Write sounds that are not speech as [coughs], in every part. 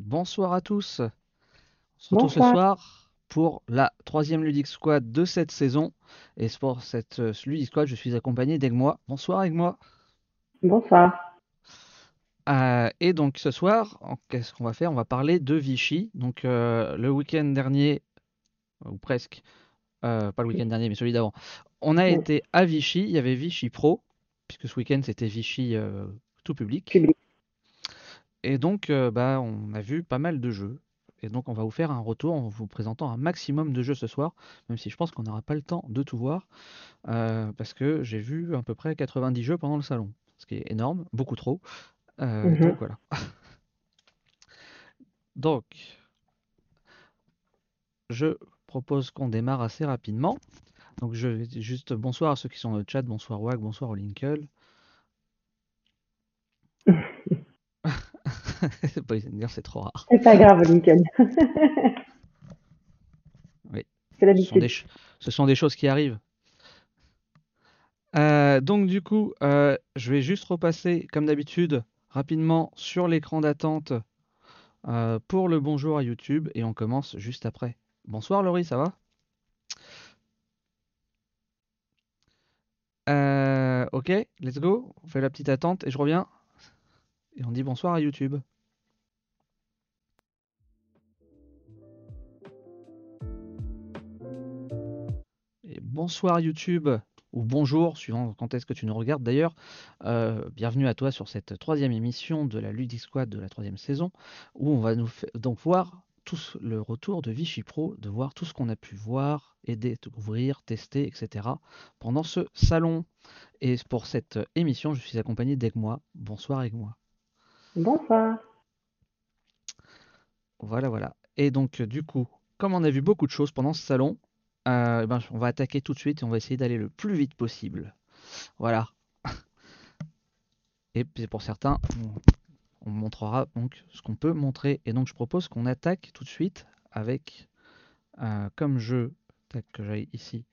bonsoir à tous. On se retrouve ce soir pour la troisième Ludic Squad de cette saison. Et pour cette euh, Ludic Squad, je suis accompagné d'Egmois. Bonsoir Egmois. Bonsoir. Euh, et donc ce soir, qu'est-ce qu'on va faire? On va parler de Vichy. Donc euh, le week-end dernier, ou presque, pas le week-end dernier, mais celui d'avant, on a été à Vichy. Il y avait Vichy Pro, puisque ce week-end c'était Vichy tout public. public. Et donc, euh, bah, on a vu pas mal de jeux. Et donc, on va vous faire un retour en vous présentant un maximum de jeux ce soir, même si je pense qu'on n'aura pas le temps de tout voir, euh, parce que j'ai vu à peu près 90 jeux pendant le salon, ce qui est énorme, beaucoup trop. Euh, mhm. Donc voilà. [laughs] donc, je propose qu'on démarre assez rapidement. Donc, je vais juste bonsoir à ceux qui sont dans le chat, bonsoir Wag, bonsoir [laughs] [laughs] C'est trop rare. C'est pas grave, Lincoln. [laughs] oui. C'est l'habitude. Ce, sont des choses qui arrivent. Euh, donc du coup, euh, je vais juste repasser, comme d'habitude, rapidement sur l'écran d'attente euh, pour le bonjour à YouTube et on commence juste après. Bonsoir Laurie, ça va? Ok, let's go. On fait la petite attente et je reviens. Et on dit bonsoir à YouTube. Bonsoir YouTube ou bonjour, suivant quand est-ce que tu nous regardes d'ailleurs. Euh, bienvenue à toi sur cette troisième émission de la Ludic Squad de la troisième saison, où on va nous donc voir tout le retour de Vichy Pro, de voir tout ce qu'on a pu voir, aider, découvrir, tester, etc. pendant ce salon. Et pour cette émission, je suis accompagné d'Egmois. Bonsoir Egmois. Bonsoir. Voilà, voilà. Et donc, du coup, comme on a vu beaucoup de choses pendant ce salon, euh, ben, on va attaquer tout de suite et on va essayer d'aller le plus vite possible. Voilà. Et pour certains, on, montrera donc ce qu'on peut montrer. Et donc je propose qu'on attaque tout de suite avec euh, comme jeu que j'aille ici.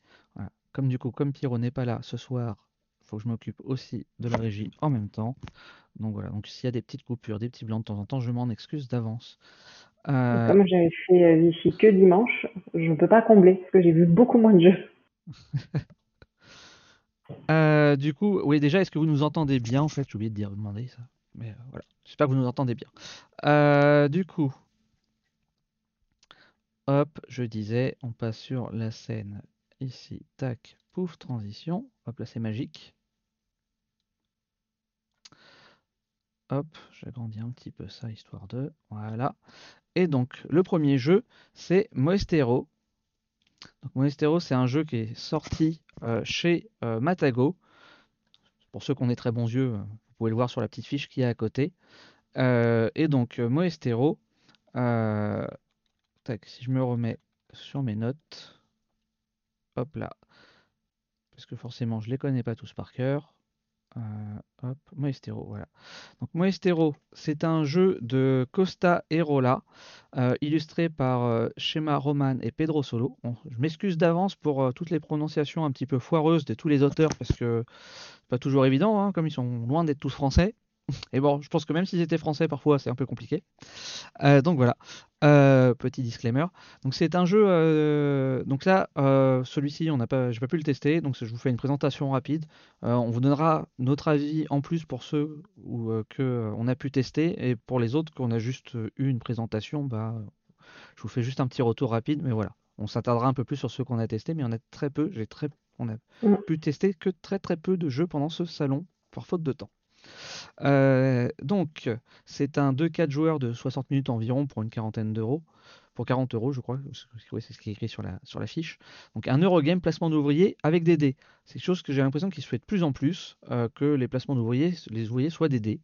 Comme du coup, comme Pierrot n'est pas là ce soir, il faut que je m'occupe aussi de la régie en même temps. Donc voilà, donc s'il y a des petites coupures, des petits blancs de temps en temps, je m'en excuse d'avance. Euh, Comme j'avais fait ici euh, que dimanche, je ne peux pas combler parce que j'ai vu beaucoup moins de jeux. [laughs] Euh, du coup, oui, déjà, est-ce que vous nous entendez bien En fait, j'ai oublié de dire, demander ça. Mais voilà, j'espère que vous nous entendez bien. du coup, hop, je disais, on passe sur la scène ici. Tac, pouf, transition. Hop, là, c'est magique. Hop, j'agrandis un petit peu ça, histoire de... Voilà. Et donc, le premier jeu, c'est Moestero. Moestero, c'est un jeu qui est sorti euh, chez euh, Matago. Pour ceux qui ont des très bons yeux, vous pouvez le voir sur la petite fiche qui est à côté. Euh, et donc, Moestero, si je me remets sur mes notes, hop là, parce que forcément, je ne les connais pas tous par cœur. Euh, hop, Moestero, voilà. C'est un jeu de Costa Erola, euh, illustré par euh, Roman et Pedro Solo. je m'excuse d'avance pour toutes les prononciations un petit peu foireuses de tous les auteurs, parce que c'est pas toujours évident, hein, comme ils sont loin d'être tous français. Et bon, je pense que même s'ils étaient français, parfois c'est un peu compliqué. Euh, donc voilà, euh, petit disclaimer. Donc c'est un jeu. Euh, donc là, celui-ci, on n'a pas, j'ai pas pu le tester, donc je vous fais une présentation rapide. on vous donnera notre avis en plus pour ceux où, que on a pu tester et pour les autres qu'on a juste eu une présentation, bah, je vous fais juste un petit retour rapide. Mais voilà, on s'attardera un peu plus sur ceux qu'on a testés, mais on a très peu. J'ai très, on a mm. pu tester que très très peu de jeux pendant ce salon, par faute de temps. Euh, donc, c'est un 2-4 joueurs de 60 minutes environ pour une quarantaine d'euros. Pour 40 euros, je crois. c'est ce qui est écrit sur la, sur la fiche. Donc, un Eurogame placement d'ouvriers avec des dés. C'est quelque chose que j'ai l'impression qu'il se fait de plus en plus, euh, que les placements d'ouvriers, les ouvriers soient des dés.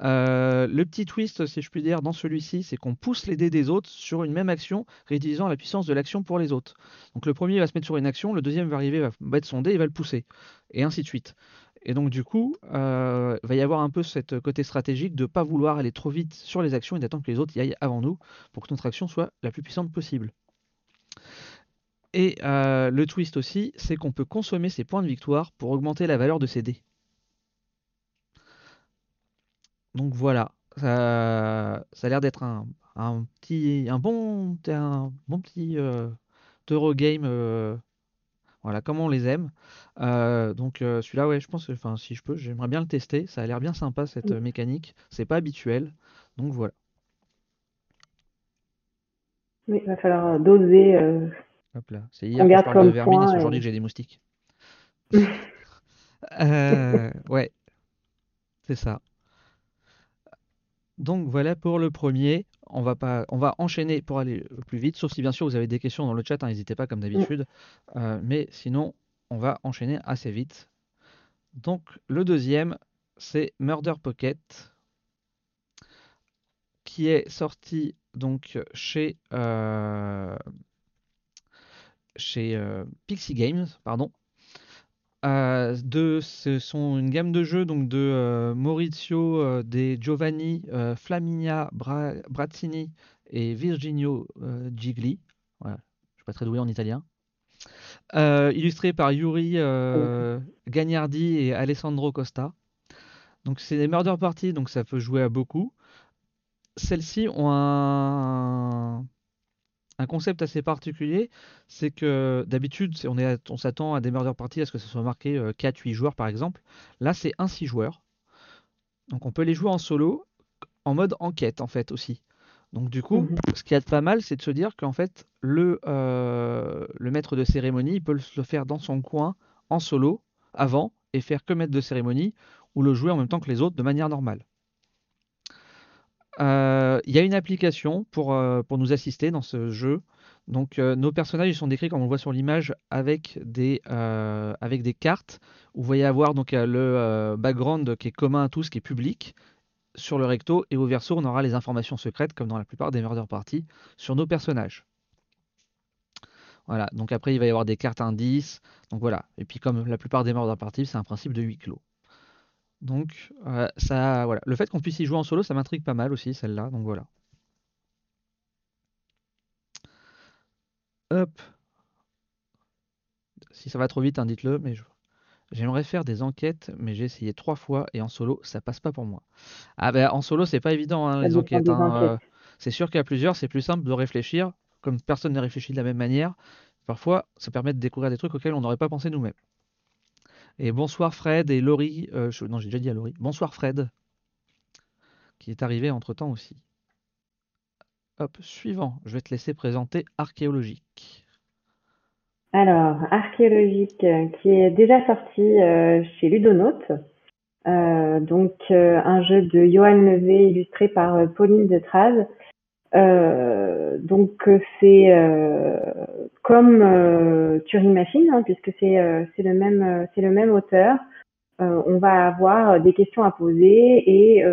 Euh, le petit twist, si je puis dire, dans celui-ci, c'est qu'on pousse les dés des autres sur une même action, réutilisant la puissance de l'action pour les autres. Donc le premier va se mettre sur une action, le deuxième va arriver, va mettre son dé et va le pousser, et ainsi de suite. Et donc du coup, il euh, va y avoir un peu cette côté stratégique de ne pas vouloir aller trop vite sur les actions et d'attendre que les autres y aillent avant nous pour que notre action soit la plus puissante possible. Et euh, le twist aussi, c'est qu'on peut consommer ces points de victoire pour augmenter la valeur de ces dés. Donc voilà, ça, a l'air d'être un, petit, un bon, un bon petit euh, Eurogame, voilà, comme on les aime. Euh, donc celui-là, ouais, je pense, enfin, si je peux, j'aimerais bien le tester. Ça a l'air bien sympa cette mécanique. C'est pas habituel, donc voilà. Oui, il va falloir doser. Hop là, c'est hier que je parle de vermine et c'est aujourd'hui que j'ai des moustiques. [laughs] ouais, c'est [laughs] ça. Donc voilà pour le premier. On va, pas, on va enchaîner pour aller plus vite, sauf si bien sûr vous avez des questions dans le chat, hein, n'hésitez pas comme d'habitude. Euh, mais sinon, on va enchaîner assez vite. Donc le deuxième, c'est Murder Pocket, qui est sorti donc chez, euh, chez euh, Pixie Games, pardon. Euh, de, ce sont une gamme de jeux donc de euh, Maurizio euh, De Giovanni, Flaminia Brazzini et Virginio Gigli. Voilà, je suis pas très doué en italien. illustré par Yuri Gagnardi et Alessandro Costa. Donc c'est des murder parties, donc ça peut jouer à beaucoup. Celles-ci ont un, un concept assez particulier, c'est que d'habitude, on, on s'attend à des murder parties à ce que ce soit marqué 4-8 euh, joueurs par exemple. Là, c'est un 6 joueurs. Donc on peut les jouer en solo, en mode enquête en fait aussi. Donc du coup, mhm. ce qui est pas mal, c'est de se dire qu'en fait, le, euh, le maître de cérémonie, il peut le faire dans son coin, en solo, avant, et faire que maître de cérémonie, ou le jouer en même temps que les autres de manière normale. Euh, il y a une application pour, euh, pour nous assister dans ce jeu. Donc euh, nos personnages sont décrits comme on le voit sur l'image avec des avec des cartes. Vous voyez avoir donc le background qui est commun à tous, qui est public sur le recto et au verso on aura les informations secrètes comme dans la plupart des murder parties sur nos personnages. Voilà, donc après il va y avoir des cartes indices. Donc voilà, et puis comme la plupart des murder parties, c'est un principe de huis clos. Donc, euh, ça, voilà. Le fait qu'on puisse y jouer en solo, ça m'intrigue pas mal aussi, celle-là. Donc voilà. Hop. Si ça va trop vite, hein, dites-le, mais j'aimerais faire des enquêtes, mais j'ai essayé trois fois et en solo, ça passe pas pour moi. Ah ben, en solo, c'est pas évident, hein, les enquêtes. Hein, euh, c'est sûr qu'à plusieurs, c'est plus simple de réfléchir, comme personne ne réfléchit de la même manière. Parfois, ça permet de découvrir des trucs auxquels on n'aurait pas pensé nous-mêmes. Et bonsoir Fred et Laurie. Euh, non, j'ai déjà dit à Laurie. Bonsoir Fred, qui est arrivé entre temps aussi. Hop, suivant. Je vais te laisser présenter Archéologique. Alors, Archéologique, euh, qui est déjà sorti euh, chez Ludonote. donc, un jeu de Johan Levé illustré par Pauline de Traz. Euh, donc c'est euh, comme euh, Turing Machine, hein, puisque c'est c'est le même c'est le même auteur. on va avoir des questions à poser et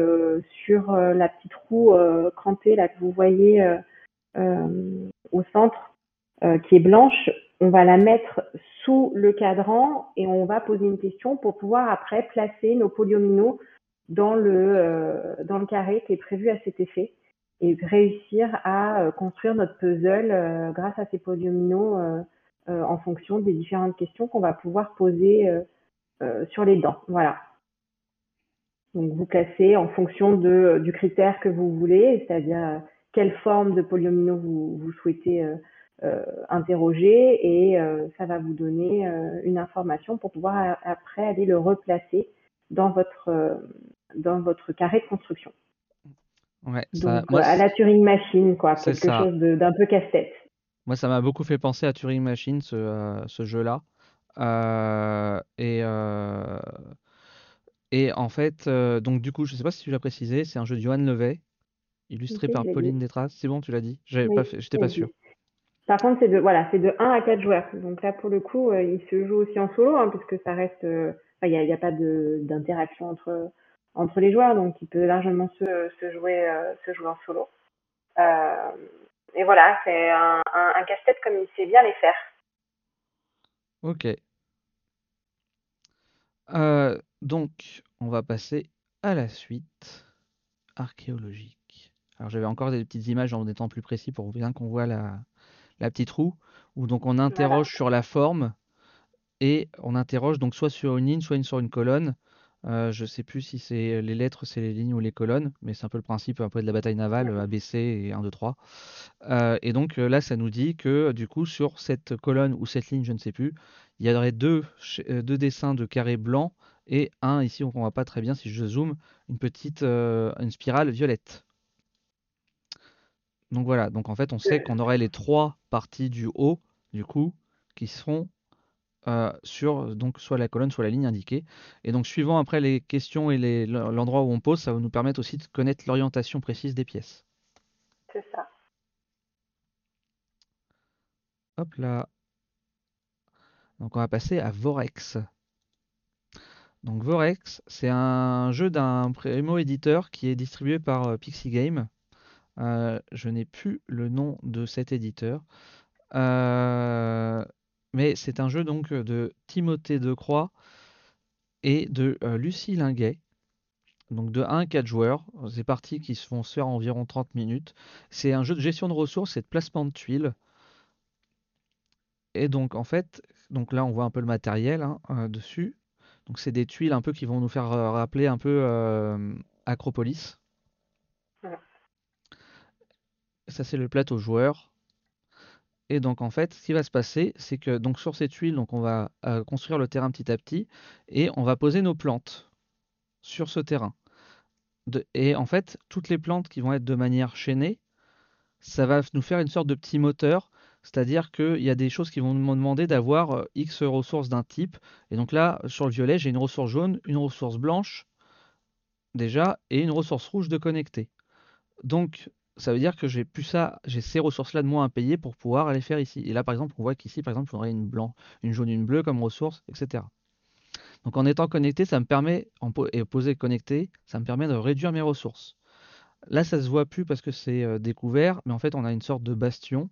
sur la petite roue crantée là que vous voyez au centre, qui est blanche, on va la mettre sous le cadran et on va poser une question pour pouvoir après placer nos polyomino dans le dans le carré qui est prévu à cet effet et réussir à euh, construire notre puzzle euh, grâce à ces polyomino euh, en fonction des différentes questions qu'on va pouvoir poser sur les dents. Voilà. Donc vous classez en fonction de, du critère que vous voulez, c'est-à-dire quelle forme de polyomino vous, souhaitez interroger et ça va vous donner une information pour pouvoir après aller le replacer dans votre, dans votre carré de construction. Ouais, Donc, à la Turing Machine, quoi, quelque chose d'un peu casse-tête. Moi, ça m'a beaucoup fait penser à Turing Machine, ce, euh, ce jeu-là. Euh, et, euh, et en fait, donc du coup, je sais pas si tu l'as précisé, c'est un jeu de Johan Levet, illustré par Pauline Détras. C'est bon, tu l'as dit? J'avais pas j'étais pas sûr. Par contre, c'est de voilà, de 1 à 4 joueurs. Donc là, pour le coup, il se joue aussi en solo, hein, puisque ça reste, il n'y a, pas d'interaction entre entre les joueurs, donc il peut largement se, se jouer, euh, se jouer en solo. Euh, et voilà, c'est un, un, casse-tête comme il sait bien les faire. Ok. Euh, donc, on va passer à la suite archéologique. Alors, j'avais encore des petites images en étant plus précis pour bien qu'on voit la, la petite roue, où donc on interroge sur la forme et on interroge donc soit sur une ligne, soit sur une colonne Euh, je sais plus si c'est les lettres, c'est les lignes ou les colonnes, mais c'est un peu le principe un peu de la bataille navale. ABC et 1, 2, 3. Euh, et donc euh, là, ça nous dit que du coup, sur cette colonne ou cette ligne, je ne sais plus, il y aurait deux, ch- euh, dessins de carrés blancs et un ici, on ne voit pas très bien si je zoome, une petite une spirale violette. Donc voilà, donc en fait, on sait qu'on aurait les trois parties du haut, du coup, qui seront euh, sur donc soit la colonne, soit la ligne indiquée. Et donc, suivant après les questions et l'endroit où on pose, ça va nous permettre aussi de connaître l'orientation précise des pièces. C'est ça. Hop là. Donc, on va passer à Vorex. Donc, Vorex, c'est un jeu d'un primo-éditeur qui est distribué par euh, Pixie Game. Euh, je n'ai plus le nom de cet éditeur. Euh, mais c'est un jeu donc de Timothée Decroix et de euh, Lucie Linguet. Donc de 1 à 4 joueurs, c'est parties qui se vont se faire environ 30 minutes. C'est un jeu de gestion de ressources et de placement de tuiles. Et donc en fait, donc là on voit un peu le matériel hein, euh, dessus. Donc c'est des tuiles un peu qui vont nous faire euh, rappeler un peu euh, Acropolis. Ça c'est le plateau joueur. Et donc en fait, ce qui va se passer, c'est que donc sur tuiles, donc on va euh, construire le terrain petit à petit et on va poser nos plantes sur ce terrain. Et en fait, toutes les plantes qui vont être de manière chaînée, ça va nous faire une sorte de petit moteur. C'est-à-dire qu'il y a des choses qui vont me demander d'avoir euh, X ressources d'un type. Et donc là, sur le violet, j'ai une ressource jaune, une ressource blanche déjà, et une ressource rouge de connecter. Donc, ça veut dire que j'ai plus ça, j'ai ces ressources-là de moins à payer pour pouvoir les faire ici. Et là, par exemple, on voit qu'ici, par exemple, il faudrait une blanc, une jaune, une bleue comme ressource, etc. Donc, en étant connecté, ça me permet, en et posé connecté, ça me permet de réduire mes ressources. Là, ça se voit plus parce que c'est euh, découvert, mais en fait, on a une sorte de bastion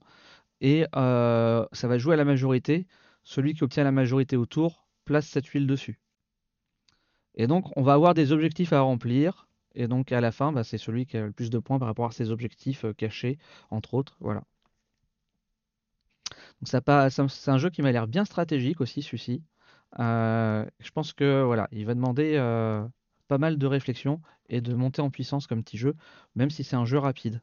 et euh, ça va jouer à la majorité. Celui qui obtient la majorité autour place cette huile dessus. Et donc, on va avoir des objectifs à remplir. Et donc, à la fin, bah, c'est celui qui a le plus de points par rapport à ses objectifs euh, cachés, entre autres. Voilà. C'est un jeu qui m'a l'air bien stratégique aussi, celui-ci. Euh, je pense que voilà, il va demander euh, pas mal de réflexion et de monter en puissance comme petit jeu, même si c'est un jeu rapide.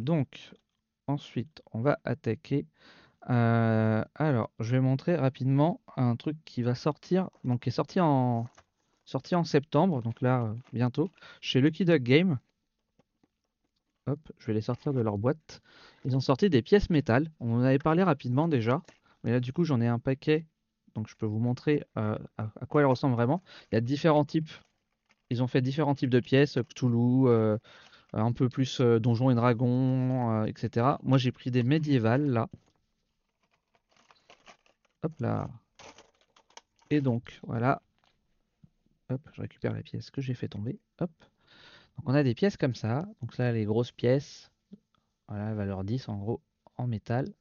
Donc, ensuite, on va attaquer. Euh, alors, je vais montrer rapidement un truc qui va sortir, donc qui est sorti en, sorti en septembre, donc là, euh, bientôt, chez Lucky Duck Game. Hop, je vais les sortir de leur boîte. Ils ont sorti des pièces métal. On en avait parlé rapidement déjà, mais là, du coup, j'en ai un paquet, donc je peux vous montrer euh, à, à quoi elles ressemblent vraiment. Il y a différents types. Ils ont fait différents types de pièces, Cthulhu, un peu plus Donjons et Dragons, etc. Moi, j'ai pris des médiévales là. Hop là. Et donc, voilà. Hop, je récupère les pièces que j'ai fait tomber. Hop. Donc, on a des pièces comme ça. Donc, là, les grosses pièces. Voilà, valeur 10 en gros, en métal.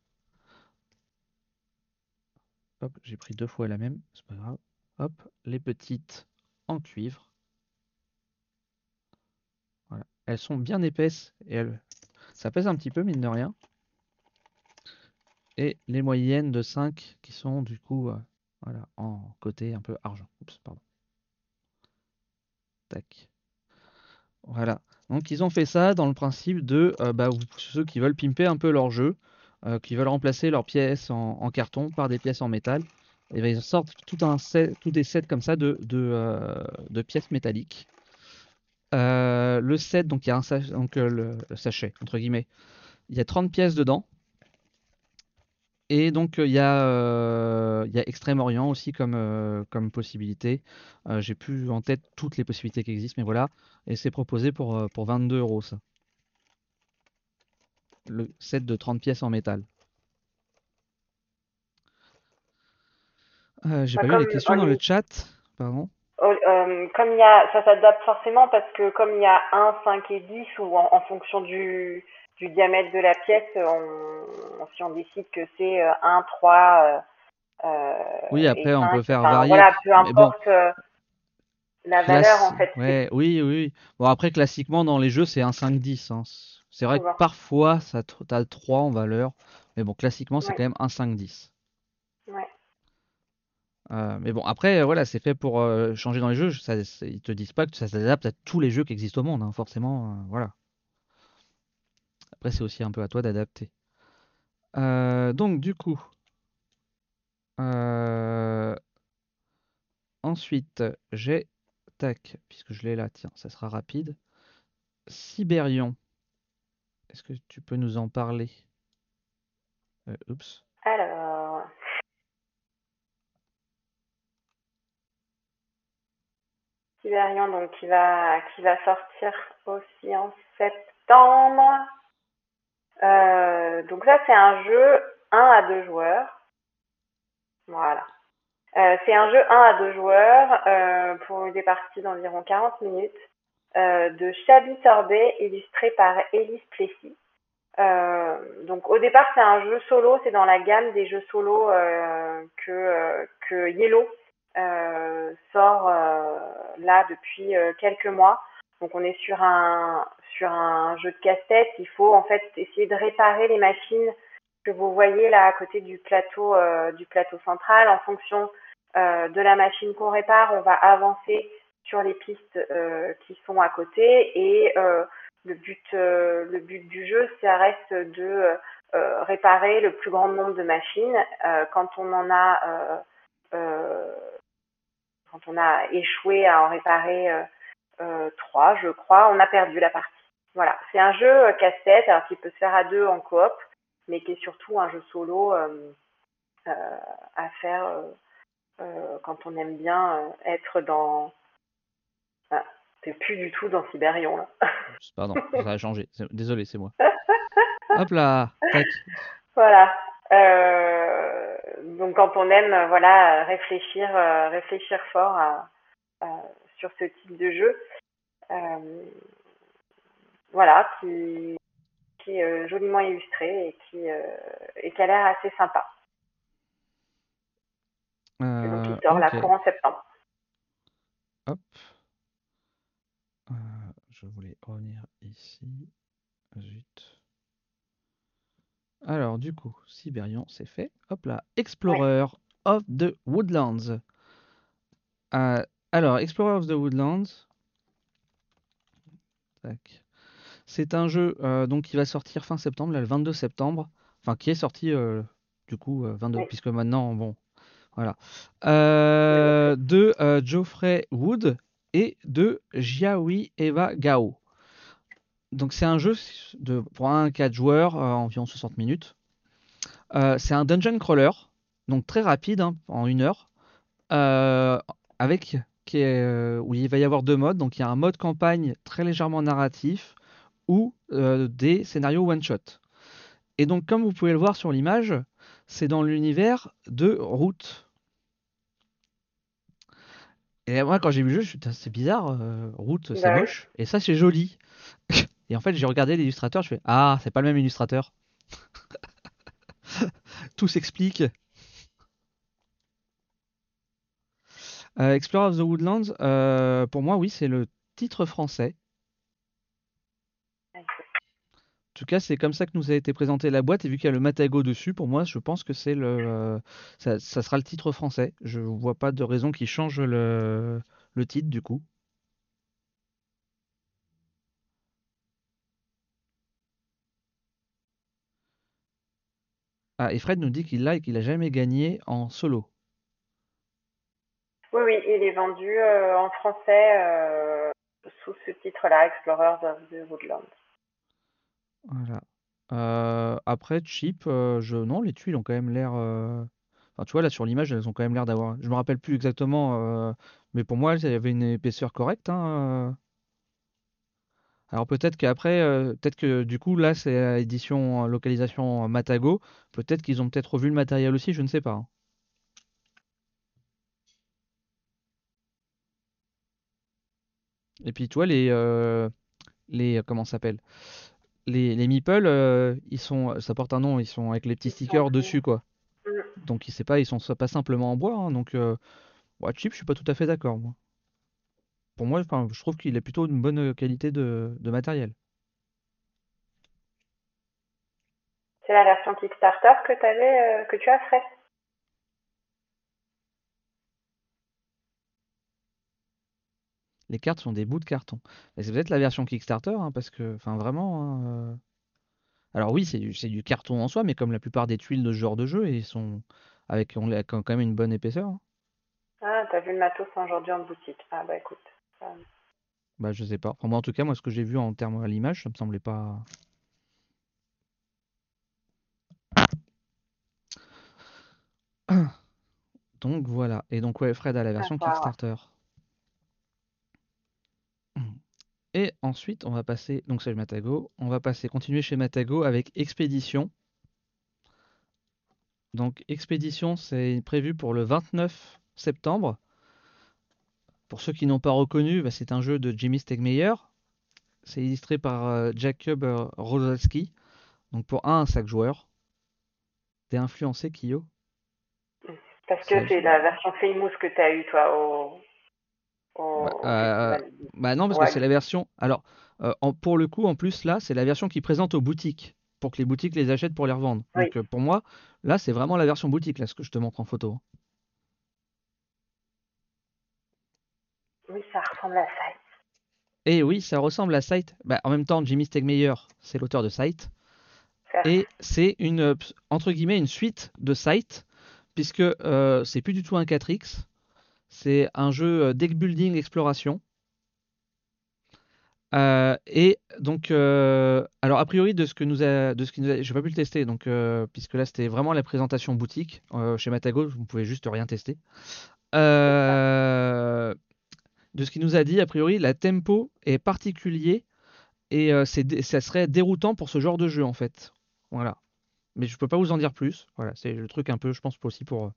Hop, j'ai pris deux fois la même. C'est pas grave. Hop, les petites en cuivre. Voilà. Elles sont bien épaisses et elles... ça pèse un petit peu, mine de rien. Et les moyennes de 5 qui sont du coup euh, voilà, en côté un peu argent. Oups, pardon. Tac. Voilà. Donc ils ont fait ça dans le principe de euh, bah, ceux qui veulent pimper un peu leur jeu, euh, qui veulent remplacer leurs pièces en, carton par des pièces en métal. Et ben, ils sortent tout un tous des sets comme ça de, de, pièces métalliques. Le set, donc il y a un donc, le sachet, entre guillemets, il y a 30 pièces dedans. Et donc, euh, il y a, euh, il y a Extrême-Orient aussi comme, euh, comme possibilité. J'ai plus en tête toutes les possibilités qui existent, mais voilà. Et c'est proposé pour, pour 22 euros, ça. Le set de 30 pièces en métal. Euh, j'ai Bah, pas vu les questions on dans le chat. Pardon. oh, euh, comme il y a, ça s'adapte forcément parce que comme il y a 1, 5 et 10 ou en, en fonction du, du diamètre de la pièce, on, si on décide que c'est euh, 1, 3 euh, euh, Oui, après, on 5, peut faire enfin, varier. voilà, peu bon, importe euh, la valeur classe. en fait, Ouais, oui, oui. oui. Bon, après, classiquement, dans les jeux, c'est un 5-10. hein. C'est vrai que parfois, ça, t'as 3 en valeur. Mais bon, classiquement, c'est Ouais, quand même un 5-10. ouais. Euh, mais bon, après, voilà, c'est fait pour euh, changer dans les jeux. Ça, ils te disent pas que ça s'adapte à tous les jeux qui existent au monde, hein, forcément. euh, voilà. Après, c'est aussi un peu à toi d'adapter. Euh, donc, du coup, euh, ensuite, j'ai, tac, puisque je l'ai là, tiens, ça sera rapide. Sibérion. Est-ce que tu peux nous en parler? Euh, oups. Alors, Sibérian, donc qui va, qui va sortir aussi en septembre. Euh, donc ça, c'est un jeu 1 à 2 joueurs. Voilà. Euh, c'est un jeu 1 à 2 joueurs euh, pour des parties d'environ 40 minutes euh, de Chabi Sorbet illustré par Elise Plessis. Euh, donc au départ c'est un jeu solo, c'est dans la gamme des jeux solo euh, que, que Yellow sort là depuis quelques mois. Donc on est sur un jeu de casse-tête. Il faut en fait essayer de réparer les machines que vous voyez là à côté du plateau euh, central. En fonction euh, de la machine qu'on répare, on va avancer sur les pistes euh, qui sont à côté et le but le but du jeu ça reste de réparer le plus grand nombre de machines quand on en a quand on a échoué à en réparer euh, euh, trois, je crois, on a perdu la partie. Voilà, c'est un jeu euh, casse-tête, alors qui peut se faire à deux en coop, mais qui est surtout un jeu solo euh, à faire quand on aime bien être dans. Ah, T'es plus du tout dans Sibérion là. Pardon, [laughs] ça a changé. Désolé, c'est moi. Hop là, tac. Voilà. Euh, donc quand on aime, voilà, réfléchir, euh, réfléchir fort à- à- sur ce type de jeu, euh, voilà, qui, qui est euh, joliment illustré et qui, euh, et qui a l'air assez sympa. Donc il sort là ok. courant septembre. Hop. Je voulais revenir ici. Zut. Alors, du coup, Sibérian, c'est fait. Hop là. Explorer of the Woodlands. Euh, alors, Explorer of the Woodlands. C'est un jeu euh, donc qui va sortir fin septembre, là, le 22 septembre. Enfin, qui est sorti euh, du coup euh, 22, Oui. puisque maintenant, bon, voilà. Euh, de euh, Geoffrey Wood et de Jiawi Eva Gao. Donc c'est un jeu de, pour un 4 joueurs, euh, environ 60 minutes. Euh, c'est un dungeon crawler, donc très rapide, hein, en une heure, euh, avec qui est, euh, où il va y avoir deux modes. Donc il y a un mode campagne très légèrement narratif ou euh, des scénarios one shot. Et donc comme vous pouvez le voir sur l'image, c'est dans l'univers de Route. Et moi quand j'ai vu le jeu, je suis c'est bizarre, euh, Route c'est Bah moche, et ça c'est joli. [laughs] Et en fait j'ai regardé l'illustrateur, je fais ah c'est pas le même illustrateur. [laughs] Tout s'explique. Euh, Explorer of the Woodlands, euh, pour moi, oui, c'est le titre français. En tout cas, c'est comme ça que nous a été présentée la boîte. Et vu qu'il y a le Matago dessus, pour moi, je pense que c'est le, euh, ça, sera le titre français. Je vois pas de raison qui change le, le titre du coup. Ah, et Fred nous dit qu'il l'a et qu'il a jamais gagné en solo. Oui, oui, il est vendu euh, en français euh, sous ce titre-là, Explorers of the Woodlands. Voilà. Euh, après, euh, je... non, les tuiles ont quand même l'air. Enfin, tu vois, là sur l'image, elles ont quand même l'air d'avoir. Je me rappelle plus exactement, mais pour moi, il y avait une épaisseur correcte. hein. Alors peut-être qu'après, peut-être que du coup, là, c'est édition, localisation Matago. Peut-être qu'ils ont peut-être revu le matériel aussi, je ne sais pas. Et puis, tu vois, les, euh, les, comment ça s'appelle? Les, les meeples, euh, ils sont, ça porte un nom, ils sont avec les petits stickers dessus, quoi. Mm. Donc, il sait pas, ils sont pas simplement en bois, hein, donc, euh, ouais, cheap, je suis pas tout à fait d'accord, moi. Pour moi, je trouve qu'il a plutôt une bonne euh, qualité de, de matériel. C'est la version Kickstarter que, euh, que tu as fait? Les cartes sont des bouts de carton. Et c'est peut-être la version Kickstarter, hein, parce que, enfin vraiment. hein, euh, Alors oui, c'est du, carton en soi, mais comme la plupart des tuiles de ce genre de jeu, ils sont avec on l'a- quand même une bonne épaisseur. hein. Ah, t'as vu le matos aujourd'hui en boutique. Ah bah écoute. Bah je sais pas. Enfin, moi en tout cas, moi ce que j'ai vu en termes à l'image, ça me semblait pas. [coughs] Donc voilà. Et donc ouais, Fred a la version. Kickstarter. Et ensuite, on va passer, donc c'est Matago, on va passer, continuer chez Matago avec Expédition. Donc Expédition, c'est prévu pour le 29 septembre. Pour ceux qui n'ont pas reconnu, bah, c'est un jeu de Jimmy Stegmeyer. C'est illustré par euh, Jacob euh, Rosalski. Donc pour un, 5 joueurs. T'es influencé, Kyo? Parce que c'est la version Famous que t'as eu toi au. Bah, euh, festival. Bah non, parce Ouais. que c'est la version. Alors, euh, en- pour le coup, en plus, là, c'est la version qui présente aux boutiques. Pour que les boutiques les achètent pour les revendre. Oui. Donc euh, pour moi, là, c'est vraiment la version boutique, là, ce que je te montre en photo. Oui, ça ressemble à ça. Et oui, ça ressemble à Sight. Bah, en même temps, Jimmy Stegmeyer, c'est l'auteur de Sight. Et c'est une, euh, entre guillemets, une suite de Sight, puisque euh, c'est plus du tout un 4X. C'est un jeu euh, deck building exploration. Euh, et donc, euh, alors a priori de ce que nous a, de ce qui nous a, j'ai pas pu le tester, donc puisque là c'était vraiment la présentation boutique chez Matago, vous pouvez juste rien tester. De ce qu'il nous a dit, a priori, la tempo est particulier et c'est, ça serait déroutant pour ce genre de jeu en fait. Voilà. Mais je peux pas vous en dire plus. Voilà, c'est le truc un peu, je pense aussi pour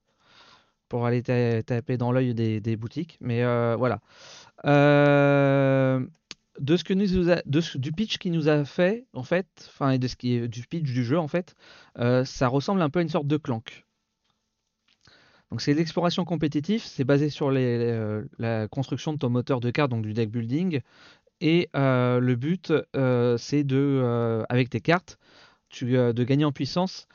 pour aller ta- taper dans l'œil des, boutiques. Mais euh, voilà. Euh, de ce que nous du pitch qu'il nous a fait en fait, enfin et de ce qui est du pitch du jeu en fait, euh, ça ressemble un peu à une sorte de clank. Donc c'est l'exploration compétitive, c'est basé sur la construction de ton moteur de cartes, donc du deck building. Et le but, c'est de, avec tes cartes, tu, de gagner en puissance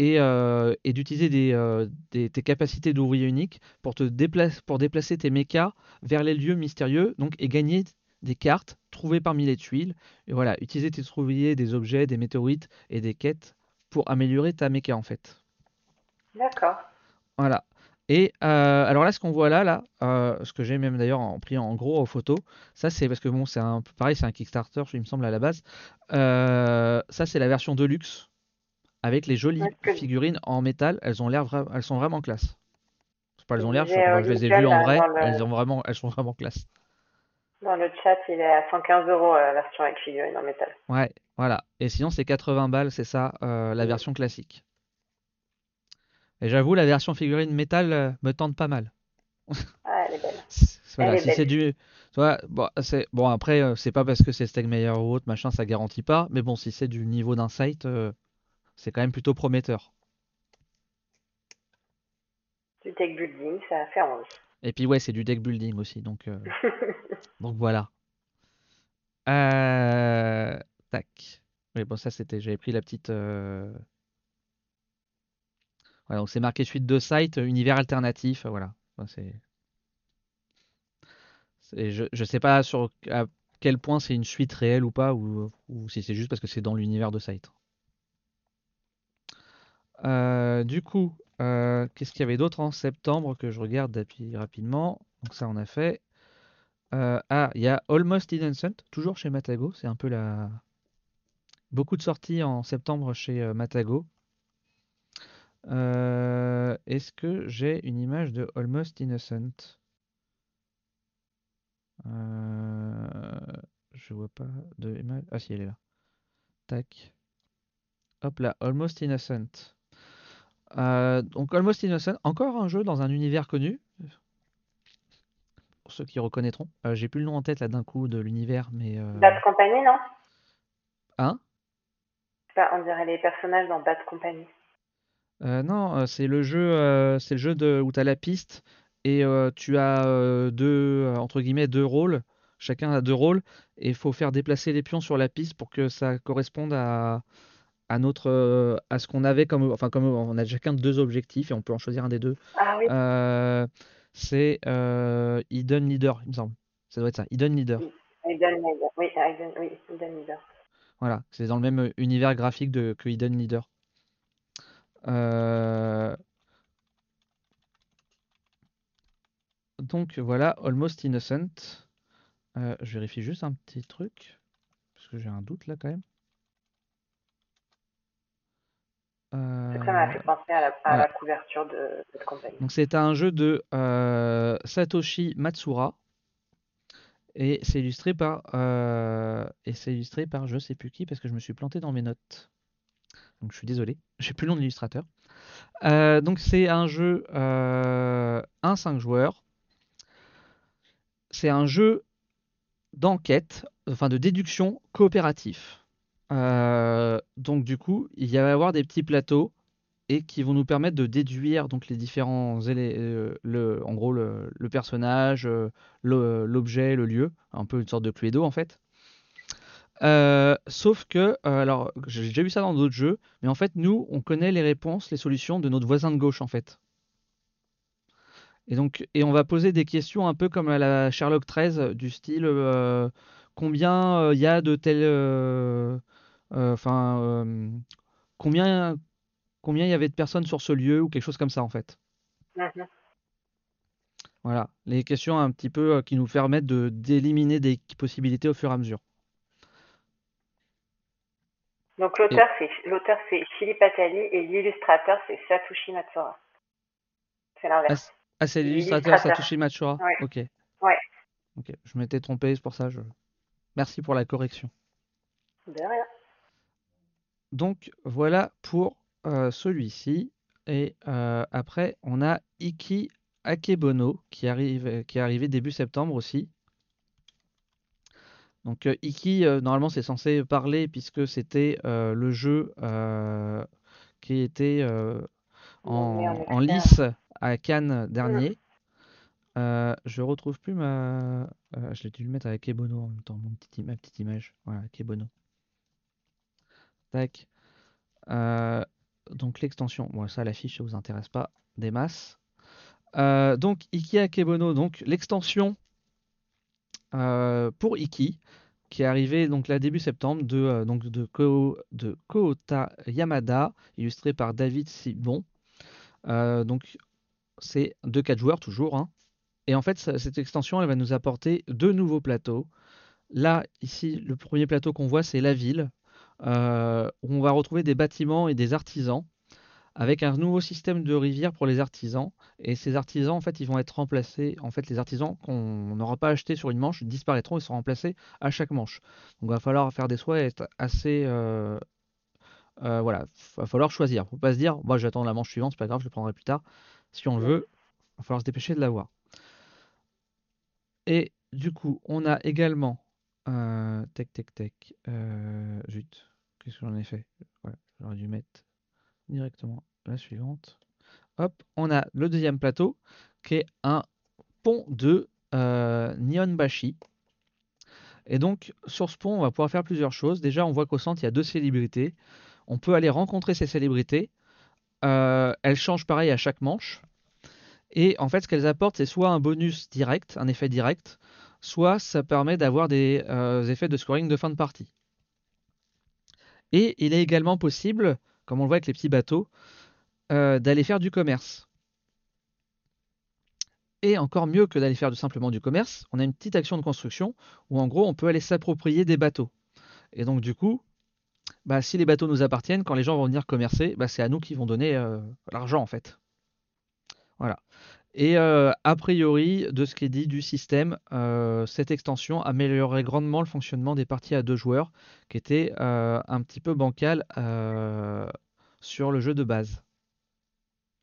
et, euh, et d'utiliser des, euh, des- tes capacités d'ouvrier unique pour te déplacer, pour déplacer tes mechas vers les lieux mystérieux, donc et gagner des cartes trouvées parmi les tuiles. Et voilà, utiliser tes ouvriers, des objets, des météorites et des quêtes pour améliorer ta mecha en fait. D'accord. Voilà. Et euh, alors là, ce qu'on voit là, là, euh, ce que j'ai même d'ailleurs en pris en gros en photo, ça c'est parce que bon, c'est un pareil, c'est un Kickstarter, il me semble à la base. Euh, ça c'est la version Deluxe avec les jolies figurines en métal. Elles ont l'air, vra- elles sont vraiment classe. Pas elles ont l'air, je, euh, je les ai vues en vrai, le- elles ont vraiment, elles sont vraiment classe. Dans le chat, il est à 115 euros euh, la version avec figurine en métal. Ouais, voilà. Et sinon c'est 80 balles, c'est ça, euh, la version classique. Et j'avoue, la version figurine métal me tente pas mal. [laughs] Ah, elle est belle. Voilà, Elle est si c'est du. Bon, après, c'est pas parce que c'est Stegmeyer ou autre, machin, ça garantit pas. Mais bon, si c'est du niveau euh, c'est quand même plutôt prometteur. Du deck building, ça fait envie. Et puis ouais, c'est du deck building aussi, donc euh, [laughs] donc voilà. Euh, tac. Oui, bon, ça c'était. J'avais pris la petite. euh, Voilà, donc c'est marqué suite de site, univers alternatif, voilà. Enfin, c'est. c'est- Je, je sais pas sur à quel point c'est une suite réelle ou pas, ou, ou si c'est juste parce que c'est dans l'univers de site. Euh, du coup, euh, qu'est-ce qu'il y avait d'autre en septembre que je regarde rapidement? Donc ça, on a fait. Euh, ah, il y a Almost Innocent, toujours chez Matago. C'est un peu la. Beaucoup de sorties en septembre chez Matago. Est-ce que j'ai une image de Almost Innocent? Je vois pas de image. Ah si, elle est là. Tac. Hop là, Almost Innocent. Euh, donc Almost Innocent, encore un jeu dans un univers connu. Pour ceux qui reconnaîtront. Euh, j'ai plus le nom en tête là d'un coup de l'univers, mais euh, Bad Company, non? Hein? Bah, On dirait les personnages dans Bad Company. Non, c'est le jeu, c'est le jeu de, où tu as la piste et tu as deux, entre guillemets, deux rôles. Chacun a deux rôles et il faut faire déplacer les pions sur la piste pour que ça corresponde à, à notre, euh, à ce qu'on avait comme, enfin comme on a chacun deux objectifs et on peut en choisir un des deux. Ah oui, Euh, c'est euh, Hidden Leader, il me semble. Ça doit être ça, Hidden Leader. Hidden Leader, oui, Hidden, oui, Hidden Leader. Voilà, c'est dans le même univers graphique de, que Hidden Leader. Euh, donc voilà, Almost Innocent. Euh, je vérifie juste un petit truc, parce que j'ai un doute là quand même. Ça m'a fait euh, penser à la, couverture de cette compagnie. Donc c'est un jeu de Satoshi Matsura. Et c'est illustré par et c'est illustré par je sais plus qui parce que je me suis planté dans mes notes. Donc je suis désolé, [laughs] j'ai plus le nom de l'illustrateur. donc c'est un jeu 1-5 joueurs. C'est un jeu d'enquête, enfin de déduction coopératif. Euh, donc du coup, il va y avoir des petits plateaux et qui vont nous permettre de déduire donc les différents euh, le, en gros le, personnage, euh, l'objet, le, lieu, un peu une sorte de Cluedo en fait. sauf que, alors j'ai déjà vu ça dans d'autres jeux, mais en fait nous on connaît les réponses, les solutions de notre voisin de gauche en fait. Et donc, et on va poser des questions un peu comme à la Sherlock 13, du style combien il y a de tels. Euh, enfin, combien combien il y avait de personnes sur ce lieu ou quelque chose comme ça en fait? Voilà, les questions un petit peu qui nous permettent de d'éliminer des possibilités au fur et à mesure. Donc l'auteur c'est l'auteur c'est Philippe Attali et l'illustrateur c'est Satoshi Matsura. C'est l'inverse. Ah, c'est l'illustrateur Satoshi Matsura? Ok. Ouais. Ok, je m'étais trompé, c'est pour ça. Je... Merci pour la correction. De rien. Donc voilà pour euh, celui-ci. Et euh, après, on a Iki Akebono qui arrive, qui est arrivé début septembre aussi. Donc euh, Iki, normalement, c'est censé parler puisque c'était le jeu qui était en, en lice à Cannes dernier. Je retrouve plus ma. Je l'ai dû le mettre avec Kebono en même temps, mon petit, ma petite image. Voilà, Kebono. Euh, donc l'extension, bon, ça l'affiche, ça vous intéresse pas des masses. donc Iki Kebono, donc l'extension pour Iki, qui est arrivée donc début septembre de donc de, Ko, de Kohota Yamada, illustré par David Sibon. donc c'est de 4 joueurs toujours. Hein. Et en fait, cette extension, elle va nous apporter deux nouveaux plateaux. Là, ici, le premier plateau qu'on voit, c'est la ville, euh, on va retrouver des bâtiments et des artisans, avec un nouveau système de rivière pour les artisans. Et ces artisans, en fait, ils vont être remplacés. En fait, les artisans qu'on n'aura pas achetés sur une manche disparaîtront et seront remplacés à chaque manche. Donc, il va falloir faire des choix et être assez. Euh, euh, voilà, il va falloir choisir. Faut pas se dire, moi, j'attends la manche suivante, c'est pas grave, je le prendrai plus tard. Si on le veut, il va falloir se dépêcher de l'avoir. Et du coup, on a également. Euh, tech, tech, tech. Euh, zut, qu'est-ce que j'en ai fait J'aurais dû mettre directement la suivante. Hop, on a le deuxième plateau qui est un pont de euh, Nihonbashi. Et donc, sur ce pont, on va pouvoir faire plusieurs choses. Déjà, on voit qu'au centre, il y a deux célébrités. On peut aller rencontrer ces célébrités euh, elles changent pareil à chaque manche. Et en fait, ce qu'elles apportent, c'est soit un bonus direct, un effet direct, soit ça permet d'avoir des euh, effets de scoring de fin de partie. Et il est également possible, comme on le voit avec les petits bateaux, euh, d'aller faire du commerce. Et encore mieux que d'aller faire simplement du commerce, on a une petite action de construction où en gros on peut aller s'approprier des bateaux. Et donc du coup, bah, si les bateaux nous appartiennent, quand les gens vont venir commercer, bah, c'est à nous qu'ils vont donner euh, l'argent en fait. Voilà. Et euh, a priori, de ce qui est dit du système, euh, cette extension améliorerait grandement le fonctionnement des parties à deux joueurs, qui était un petit peu bancal sur le jeu de base.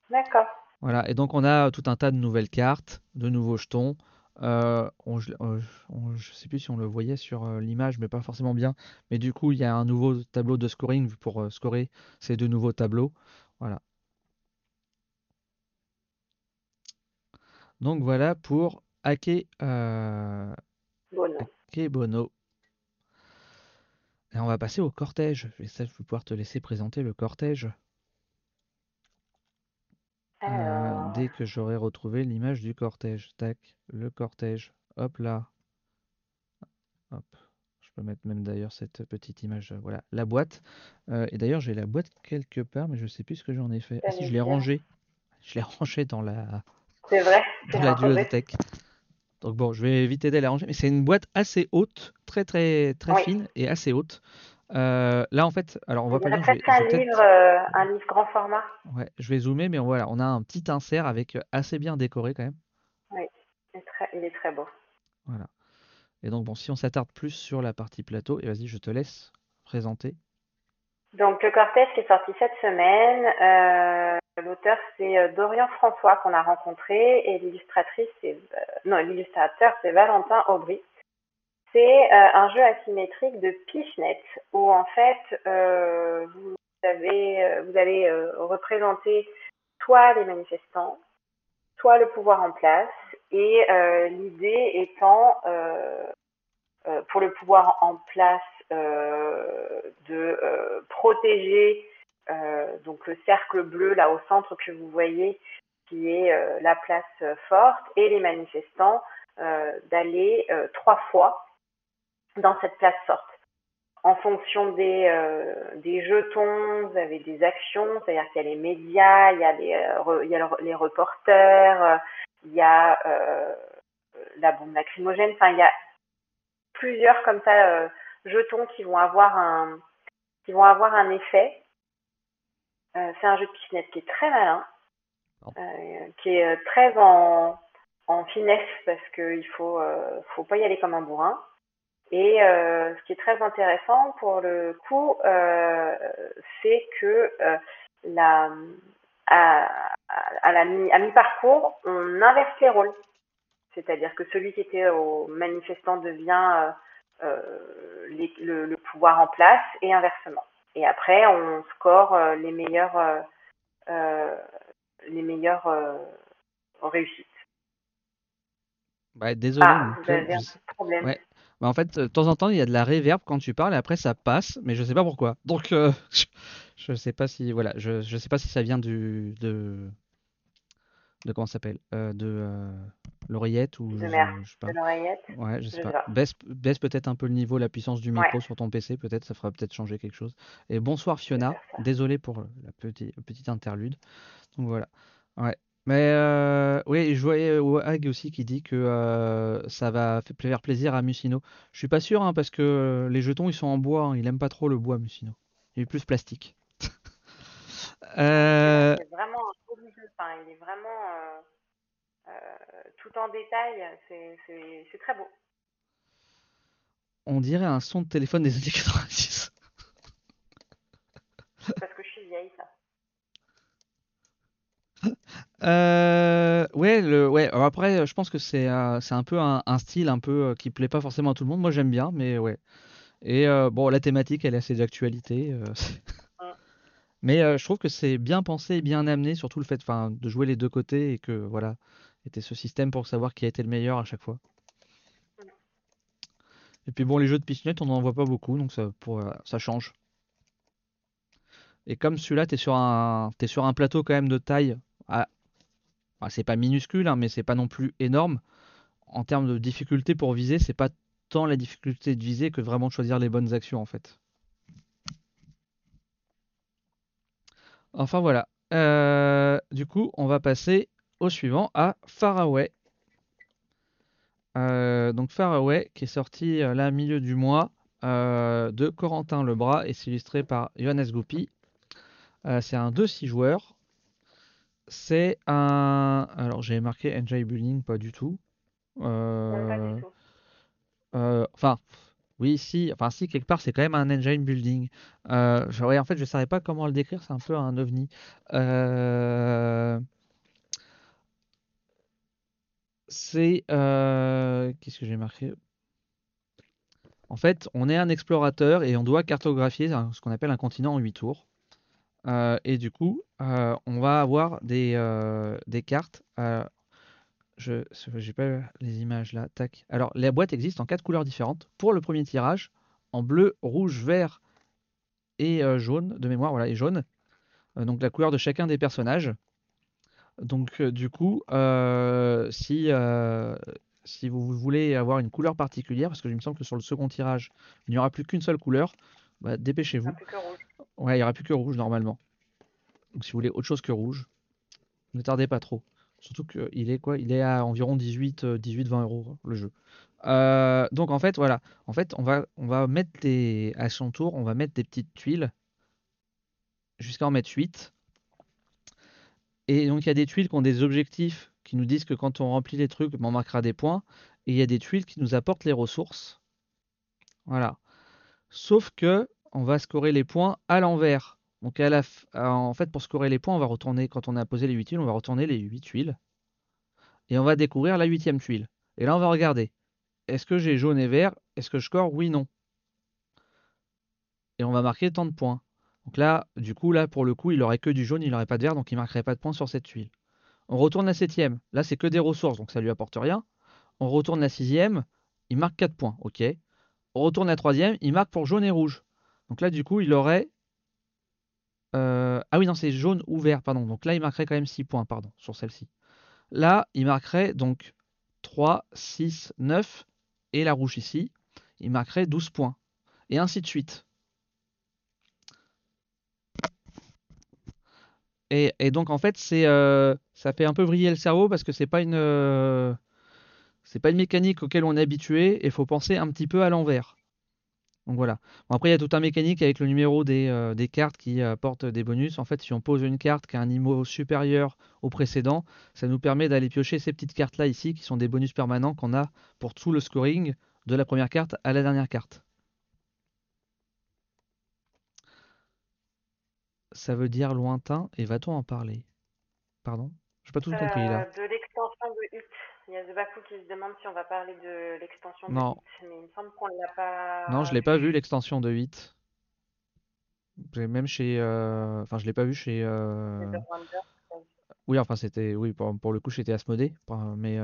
D'accord. Voilà, et donc on a tout un tas de nouvelles cartes, de nouveaux jetons, euh, je ne sais plus si on le voyait sur euh, l'image, mais pas forcément bien. Mais du coup, il y a un nouveau tableau de scoring pour euh, scorer ces deux nouveaux tableaux. Voilà. Donc voilà pour Ake, Bono. Et on va passer au cortège. Et ça, je vais pouvoir te laisser présenter le cortège. dès que j'aurai retrouvé l'image du cortège. Tac, le cortège. Hop là. Hop. Je peux mettre même d'ailleurs cette petite image. euh, Voilà, la boîte. Euh, et d'ailleurs, j'ai la boîte quelque part, mais je sais plus ce que j'en ai fait. Ah si, je l'ai rangée. Je l'ai [laughs] rangée dans la, C'est vrai, c'est la rangé. duothèque. Donc bon, je vais éviter d'aller ranger. Mais c'est une boîte assez haute, très très très Oui. fine et assez haute. Euh, là, en fait, alors on voit pas bien. Je vais, presque je un vais livre, euh, un livre grand format. ouais, je vais zoomer, mais voilà, on a un petit insert avec euh, assez bien décoré quand même. Oui, il est très, il est très beau. Voilà. Et donc bon, si on s'attarde plus sur la partie plateau, et vas-y, je te laisse présenter. Donc le cortège qui est sorti cette semaine, euh, l'auteur c'est euh, Dorian François qu'on a rencontré et l'illustratrice c'est euh, non l'illustrateur c'est Valentin Aubry. C'est un jeu asymétrique de Pichnet où en fait vous avez vous allez représenter soit les manifestants, soit le pouvoir en place et l'idée étant pour le pouvoir en place de euh, protéger euh, donc le cercle bleu là au centre que vous voyez qui est euh, la place euh, forte et les manifestants euh, d'aller euh, trois fois dans cette place forte. En fonction des, euh, des jetons, vous avez des actions, c'est-à-dire qu'il y a les médias, il y a les, euh, il y a le- les reporters, euh, il y a euh, la bombe lacrymogène, enfin il y a plusieurs comme ça euh, jetons qui vont avoir un qui vont avoir un effet. Euh, c'est un jeu de piscinette qui est très malin, euh, qui est euh, très en, en finesse parce qu'il faut euh, faut pas y aller comme un bourrin. Et ce qui est très intéressant pour le coup, c'est que la, à, à, la mi, à mi-parcours, on inverse les rôles. C'est-à-dire que celui qui était au manifestant devient les, le, le, pouvoir en place et inversement. Et après, on score euh, les meilleurs, euh, euh, les meilleures euh, réussites. Bah, désolé, Ah, vous avez un problème. Ouais. Bah, en fait, euh, de temps en temps, il y a de la réverb quand tu parles et après ça passe, mais je sais pas pourquoi. Donc, euh, [laughs] je, sais pas si, voilà, je, je sais pas si ça vient du, de, de comment ça s'appelle, euh, de euh, l'oreillette ou je, je sais pas. Ouais, je sais pas. Baisse, baisse peut-être un peu le niveau, la puissance du Ouais, micro sur ton PC, peut-être, ça fera peut-être changer quelque chose. Et bonsoir Fiona, désolé pour la petite, petite interlude. Donc voilà. Ouais. Mais euh, oui, je voyais euh, Wag aussi qui dit que euh, ça va fa- faire plaisir à Musino. Je suis pas sûr hein, parce que les jetons ils sont en bois, hein, il aime pas trop le bois Musino. Il est plus plastique. [laughs] Euh, c'est vraiment un jeu. Enfin, il est vraiment tout en détail. C'est très beau. on dirait un son de téléphone des années 90. [laughs] Parce que je suis vieille, ça. Euh, ouais, le, ouais. alors après, je pense que c'est euh, un peu un, un style un peu euh, qui plaît pas forcément à tout le monde. Moi, j'aime bien, mais ouais. Et euh, bon, la thématique, elle est assez d'actualité. euh, [laughs] mais euh, je trouve que c'est bien pensé et bien amené, surtout le fait, de jouer les deux côtés et que voilà, était ce système pour savoir qui a été le meilleur à chaque fois. Et puis bon, les jeux de piscinette, on n'en voit pas beaucoup, donc ça, pour, ça change. Et comme celui-là, t'es sur un, t'es sur un plateau quand même de taille. ah, ah, c'est pas minuscule, hein, mais c'est pas non plus énorme. En termes de difficulté pour viser, c'est pas tant la difficulté de viser que vraiment de choisir les bonnes actions en fait. Enfin voilà. Euh, du coup, on va passer au suivant, à Faraway. Euh, donc Faraway, qui est sorti euh, là, milieu du mois, euh, de Corentin Lebras et c'est illustré par Johannes Goupy. Euh, c'est un 2-6 joueurs. C'est un. Alors j'ai marqué Enjoy Building, pas du tout. Enfin, oui, si, enfin si, quelque part, c'est quand même un engine building. Je- ouais, en fait, je ne savais pas comment le décrire, c'est un peu un ovni. Euh, c'est... euh, qu'est-ce que j'ai marqué? En fait, on est un explorateur et on doit cartographier ce qu'on appelle un continent en 8 tours. Euh, et du coup, euh, on va avoir des, cartes. je j'ai pas les images là. Tac. Alors, la boîte existe en quatre couleurs différentes. Pour le premier tirage, en bleu, rouge, vert et jaune de mémoire, voilà, et jaune. Donc la couleur de chacun des personnages. Donc euh, du coup, euh, si euh, si vous voulez avoir une couleur particulière, parce que il me semble que sur le second tirage, il n'y aura plus qu'une seule couleur, bah, dépêchez-vous. Ouais, il n'y aura plus que rouge normalement. Donc si vous voulez autre chose que rouge, ne tardez pas trop. Surtout qu'il est quoi? Il est à environ 18, 18, 20 euros le jeu. Euh, donc en fait voilà, en fait on va on va mettre des à son tour, on va mettre des petites tuiles jusqu'à en mettre 8. Et donc il y a des tuiles qui ont des objectifs qui nous disent que quand on remplit les trucs, on marquera des points. Et il y a des tuiles qui nous apportent les ressources. Voilà. Sauf que on va scorer les points à l'envers. Donc à en fait pour scorer les points, on va retourner quand on a posé les 8 tuiles, on va retourner les 8 tuiles. Et on va découvrir la huitième tuile. Et là on va regarder. Est-ce que j'ai jaune et vert? Est-ce que je score? Oui, non. Et on va marquer tant de points. Donc là, du coup, là, pour le coup, il n'aurait que du jaune, il n'aurait pas de vert, donc il ne marquerait pas de points sur cette tuile. On retourne la septième. Là, c'est que des ressources, donc ça lui apporte rien. On retourne la sixième, il marque 4 points. Ok. On retourne la troisième, il marque pour jaune et rouge. Donc là, du coup, il aurait. Euh, ah oui, non, c'est jaune ou vert, pardon. Donc là, il marquerait quand même 6 points, pardon, sur celle-ci. Là, il marquerait donc 3, 6, 9, et la rouge ici, il marquerait 12 points. Et ainsi de suite. Et, donc en fait, c'est euh, ça fait un peu vriller le cerveau parce que c'est pas une euh, c'est pas une mécanique auquel on est habitué et il faut penser un petit peu à l'envers. Donc voilà. après, il y a tout un mécanique avec le numéro des, euh, des cartes qui apportent des bonus. En fait, si on pose une carte qui a un niveau supérieur au précédent, ça nous permet d'aller piocher ces petites cartes-là ici, qui sont des bonus permanents qu'on a pour tout le scoring de la première carte à la dernière carte. Ça veut dire lointain et va-t-on en parler? Pardon? Je n'ai pas tout compris là. Euh, de l'extension de Hit. Il y a Zebaku qui se demande si on va parler de l'extension de Hit, mais il me semble qu'on l'a pas. Non, je l'ai pas vu l'extension de Hit. Même chez. Euh, enfin, je l'ai pas vu chez. Euh, oui, enfin, c'était. Oui, pour, le coup, j'étais Asmodée. Mais.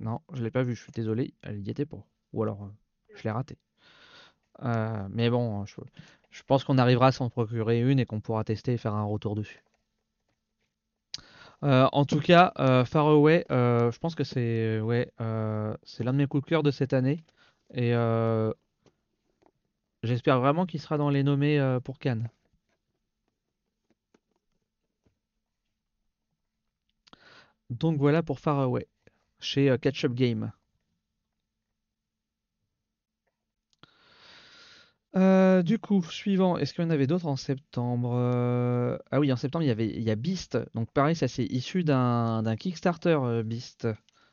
Non, je l'ai pas vu, je suis désolé, elle y était pas. Ou alors, je l'ai raté. Mais bon, je, pense qu'on arrivera à s'en procurer une et qu'on pourra tester et faire un retour dessus. Euh, en tout cas, euh, Far Away, euh, je pense que c'est c'est l'un de mes coups de cœur de cette année. Et j'espère vraiment qu'il sera dans les nommés pour Cannes. Donc voilà pour Far Away, chez Catch Up Game. Euh, du coup, suivant, est-ce qu'il y en avait d'autres en septembre euh, Ah oui, en septembre, il y avait il a Beast. Donc pareil, ça c'est issu d'un Kickstarter euh, Beast.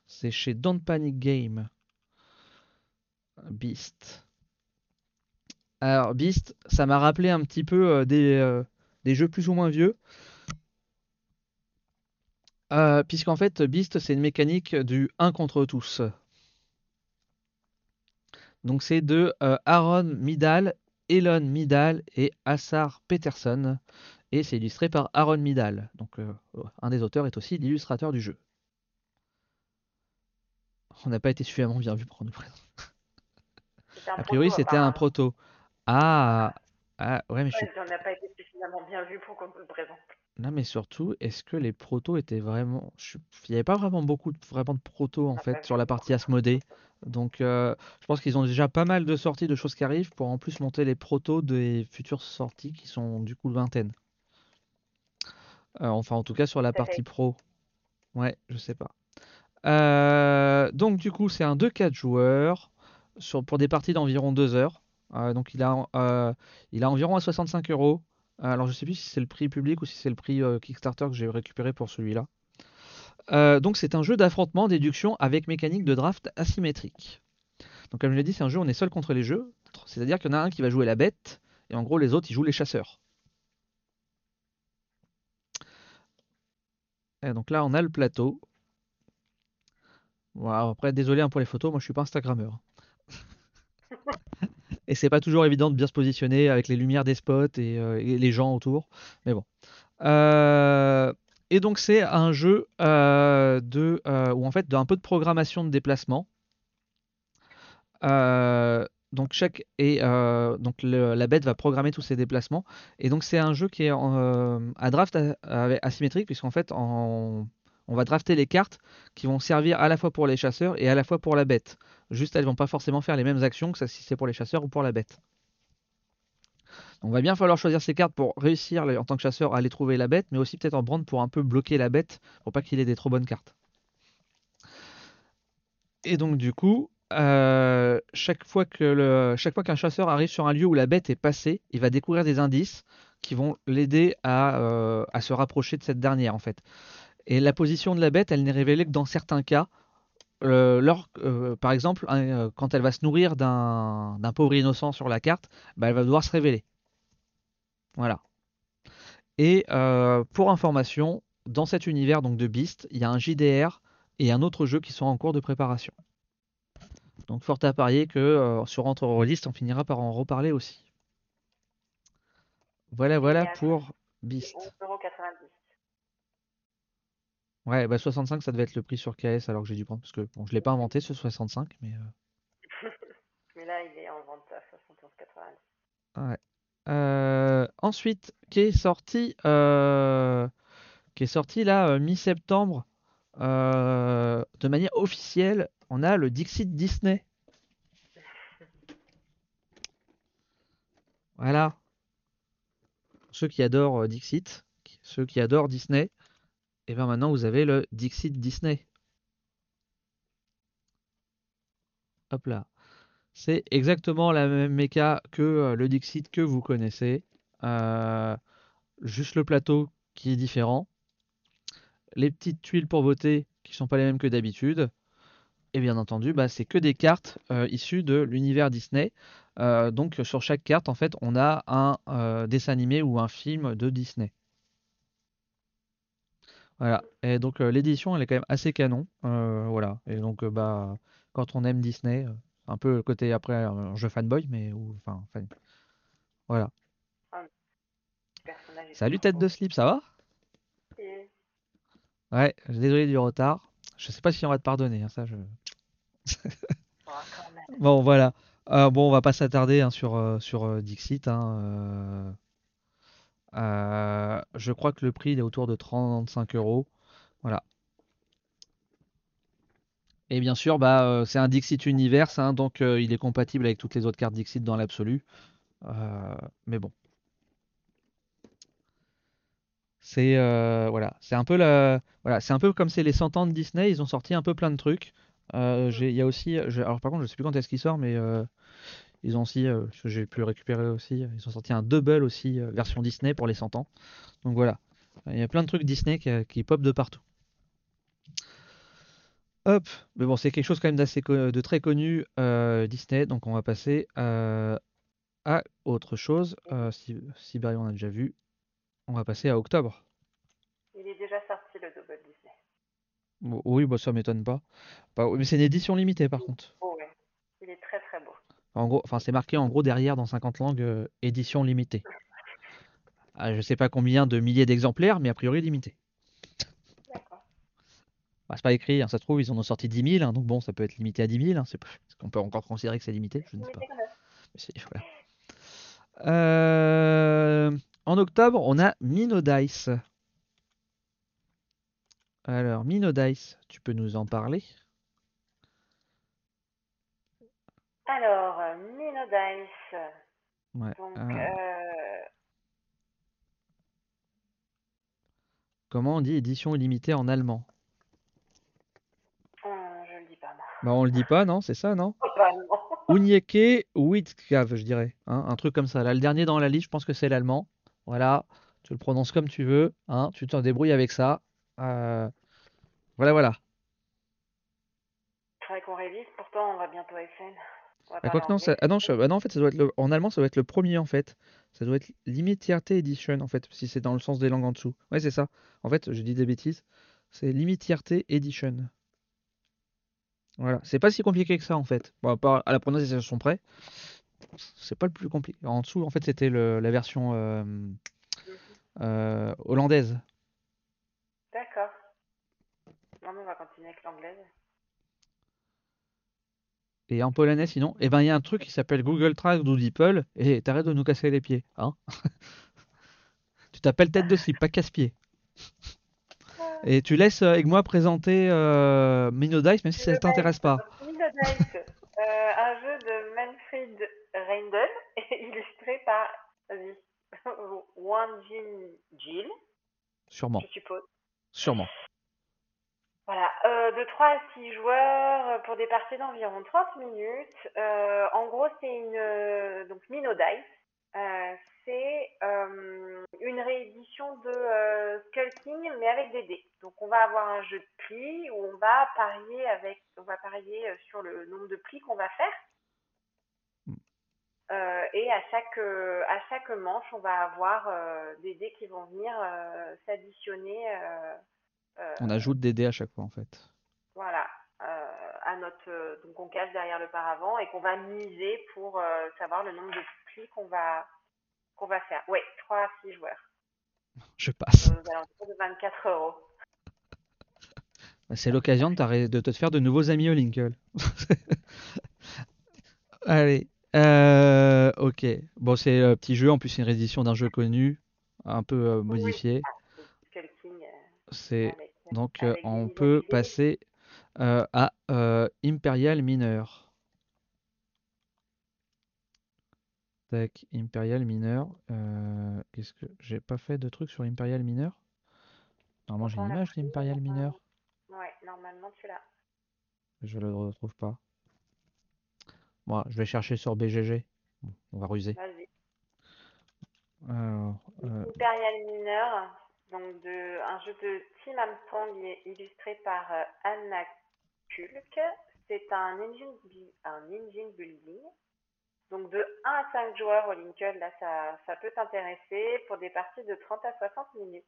C'est chez Don't Panic Game. Beast. Alors Beast, ça m'a rappelé un petit peu des, des jeux plus ou moins vieux. Puisqu'en fait, Beast, c'est une mécanique du 1 contre tous. Donc c'est de euh, Aaron Midal, Elon Midal et Assar Peterson. Et c'est illustré par Aaron Midal. Donc euh, un des auteurs est aussi l'illustrateur du jeu. On n'a pas été suffisamment bien vu pour nous présenter. A priori, c'était un proto. Ah, ah ouais, mais je On n'a pas été suffisamment bien vu pour qu'on nous le présente. Non, mais surtout, est-ce que les protos étaient vraiment. Il n'y avait pas vraiment beaucoup de, vraiment de protos en fait sur la partie Asmodée? Donc, euh, je pense qu'ils ont déjà pas mal de sorties de choses qui arrivent pour en plus monter les protos des futures sorties qui sont du coup vingtaine. Euh, enfin, en tout cas sur la partie pro. Ouais, je sais pas. Euh, donc, du coup, c'est un 2-4 joueurs sur, pour des parties d'environ 2 heures. donc, il a, il a environ à 65 euros. Alors, je sais plus si c'est le prix public ou si c'est le prix Kickstarter que j'ai récupéré pour celui-là. Euh, donc c'est un jeu d'affrontement, d'éduction avec mécanique de draft asymétrique. Donc comme je l'ai dit, c'est un jeu où on est seul contre les jeux. C'est-à-dire qu'il y en a un qui va jouer la bête, et en gros les autres ils jouent les chasseurs. Et donc là on a le plateau. Après désolé hein, pour les photos, moi je suis pas Instagrammeur. [laughs] et c'est pas toujours évident de bien se positionner avec les lumières des spots et, euh, et les gens autour. Mais bon. Euh, et donc c'est un jeu euh, de, euh, en fait d'un peu de programmation de déplacement. Euh, donc chaque et donc la bête va programmer tous ses déplacements et donc c'est un jeu qui est à draft asymétrique puisqu'en fait on va drafter les cartes qui vont servir à la fois pour les chasseurs et à la fois pour la bête. Juste, elles vont pas forcément faire les mêmes actions que ça, si c'est pour les chasseurs ou pour la bête. On va bien falloir choisir ces cartes pour réussir en tant que chasseur à aller trouver la bête, mais aussi peut-être en brand pour un peu bloquer la bête, pour pas qu'il ait des trop bonnes cartes. Et donc du coup, euh, chaque fois que chaque fois qu'un chasseur arrive sur un lieu où la bête est passée, il va découvrir des indices qui vont l'aider à, euh, se rapprocher de cette dernière en fait. Et la position de la bête, elle n'est révélée que dans certains cas. Euh, par exemple, quand elle va se nourrir d'un pauvre innocent sur la carte, bah, elle va devoir se révéler. Voilà. Et pour information, dans cet univers donc de Beast, il y a un JDR et un autre jeu qui sont en cours de préparation. Donc fort à parier que euh, sur Entre Release, on finira par en reparler aussi. Voilà, voilà pour Beast. Ouais, bah 65, ça devait être le prix sur KS alors que j'ai dû prendre. Parce que bon, je l'ai pas inventé ce 65, mais. Euh. [laughs] mais là, il est en vente à 71,90. Ouais. Euh, ensuite, qui est sorti, qui est sorti là mi-septembre de manière officielle on a le Dixit Disney. Voilà. Ceux qui adorent euh, Dixit, ceux qui adorent Disney, et bien maintenant vous avez le Dixit Disney. Hop là. C'est exactement la même méca que euh, le Dixit que vous connaissez. Euh, juste le plateau qui est différent. Les petites tuiles pour voter qui sont pas les mêmes que d'habitude. Et bien entendu, bah, c'est que des cartes euh, issues de l'univers Disney. Donc sur chaque carte, en fait, on a un dessin animé ou un film de Disney. Voilà. Et donc l'édition, elle est quand même assez canon. voilà. Et donc bah quand on aime Disney, un peu le côté après un jeu fanboy, mais ou enfin fan. Voilà. Ah, Salut tête de slip, ça va? Ouais, désolé du retard. Je sais pas si on va te pardonner, hein, ça je. [laughs] bon, voilà. Euh, bon, on va pas s'attarder hein, sur, euh, sur euh, Dixit. Hein, je crois que le prix est autour de 35 euros. Voilà. Et bien sûr, bah, c'est un Dixit Universe, hein, donc il est compatible avec toutes les autres cartes Dixit dans l'absolu. mais bon. C'est voilà, c'est un peu la, voilà, c'est un peu comme c'est les 100 ans de Disney, ils ont sorti un peu plein de trucs. Euh, il y a aussi, alors par contre, je sais plus quand est-ce qu'il sort, mais euh, ils ont aussi, euh, j'ai pu récupérer aussi, ils ont sorti un double aussi, version Disney pour les 100 ans. Donc voilà, il y a plein de trucs Disney qui, qui pop de partout. Hop, mais bon, c'est quelque chose quand même d'assez de très connu Disney, donc on va passer à autre chose. si, si on a déjà vu, on va passer à octobre. Il est déjà sorti le double Disney. Oui, bah ça m'étonne pas. Bah, mais c'est une édition limitée par contre. Oh, ouais. Il est très très beau. En gros, enfin c'est marqué en gros derrière dans 50 langues euh, édition limitée. [laughs] Ah, je sais pas combien de milliers d'exemplaires, mais a priori limité. Bah, c'est pas écrit, hein, ça se trouve ils en ont sorti 10 000, hein, donc bon ça peut être limité à 10 000. Hein, c'est... Est-ce qu'on peut encore considérer que c'est limité? Je ne sais pas. Euh, en octobre, on a Minodice. Alors, Minodice, tu peux nous en parler? Alors, euh, Minodice. Ouais. Donc, ah. euh, Comment on dit édition illimitée en allemand euh, Je le dis pas, moi. Bah, on le dit pas, non C'est ça, non? [laughs] Unieke Witkav, je dirais. Hein, un truc comme ça. Là, le dernier dans la liste, je pense que c'est l'allemand. Voilà. Tu le prononces comme tu veux. Hein, tu t'en débrouilles avec ça. Euh, voilà, voilà. Il faudrait qu'on révise, pourtant on va bientôt à FN. Ah, quoi non, ah non, ah non, en fait, ça doit être le... en allemand, ça doit être le premier en fait. Ça doit être Limitierte Edition en fait, si c'est dans le sens des langues en dessous. Ouais, c'est ça. En fait, je dis des bêtises. C'est Limitierte Edition. Voilà, c'est pas si compliqué que ça en fait. Bon, à la prononciation près, c'est pas le plus compliqué. En dessous, en fait, c'était la version euh, euh, hollandaise. D'accord. on va continuer avec l'anglaise. Et en polonais, sinon, eh ben, il y a un truc qui s'appelle Google Track ou DeepL, et t'arrêtes de nous casser les pieds. Hein [laughs] tu t'appelles tête de slip, pas casse-pied. Et tu laisses avec moi présenter euh, Minodice, même si ça ne t'intéresse pas. Minodice, euh, un jeu de Manfred Reindel, [laughs] illustré par Wang Jin Jill. Sûrement. Je suppose. Sûrement. Voilà, euh, de 3 à 6 joueurs euh, pour des parties d'environ 30 minutes. Euh, en gros, c'est une donc Minodice. c'est une réédition de Skull King, mais avec des dés. Donc, on va avoir un jeu de plis où on va parier avec, on va parier sur le nombre de plis qu'on va faire. Euh, et à chaque, euh, à chaque manche, on va avoir euh, des dés qui vont venir s'additionner. on ajoute des dés à chaque fois en fait. Voilà, à notre, donc on cache derrière le paravent et qu'on va miser pour savoir le nombre de plis qu'on va, qu'on va faire. Oui, 3 à 6 joueurs. [laughs] Je passe. Aux de 24 euros. Bah, c'est l'occasion de, de, te faire de nouveaux amis au Linkle. [laughs] Allez, euh, ok. Bon, c'est un petit jeu. En plus, c'est une réédition d'un jeu connu, un peu euh, modifié. C'est donc euh, on peut passer euh, à Imperial Mineur. Tac, Imperial Mineur. Qu'est-ce que j'ai pas fait de truc sur Imperial Mineur? Normalement, j'ai une image d'Imperial Mineur. Ouais, normalement tu l'as. Je le retrouve pas. Moi, je vais chercher sur BGG. on va ruser. Vas-y. Alors, euh... Imperial Mineur, donc de, un jeu de Tim Armstrong illustré par euh, Anna Kulk. C'est un engine, un engine building. Donc de 1 à 5 joueurs au Lincoln, là ça, ça peut t'intéresser pour des parties de 30 à 60 minutes.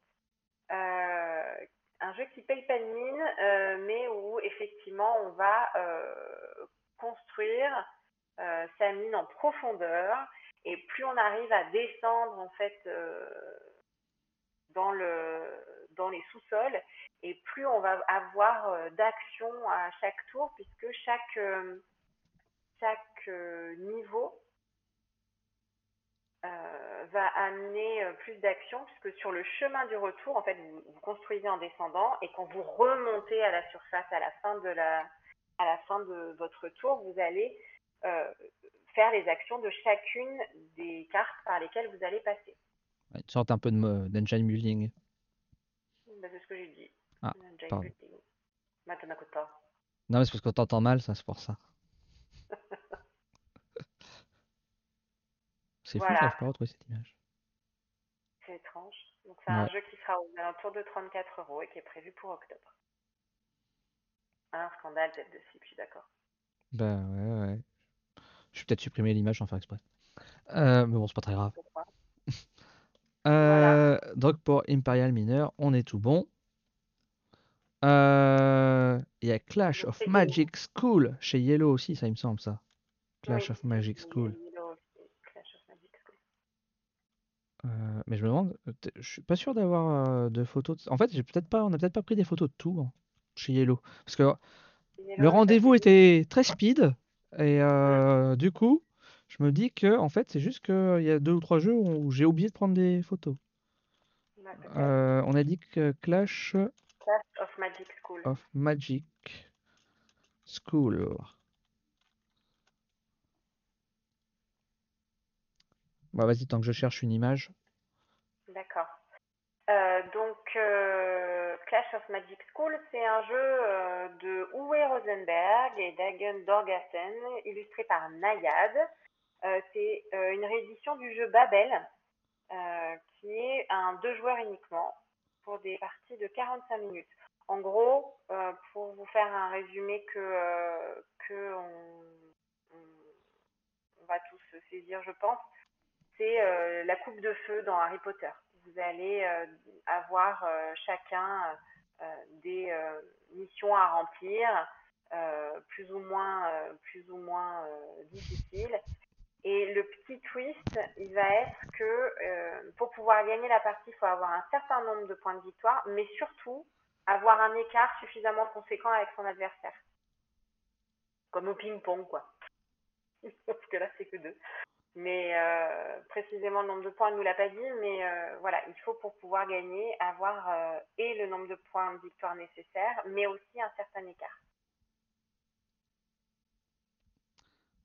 Euh, un jeu qui paye pas de mine, euh, mais où effectivement on va euh, construire euh, sa mine en profondeur. Et plus on arrive à descendre en fait euh, dans le dans les sous-sols et plus on va avoir euh, d'action à chaque tour puisque chaque chaque niveau va amener plus d'action puisque sur le chemin du retour en fait vous, vous, construisez en descendant et quand vous remontez à la surface à la fin de la à la fin de votre tour vous allez euh, faire les actions de chacune des cartes par lesquelles vous allez passer. une sorte un peu d'engine building. Bah, c'est ce que j'ai dit. Ah, pardon. Maintenant, pas. Non, mais c'est parce qu'on t'entend mal, ça, c'est pour ça. [laughs] c'est fou, je pas retrouver cette image. C'est étrange. Donc, c'est un jeu qui sera aux alentours de 34 euros et qui est prévu pour octobre. Un scandale, tête de je suis d'accord. Bah ouais, ouais. Je vais peut-être supprimer l'image sans faire exprès. Euh, mais bon, c'est pas très grave. [laughs] Euh, donc pour Imperial Miner, on est tout bon. Euh, il y a Clash of Magic School chez Yellow aussi, ça il me semble ça. Clash of Magic School. Mais je me demande, je suis pas sûr d'avoir de photos. En fait, j'ai peut-être pas, on a peut-être pas pris des photos de tout hein, chez Yellow, parce que le rendez-vous était très speed. Et euh, du coup, je me dis que en fait, c'est juste qu'il y a deux ou trois jeux où j'ai oublié de prendre des photos. Euh, on a dit que Clash, Clash of Magic School. Of Magic School. Bah vas-y, tant que je cherche une image. D'accord. Euh, donc, euh, Clash of Magic School, c'est un jeu euh, de Uwe Rosenberg et Dagen Dorgassen, illustré par Nayad. c'est une réédition du jeu Babel, qui est un deux joueurs uniquement, pour des parties de 45 minutes. En gros, pour vous faire un résumé que, que on, on va tous saisir, je pense, c'est la coupe de feu dans Harry Potter vous allez euh, avoir euh, chacun euh, des missions à remplir, plus ou moins, plus ou moins difficiles. Et le petit twist, il va être que pour pouvoir gagner la partie, il faut avoir un certain nombre de points de victoire, mais surtout avoir un écart suffisamment conséquent avec son adversaire. Comme au ping-pong, quoi. [laughs] Parce que là, c'est que deux. Mais précisément le nombre de points, elle nous l'a pas dit, mais voilà, il faut pour pouvoir gagner avoir et le nombre de points de victoire nécessaires, mais aussi un certain écart.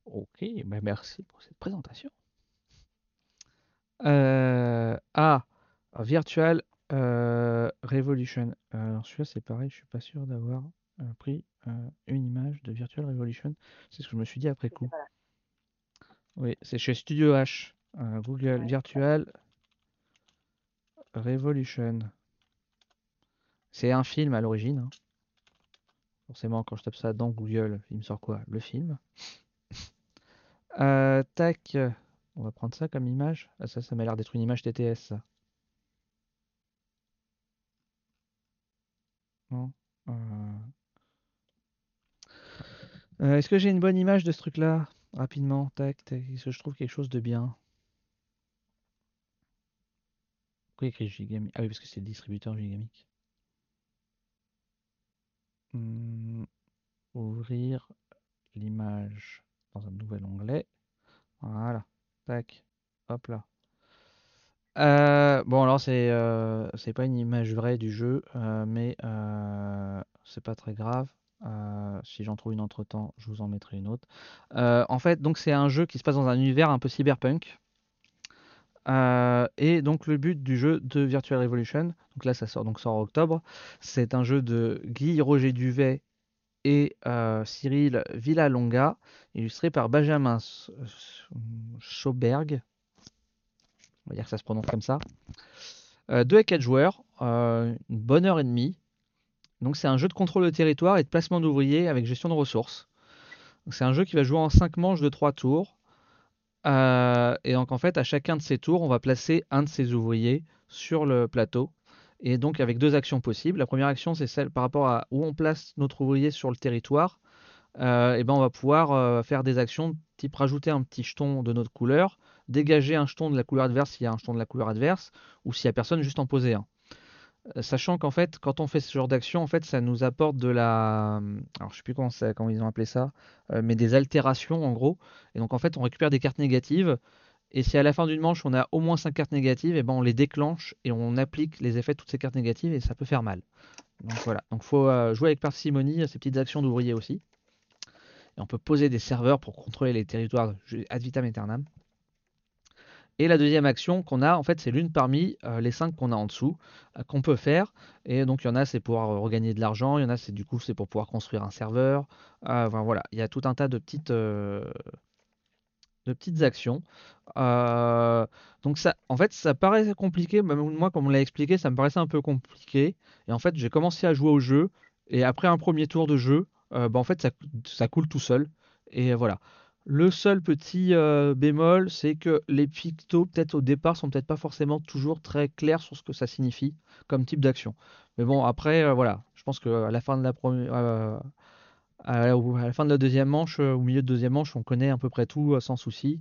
Ok, ben merci pour cette présentation. ah, Virtual Revolution. Alors celui-là c'est pareil, je suis pas sûr d'avoir pris une image de Virtual Revolution. C'est ce que je me suis dit après coup. Oui, c'est chez Studio H. Google Virtual Revolution. C'est un film à l'origine. Hein. Forcément, quand je tape ça dans Google, il me sort quoi? Le film. [laughs] Euh, tac. On va prendre ça comme image. Ah, ça, ça m'a l'air d'être une image TTS, ça. Non. Euh. Euh, est-ce que j'ai une bonne image de ce truc-là? Rapidement, tac, tac. Que je trouve quelque chose de bien Pourquoi écrit Gigamic Ah oui, parce que c'est le distributeur Gigamic. Hmm, ouvrir l'image dans un nouvel onglet. Voilà. Tac. Hop là. Euh, bon alors c'est euh, c'est pas une image vraie du jeu, euh, mais c'est pas très grave. Si j'en trouve une entre temps, je vous en mettrai une autre. en fait, donc c'est un jeu qui se passe dans un univers un peu cyberpunk. et donc le but du jeu de Virtual Revolution, donc là ça sort donc sort en octobre, c'est un jeu de Guy Roger Duvet et Cyril Villalonga, illustré par Benjamin Schauberg. On va dire que ça se prononce comme ça. Euh, deux à quatre joueurs, une bonne heure et demie. Donc c'est un jeu de contrôle de territoire et de placement d'ouvriers avec gestion de ressources. C'est un jeu qui va jouer en 5 manches de 3 tours. et donc en fait, à chacun de ces tours, on va placer un de ces ouvriers sur le plateau et donc avec deux actions possibles. La première action, c'est celle par rapport à où on place notre ouvrier sur le territoire. Euh, et ben on va pouvoir euh, faire des actions type rajouter un petit jeton de notre couleur, dégager un jeton de la couleur adverse s'il y a un jeton de la couleur adverse, ou s'il n'y a personne, juste en poser un. Euh, sachant qu'en fait, quand on fait ce genre d'action, en fait, ça nous apporte de la. Alors, je sais plus comment, ils ont appelé ça, mais des altérations en gros. Et donc, en fait, on récupère des cartes négatives et si à la fin d'une manche on a au moins 5 cartes négatives, et eh ben on les déclenche et on applique les effets de toutes ces cartes négatives et ça peut faire mal. Donc voilà, donc faut euh, jouer avec parcimonie ces petites actions d'ouvrier aussi. Et on peut poser des serveurs pour contrôler les territoires ad vitam aeternam. Et la deuxième action qu'on a, en fait, c'est l'une parmi euh, les 5 qu'on a en dessous, euh, qu'on peut faire. Et donc, il y en a, c'est pour regagner de l'argent. Il y en a, c'est du coup, c'est pour pouvoir construire un serveur. Voilà, il y a tout un tas de petites, de petites actions. Euh, donc ça, en fait, ça paraît compliqué. Moi, comme on l'a expliqué, ça me paraissait un peu compliqué. Et en fait, j'ai commencé à jouer au jeu. Et après un premier tour de jeu, euh, bah, en fait, ça, coule tout seul. Et voilà. Le seul petit euh, bémol, c'est que les pictos, peut-être au départ, sont peut-être pas forcément toujours très clairs sur ce que ça signifie comme type d'action. Mais bon, après, voilà. Je pense qu'à la fin de la première à la fin de la deuxième manche, euh, au milieu de deuxième manche, on connaît à peu près tout euh, sans souci.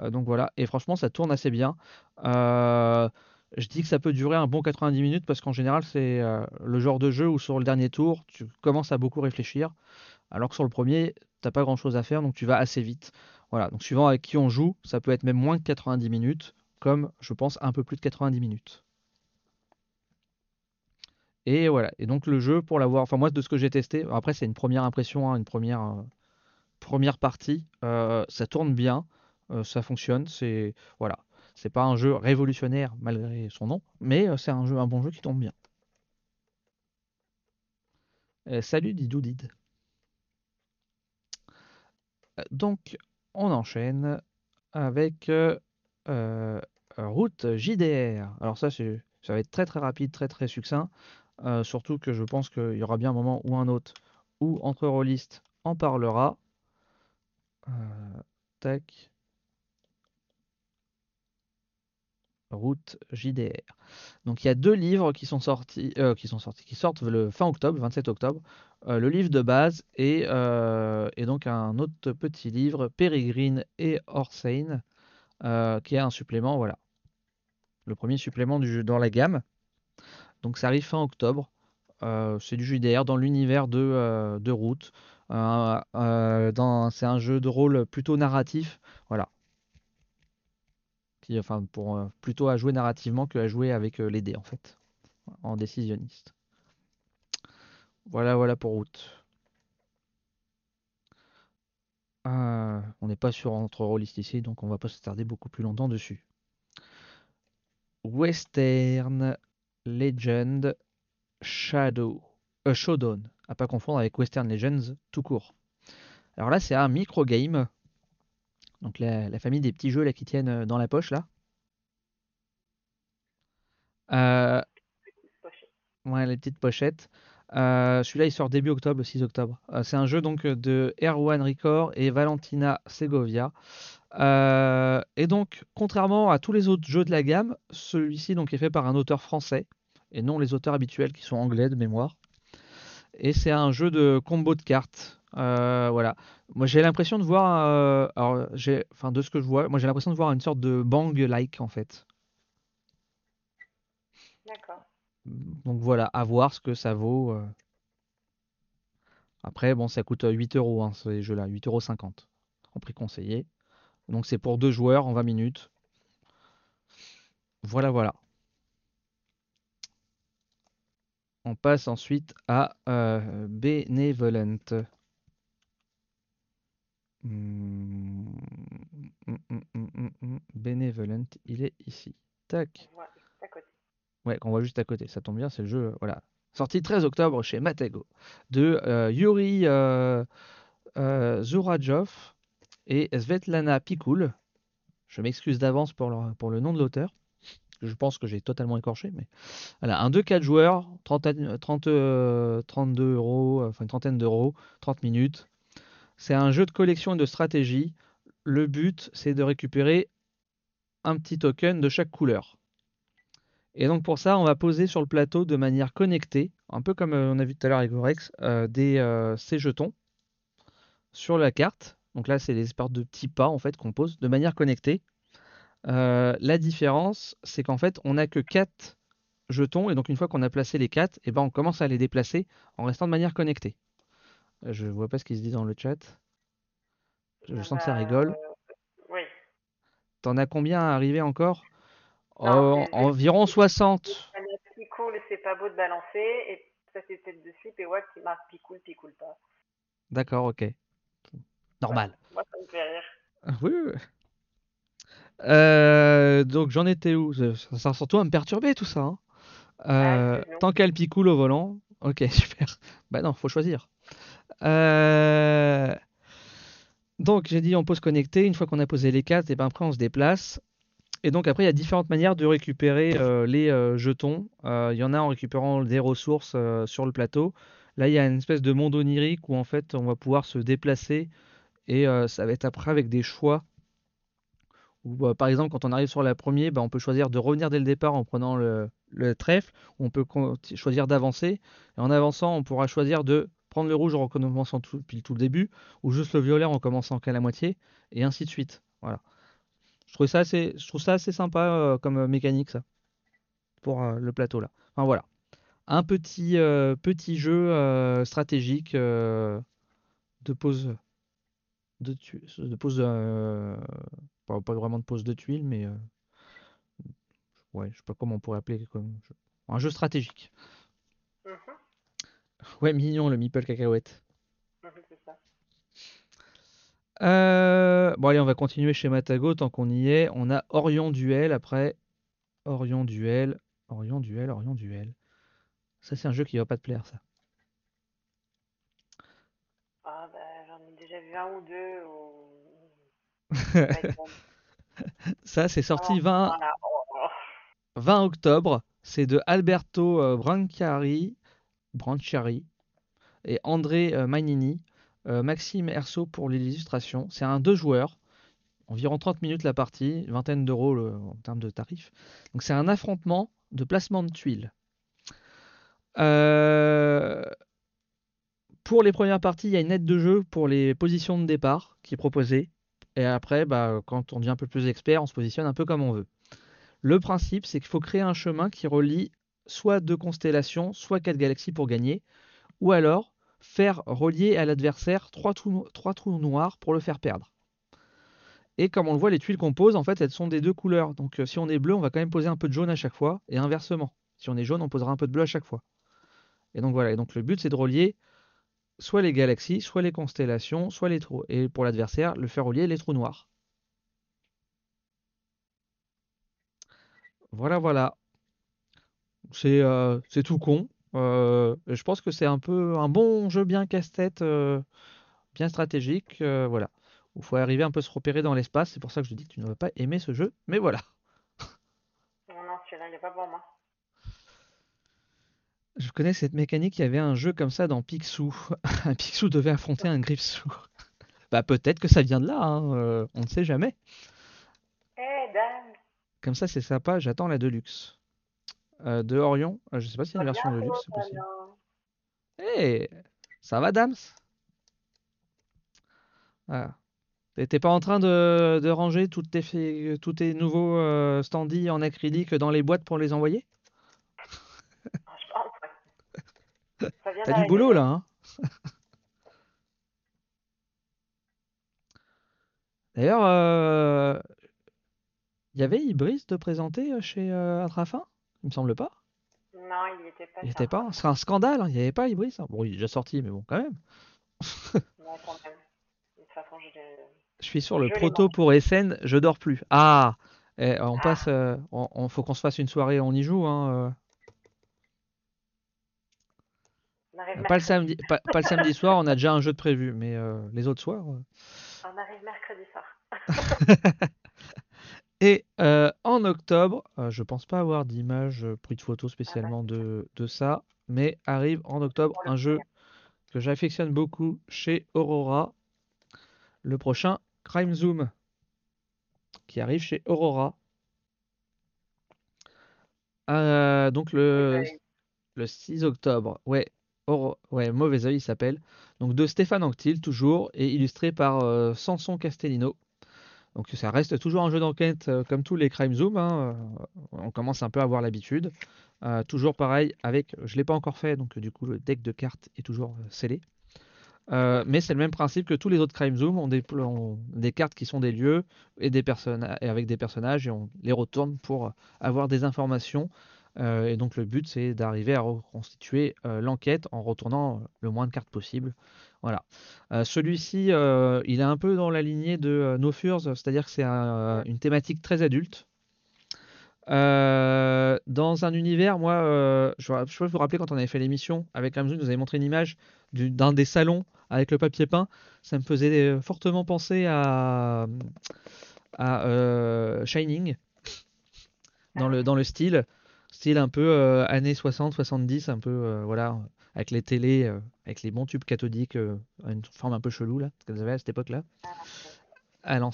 Euh, donc voilà, et franchement, ça tourne assez bien. je dis que ça peut durer un bon 90 minutes parce qu'en général, c'est le genre de jeu où sur le dernier tour, tu commences à beaucoup réfléchir, alors que sur le premier, t'as pas grand chose à faire, donc tu vas assez vite. Voilà, donc suivant avec qui on joue, ça peut être même moins de 90 minutes, comme je pense un peu plus de 90 minutes. Et voilà. Et donc le jeu, pour l'avoir, enfin moi de ce que j'ai testé, après c'est une première impression, hein, une première, euh, première partie, euh, ça tourne bien, euh, ça fonctionne, c'est voilà. C'est pas un jeu révolutionnaire malgré son nom, mais c'est un jeu, un bon jeu qui tourne bien. salut Didoudid. Donc on enchaîne avec route JDR. Alors ça, ça va être très très rapide, très très succinct. Euh, surtout que je pense qu'il y aura bien un moment ou un autre où entre Rollist en parlera. Euh, tac. Route JDR. Donc il y a deux livres qui sont sortis, euh, qui sont sortis, qui sortent le fin octobre, 27 octobre. Le livre de base et, et, donc un autre petit livre, Peregrine et Orsane, qui est un supplément, voilà. Le premier supplément du jeu dans la gamme. Donc ça arrive fin octobre. Euh, c'est du JDR dans l'univers de, euh, Route. Euh, c'est un jeu de rôle plutôt narratif. Voilà. enfin, pour plutôt à jouer narrativement que à jouer avec les dés en fait, en décisionniste. Voilà, voilà pour route. on n'est pas sur entre rôlistes ici, donc on va pas se tarder beaucoup plus longtemps dessus. Western Legend Shadow, euh, Showdown, à pas confondre avec Western Legends tout court. Alors là, c'est un micro game. Donc la, famille des petits jeux là qui tiennent euh, dans la poche là. Euh, ouais, les petites pochettes. Celui-là, il sort début octobre, le 6 octobre. c'est un jeu donc de Erwan Ricor et Valentina Segovia. et donc, contrairement à tous les autres jeux de la gamme, celui-ci donc est fait par un auteur français et non les auteurs habituels qui sont anglais de mémoire. Et c'est un jeu de combo de cartes. Euh, voilà. Moi j'ai l'impression de voir, euh, alors j'ai, de ce que je vois, moi j'ai l'impression de voir une sorte de bang-like en fait. D'accord. Donc voilà, à voir ce que ça vaut. Euh. Après, bon, ça coûte 8 euros hein, ces jeux-là, 8,50 euros en prix conseillé. Donc c'est pour deux joueurs en 20 minutes. Voilà, voilà. On passe ensuite à euh, Benevolent. Hmm, hmm, hmm, Benevolent, il est ici. Tac. Qu'on voit juste à côté. Ça tombe bien, c'est le jeu. Voilà. Sorti 13 octobre chez Matego. De euh, Yuri euh, Zurajov et Svetlana Pikul. Je m'excuse d'avance pour, le nom de l'auteur je pense que j'ai totalement écorché, mais voilà, un 2-4 joueurs, 30, 30 32 euros, enfin une trentaine d'euros, 30 minutes. C'est un jeu de collection et de stratégie. Le but, c'est de récupérer un petit token de chaque couleur. Et donc pour ça, on va poser sur le plateau de manière connectée, un peu comme euh, on a vu tout à l'heure avec Vorex, euh, des, euh, ces jetons sur la carte. Donc là, c'est des espèces de petits pas en fait qu'on pose de manière connectée. Euh, la différence, c'est qu'en fait, on n'a que 4 jetons, et donc une fois qu'on a placé les 4, et eh ben on commence à les déplacer en restant de manière connectée. Euh, je vois pas ce qui se dit dans le chat. Je sens que ça rigole. Euh, oui. T'en as combien à arriver encore? Environ 60. Picoule, c'est pas beau de balancer, et ça c'est peut-être dessus, et ouais, qui marque picoule, picoule pas. D'accord, ok. Normal. moi, ça me fait rire. Oui, oui. Euh, donc j'en étais où? Ça, sert surtout à me perturber tout ça. Hein. Euh, tant qu'elle picoule au volant. Ok, [laughs] super. Bah non, faut choisir. Euh, donc j'ai dit on pose connecté. Une fois qu'on a posé les 4, et ben après on se déplace. Et donc après il y a différentes manières de récupérer les jetons. Il y en a en récupérant des ressources sur le plateau. Là il y a une espèce de monde onirique où en fait on va pouvoir se déplacer et ça va être après avec des choix bah, par exemple, quand on arrive sur la première, bah, on peut choisir de revenir dès le départ en prenant le, trèfle, ou on peut choisir d'avancer. Et en avançant, on pourra choisir de prendre le rouge en recommençant tout, depuis tout le début, ou juste le violet en commençant qu'à la moitié, et ainsi de suite. Voilà. Je trouve ça assez, je trouve ça assez sympa euh, comme euh, mécanique, ça, pour euh, le plateau là. Enfin voilà. Un petit, petit jeu stratégique de pause de, pas, vraiment de pose de tuiles, mais euh, ouais, je sais pas comment on pourrait appeler comme un jeu stratégique. Mhm. Ouais, mignon le Meeple cacahuète. Euh, bon allez, on va continuer chez Matago tant qu'on y est. On a Orion Duel après. Orion Duel, Orion Duel, Orion Duel. Ça c'est un jeu qui va pas te plaire ça. Ah bah j'en ai déjà vu un ou deux. [laughs] Ça, c'est sorti 20, 20 octobre. C'est de Alberto euh, Branciari et André euh, Magnini. Euh, Maxime Erso pour l'illustration. C'est un deux joueurs, environ 30 minutes la partie, vingtaine d'euros en termes de tarifs. Donc c'est un affrontement de placement de tuiles. pour les premières parties, il y a une aide de jeu pour les positions de départ qui est proposée. Et après, bah, quand on devient un peu plus expert, on se positionne un peu comme on veut. Le principe, c'est qu'il faut créer un chemin qui relie soit deux constellations, soit quatre galaxies pour gagner, ou alors faire relier à l'adversaire trois trous, noirs pour le faire perdre. Et comme on le voit, les tuiles qu'on pose, en fait, elles sont des deux couleurs. Donc si on est bleu, on va quand même poser un peu de jaune à chaque fois, et inversement. Si on est jaune, on posera un peu de bleu à chaque fois. Et donc voilà, et donc le but c'est de relier soit les galaxies, soit les constellations, soit les trous. Et pour l'adversaire, le faire relier les trous noirs. Voilà, voilà. C'est euh, tout con. Euh, je pense que c'est un peu un bon jeu bien casse-tête, euh, bien stratégique. voilà. Il faut arriver un peu à se repérer dans l'espace. C'est pour ça que je dis que tu ne vas pas aimer ce jeu. Mais voilà. Non, non, celui-là, il n'est pas pour moi. Je connais cette mécanique, il y avait un jeu comme ça dans Picsou. [laughs] un Picsou devait affronter un Griffsou. [laughs] bah peut-être que ça vient de là, hein, euh, on ne sait jamais. Eh, comme ça c'est sympa, j'attends la Deluxe. Euh, de Orion, euh, je sais pas s'il y a une version Deluxe, c'est possible. Eh, ça va Dams? Ah. T'es pas en train de, ranger toutes tes, tous tes nouveaux standees en acrylique dans les boîtes pour les envoyer? T'as du boulot là, hein? [laughs] D'ailleurs, euh, il y avait Ibris de présenter euh, chez euh, Atrafin? Il me semble pas. Non, il n'y était pas. Il était pas. C'est un scandale, hein. il n'y avait pas Ibris. Hein. Bon, il est déjà sorti, mais bon, quand même. [laughs] je... suis sur le proto pour SN, je dors plus. Ah, eh, on ah. passe. on, faut qu'on se fasse une soirée, on y joue. Hein, pas le, samedi, pas, le samedi soir, on a déjà un jeu de prévu, mais euh, les autres soirs. Euh. On arrive mercredi soir. [laughs] Et euh, en octobre, je pense pas avoir d'image pris de photos spécialement de, de, ça, mais arrive en octobre un jeu que j'affectionne beaucoup chez Aurora, le prochain Crime Zoom, qui arrive chez Aurora. donc le, le 6 octobre. Ouais, ouais, Mauvais Oeil, il s'appelle. Donc de Stéphane Anctil, toujours, et illustré par euh, Samson Castellino. Donc ça reste toujours un jeu d'enquête euh, comme tous les Crime Zoom. Hein, euh, on commence un peu à avoir l'habitude. toujours pareil avec, je l'ai pas encore fait, donc du coup le deck de cartes est toujours scellé. mais c'est le même principe que tous les autres Crime Zoom. On, on des cartes qui sont des lieux et des et avec des personnages et on les retourne pour avoir des informations euh, et donc le but c'est d'arriver à reconstituer euh, l'enquête en retournant le moins de cartes possible. Voilà. Euh, celui-ci, il est un peu dans la lignée de No Furs, c'est-à-dire que c'est une thématique très adulte. dans un univers, moi, je, je peux vous rappeler quand on avait fait l'émission avec Ramsey, nous avait montré une image d'un des salons avec le papier peint. Ça me faisait fortement penser à, Shining dans le style style un peu euh, années 60, 70, un peu, euh, voilà, avec les télés, euh, avec les bons tubes cathodiques, une forme un peu chelou, là, ce qu'elles avaient à cette époque-là.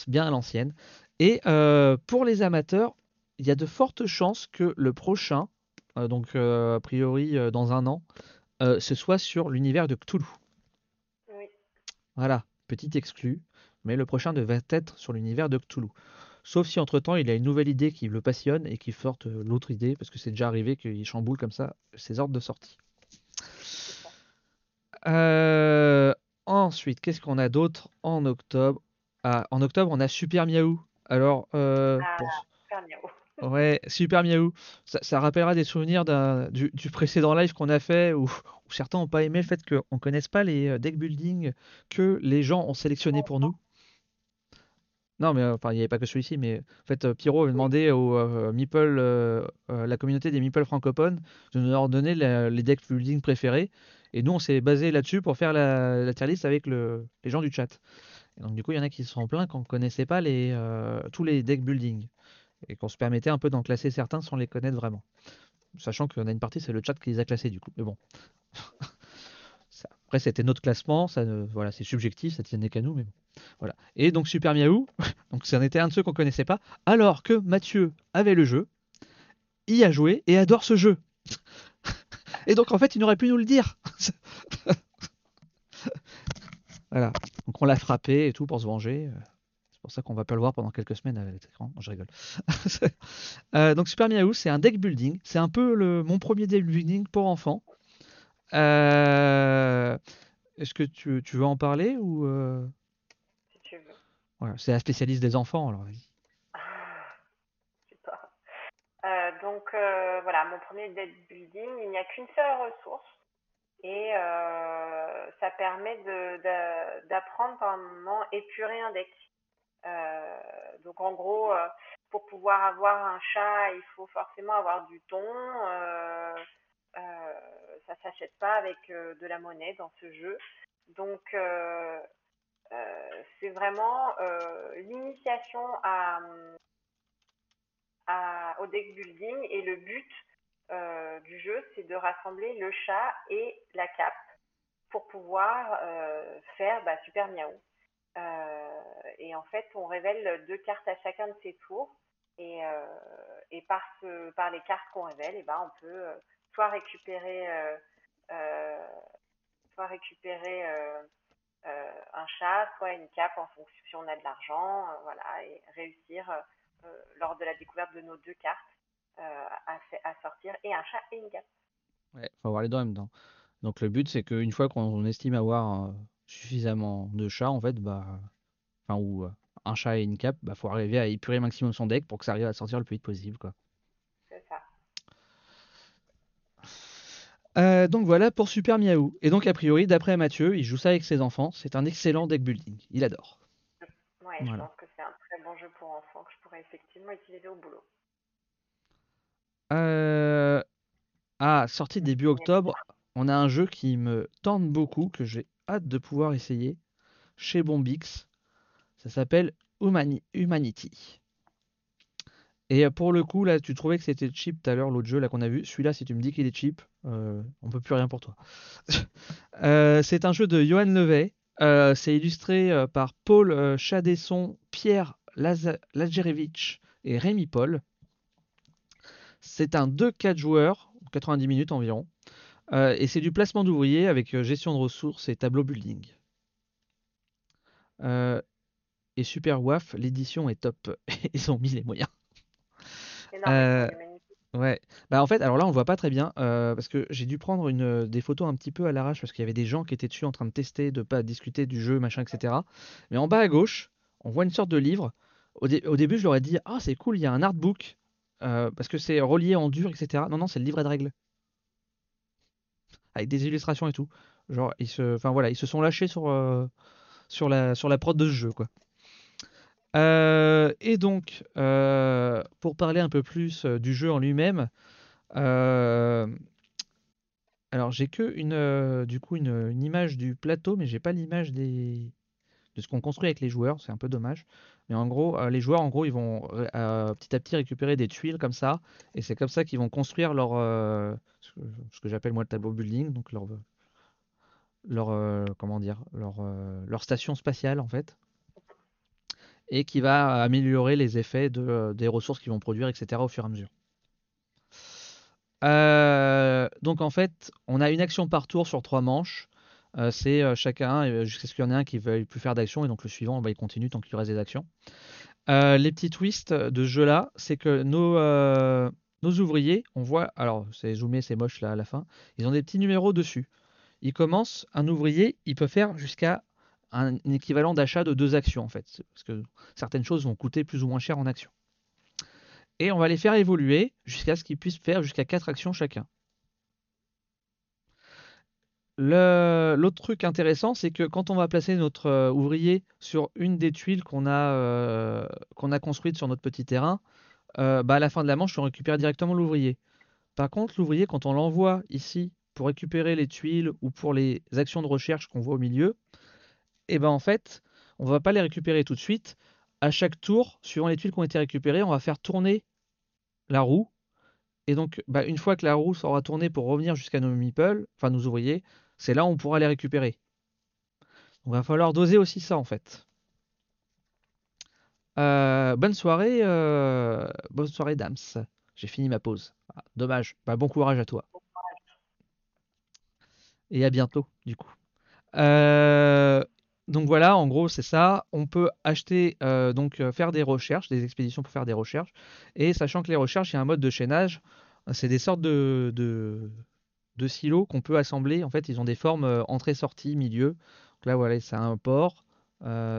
bien à l'ancienne. Et pour les amateurs, il y a de fortes chances que le prochain, donc a priori dans un an, ce soit sur l'univers de Cthulhu. Oui. Voilà, petit exclu, mais le prochain devait être sur l'univers de Cthulhu. Sauf si entre-temps, il a une nouvelle idée qui le passionne et qui forte euh, l'autre idée, parce que c'est déjà arrivé qu'il chamboule comme ça ses ordres de sortie. Euh, ensuite, qu'est-ce qu'on a d'autre en octobre? Ah, En octobre, on a Super Miaou. Alors, euh, ah, Super Miaou. [laughs] Ouais, Super Miaou. Ça, rappellera des souvenirs du, précédent live qu'on a fait où, certains n'ont pas aimé le fait qu'on ne connaisse pas les deck building que les gens ont sélectionné pour nous. Non, mais enfin, il n'y avait pas que celui-ci, mais en fait, euh, Pierrot avait demandé au euh, euh, la communauté des Meeple francophones de nous leur donner les decks building préférés. Et nous, on s'est basé là-dessus pour faire la, tier list avec le, les gens du chat. Et donc, du coup, il y en a qui se sont plaints qu'on ne connaissait pas les, tous les decks building et qu'on se permettait un peu d'en classer certains sans les connaître vraiment. Sachant qu'on a une partie, c'est le chat qui les a classés du coup. Mais bon. [laughs] Après, c'était notre classement, voilà, c'est subjectif, ça tenait qu'à nous, mais. Voilà. Et donc Super Miaou, [laughs] donc c'en était un de ceux qu'on connaissait pas, alors que Mathieu avait le jeu, y a joué et adore ce jeu. [laughs] et donc en fait, il n'aurait pu nous le dire. [laughs] voilà. Donc on l'a frappé et tout pour se venger. C'est pour ça qu'on va pas le voir pendant quelques semaines à l'écran. je rigole. Euh, donc Super Miaou, c'est un deck building. C'est un peu le, mon premier deck building pour enfants. Euh, est-ce que tu, veux en parler ou euh? Voilà, c'est la spécialiste des enfants, alors vas-y. Pas. Euh, donc euh, voilà, mon premier deck building, il n'y a qu'une seule ressource et euh, ça permet d'apprendre comment épurer un deck. donc en gros, pour pouvoir avoir un chat, il faut forcément avoir du thon. Ça s'achète pas avec de la monnaie dans ce jeu. Donc euh, c'est vraiment euh, l'initiation au deck building et le but euh, du jeu, c'est de rassembler le chat et la cape pour pouvoir faire bah, Super Miaou. et en fait, on révèle deux cartes à chacun de ces tours. Et, par, les cartes qu'on révèle, et ben, on peut soit récupérer, soit récupérer euh, un chat, soit une cape en fonction si on a de l'argent, euh, voilà, et réussir euh, lors de la découverte de nos deux cartes à, sortir et un chat et une cape. Ouais, faut avoir les deux en même temps. Donc le but c'est qu'une fois qu'on estime avoir suffisamment de chats, en fait, bah, enfin ou un chat et une cape, bah faut arriver à épurer maximum son deck pour que ça arrive à sortir le plus vite possible, quoi. Euh, donc voilà pour Super Miaou. Et donc a priori, d'après Mathieu, il joue ça avec ses enfants. C'est un excellent deck building. Il adore. Ouais, je pense que c'est un très bon jeu pour enfants que je pourrais effectivement utiliser au boulot. Euh... Ah, sorti début octobre, on a un jeu qui me tente beaucoup, que j'ai hâte de pouvoir essayer chez Bombix. Ça s'appelle Humanity. Et pour le coup, là, tu trouvais que c'était cheap tout à l'heure, l'autre jeu là qu'on a vu. Celui-là, si tu me dis qu'il est cheap, euh, on peut plus rien pour toi. [laughs] Euh, c'est un jeu de Johan Levet. Euh, c'est illustré par Paul Chadesson, Pierre Lajerevich et Rémi Paul. C'est un 2-4 joueurs, 90 minutes environ. et c'est du placement d'ouvriers avec gestion de ressources et tableau building. et Super WAF, l'édition est top. [laughs] Ils ont mis les moyens. Euh, ouais. Bah en fait, alors là on voit pas très bien euh, parce que j'ai dû prendre une, des photos un petit peu à l'arrache parce qu'il y avait des gens qui étaient dessus en train de tester, de pas discuter du jeu, machin, etc. Mais en bas à gauche, on voit une sorte de livre. Au, début, je leur ai dit ah c'est cool, il y a un artbook euh, parce que c'est relié en dur, etc. Non non, c'est le livret de règles avec des illustrations et tout. Genre ils se, enfin voilà, ils se sont lâchés sur sur la sur la prod de ce jeu quoi. Euh, et donc, euh, pour parler un peu plus euh, du jeu en lui-même, alors j'ai que une, du coup une, image du plateau, mais j'ai pas l'image des, de ce qu'on construit avec les joueurs. C'est un peu dommage. Mais en gros, les joueurs, en gros, ils vont petit à petit récupérer des tuiles comme ça, et c'est comme ça qu'ils vont construire leur, ce que, j'appelle moi le tableau building, donc leur, leur comment dire, leur, leur station spatiale en fait et qui va améliorer les effets euh, des ressources qu'ils vont produire, etc. au fur et à mesure. Euh, donc en fait, on a une action par tour sur trois manches. Euh, c'est chacun, jusqu'à ce qu'il y en ait un qui ne veuille plus faire d'action, et donc le suivant, bah, il continue tant qu'il reste des actions. les petits twists de ce jeu-là, c'est que nos, nos ouvriers, on voit, alors c'est zoomé, c'est moche là à la fin, ils ont des petits numéros dessus. Ils commencent, un ouvrier, il peut faire jusqu'à un, équivalent d'achat de deux actions en fait, parce que certaines choses vont coûter plus ou moins cher en actions. Et on va les faire évoluer jusqu'à ce qu'ils puissent faire jusqu'à quatre actions chacun. L'autre truc intéressant, c'est que quand on va placer notre euh, ouvrier sur une des tuiles qu'on a, euh, construites sur notre petit terrain, euh, bah à la fin de la manche, on récupère directement l'ouvrier. Par contre, l'ouvrier, quand on l'envoie ici pour récupérer les tuiles ou pour les actions de recherche qu'on voit au milieu, et ben en fait, on va pas les récupérer tout de suite. À chaque tour, suivant les tuiles qui ont été récupérées, on va faire tourner la roue. Et donc, bah, une fois que la roue sera tournée pour revenir jusqu'à nos meeples, enfin nos ouvriers, c'est là où on pourra les récupérer. Donc, il va falloir doser aussi ça en fait. Euh, bonne soirée, euh, bonne soirée Dams. J'ai fini ma pause. Ah, dommage. Bah, bon courage à toi. Et à bientôt, du coup. Euh, donc voilà, en gros, c'est ça. On peut acheter, euh, donc euh, faire des recherches, des expéditions pour faire des recherches. Et sachant que les recherches, il y a un mode de chaînage. C'est des sortes de, silos qu'on peut assembler. En fait, ils ont des formes euh, entrée-sortie, milieu. Donc là, voilà, c'est un port.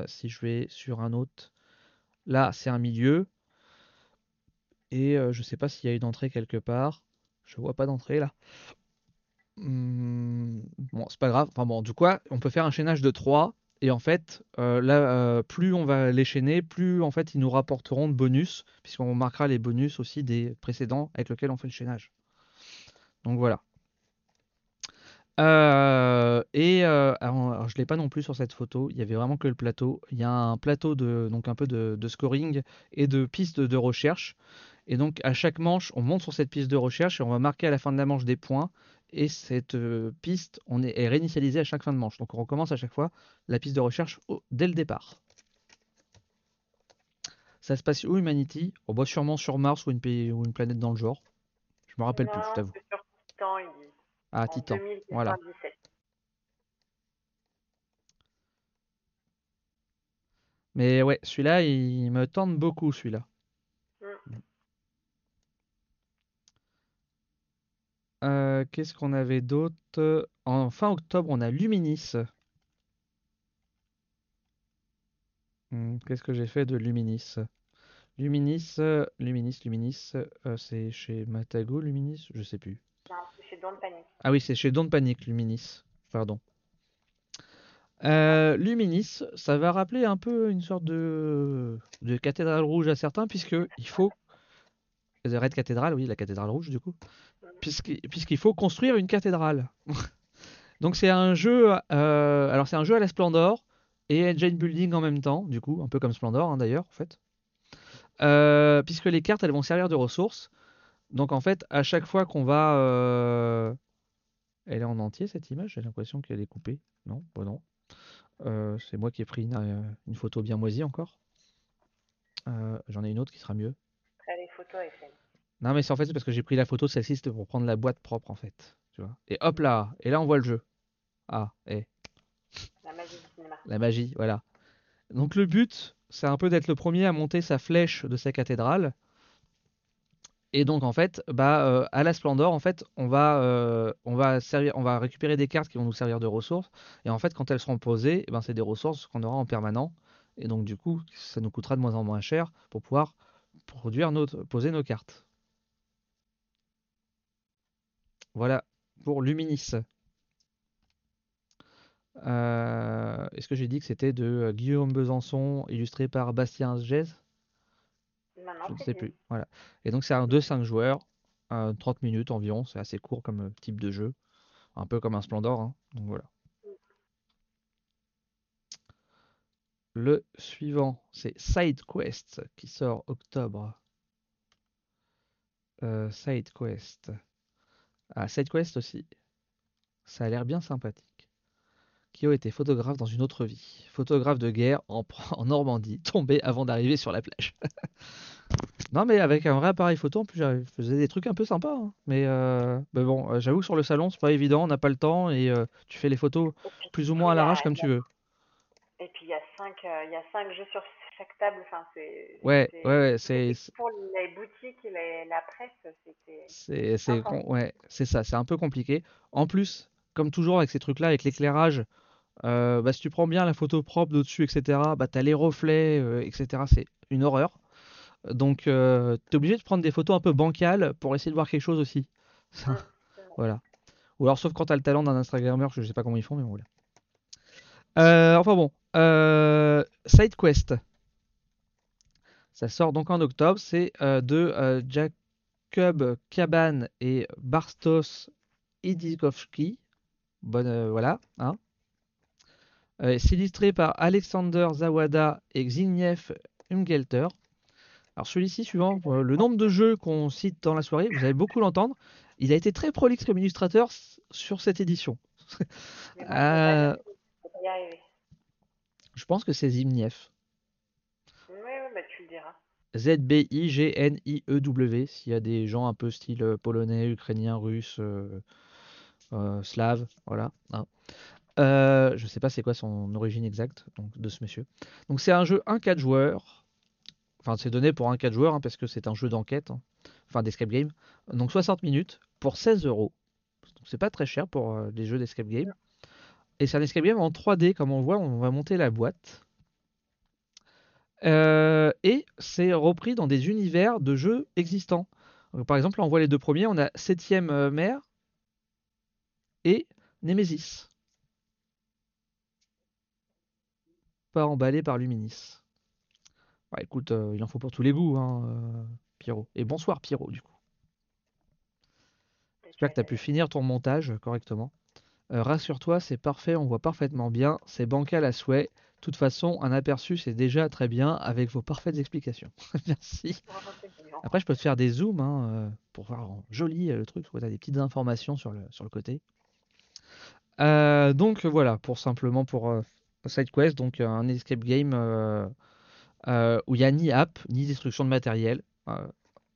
Si je vais sur un autre, là c'est un milieu. Et je sais pas s'il y a une entrée quelque part. Je vois pas d'entrée là. Hmm, bon, c'est pas grave. Enfin bon, du coup, on peut faire un chaînage de 3. Et en fait, euh, là, euh, plus on va les chaîner, plus en fait ils nous rapporteront de bonus, puisqu'on marquera les bonus aussi des précédents avec lesquels on fait le chaînage. Donc voilà. Euh, et je l'ai pas non plus sur cette photo. Il y avait vraiment que le plateau. Il y a un plateau de donc un peu de scoring et de pistes de recherche. Et donc à chaque manche, on monte sur cette piste de recherche et on va marquer à la fin de la manche des points et cette euh, piste on est, réinitialisée à chaque fin de manche. Donc on recommence à chaque fois la piste de recherche dès le départ. Ça se passe où Humanity? On voit sûrement sur Mars ou une, ou une planète dans le genre. Je me rappelle plus, je t'avoue. Sur Titan, il dit. Ah, Titan. Voilà. Mais ouais, celui-là, il me tente beaucoup, celui-là. Euh, qu'est-ce qu'on avait d'autre? En fin octobre, on a Luminis. Hmm, qu'est-ce que j'ai fait de Luminis? Luminis, Luminis, Luminis, euh, c'est chez Matago, Luminis? Je sais plus. Non, c'est chez Don't Panic. Ah oui, c'est chez Don't Panic, Luminis. Pardon. Euh, Luminis, ça va rappeler un peu une sorte de, de cathédrale rouge à certains, puisque il faut. Red Cathédrale, oui, la cathédrale rouge, du coup puisqu'il faut construire une cathédrale. [laughs] Donc c'est un jeu, euh, alors c'est un jeu à la Splendor et engine building en même temps, du coup, un peu comme Splendor hein, d'ailleurs en fait. Euh, puisque les cartes elles vont servir de ressources. Donc en fait, à chaque fois qu'on va, euh, elle est en entier cette image. J'ai l'impression qu'elle est coupée. Non, bon non. c'est moi qui ai pris une, photo bien moisie encore. J'en ai une autre qui sera mieux. Non, mais c'est en fait parce que j'ai pris la photo, celle-ci c'était pour prendre la boîte propre en fait. Tu vois. Et hop là, et là on voit le jeu. Ah, et. La magie du cinéma. La magie, voilà. Donc le but, c'est un peu d'être le premier à monter sa flèche de sa cathédrale. Et donc en fait, bah, euh, à la Splendor, en fait, on va, euh, on va servir, on va récupérer des cartes qui vont nous servir de ressources. Et en fait, quand elles seront posées, eh ben, c'est des ressources qu'on aura en permanent. Et donc du coup, ça nous coûtera de moins en moins cher pour pouvoir produire notre, poser nos cartes. Voilà pour Luminis. Euh, est-ce que j'ai dit que c'était de euh, Guillaume Besançon, illustré par Bastien Gez Je ne sais plus. Voilà. Et donc c'est un 2-5 joueurs, 30 minutes environ, c'est assez court comme euh, type de jeu. Un peu comme un Splendor. Hein. Donc voilà. Le suivant, c'est Side Quest qui sort octobre. Side Quest. Ah, SideQuest aussi. Ça a l'air bien sympathique. Kyo était photographe dans une autre vie. Photographe de guerre en, [laughs] Normandie, tombé avant d'arriver sur la plage. [laughs] non, mais avec un vrai appareil photo, en plus, je faisais des trucs un peu sympas. Hein. Mais, euh, bon, euh, j'avoue que sur le salon, c'est pas évident, on n'a pas le temps et euh, tu fais les photos plus ou moins à l'arrache comme tu veux. Et puis il y a 5 il y a cinq jeux sur chaque table. Enfin, c'est. Ouais, ouais, ouais, c'est. Pour les boutiques et la presse, c'était. C'est, ouais, c'est ça, c'est un peu compliqué. En plus, comme toujours avec ces trucs-là, avec l'éclairage, euh, bah, si tu prends bien la photo propre de-dessus, etc., bah, tu as les reflets, euh, etc., c'est une horreur. Donc, euh, tu es obligé de prendre des photos un peu bancales pour essayer de voir quelque chose aussi. voilà. Ou alors, sauf quand tu as le talent d'un Instagrammeur, je sais pas comment ils font, mais bon, voilà. enfin bon. SideQuest. Ça sort donc en octobre. C'est euh, de euh, Jacob Kaban et Barstos Idikovski. Bonne, euh, voilà. Hein. c'est illustré par Alexander Zawada et Zygniew Umgelter. Alors celui-ci, suivant le nombre de jeux qu'on cite dans la soirée, vous allez beaucoup l'entendre. Il a été très prolixe comme illustrateur sur cette édition. je pense que c'est Zygniew. Z-B-I-G-N-I-E-W, s'il y a des gens un peu style euh, polonais, ukrainien, russe, euh, euh, slave, voilà. Hein. je ne sais pas c'est quoi son origine exacte donc, de ce monsieur. Donc c'est un jeu 1-4 joueurs. Enfin, c'est donné pour un 4 joueurs hein, parce que c'est un jeu d'enquête, hein. enfin d'escape game. Donc 60 minutes pour 16 euros. C'est pas très cher pour des jeux d'escape game. Et c'est un escape game en 3D, comme on voit, on va monter la boîte. Euh, et c'est repris dans des univers de jeux existants. Par exemple, là, on voit les deux premiers. On a Septième euh, mer et Nemesis. Pas emballé par Luminis. Bah, écoute, euh, il en faut pour tous les goûts, hein, Pierrot. Et bonsoir, Pierrot, du coup. J'espère que tu as pu finir ton montage correctement. Euh, Rassure-toi, c'est parfait, on voit parfaitement bien. C'est bancal à souhait. De toute façon, un aperçu, c'est déjà très bien avec vos parfaites explications. [laughs] Merci. Après, je peux te faire des zooms hein, euh, pour voir en joli euh, le truc. Tu as des petites informations sur le, côté. Donc voilà, pour simplement pour euh, SideQuest, donc euh, un escape game où il n'y a ni app, ni destruction de matériel.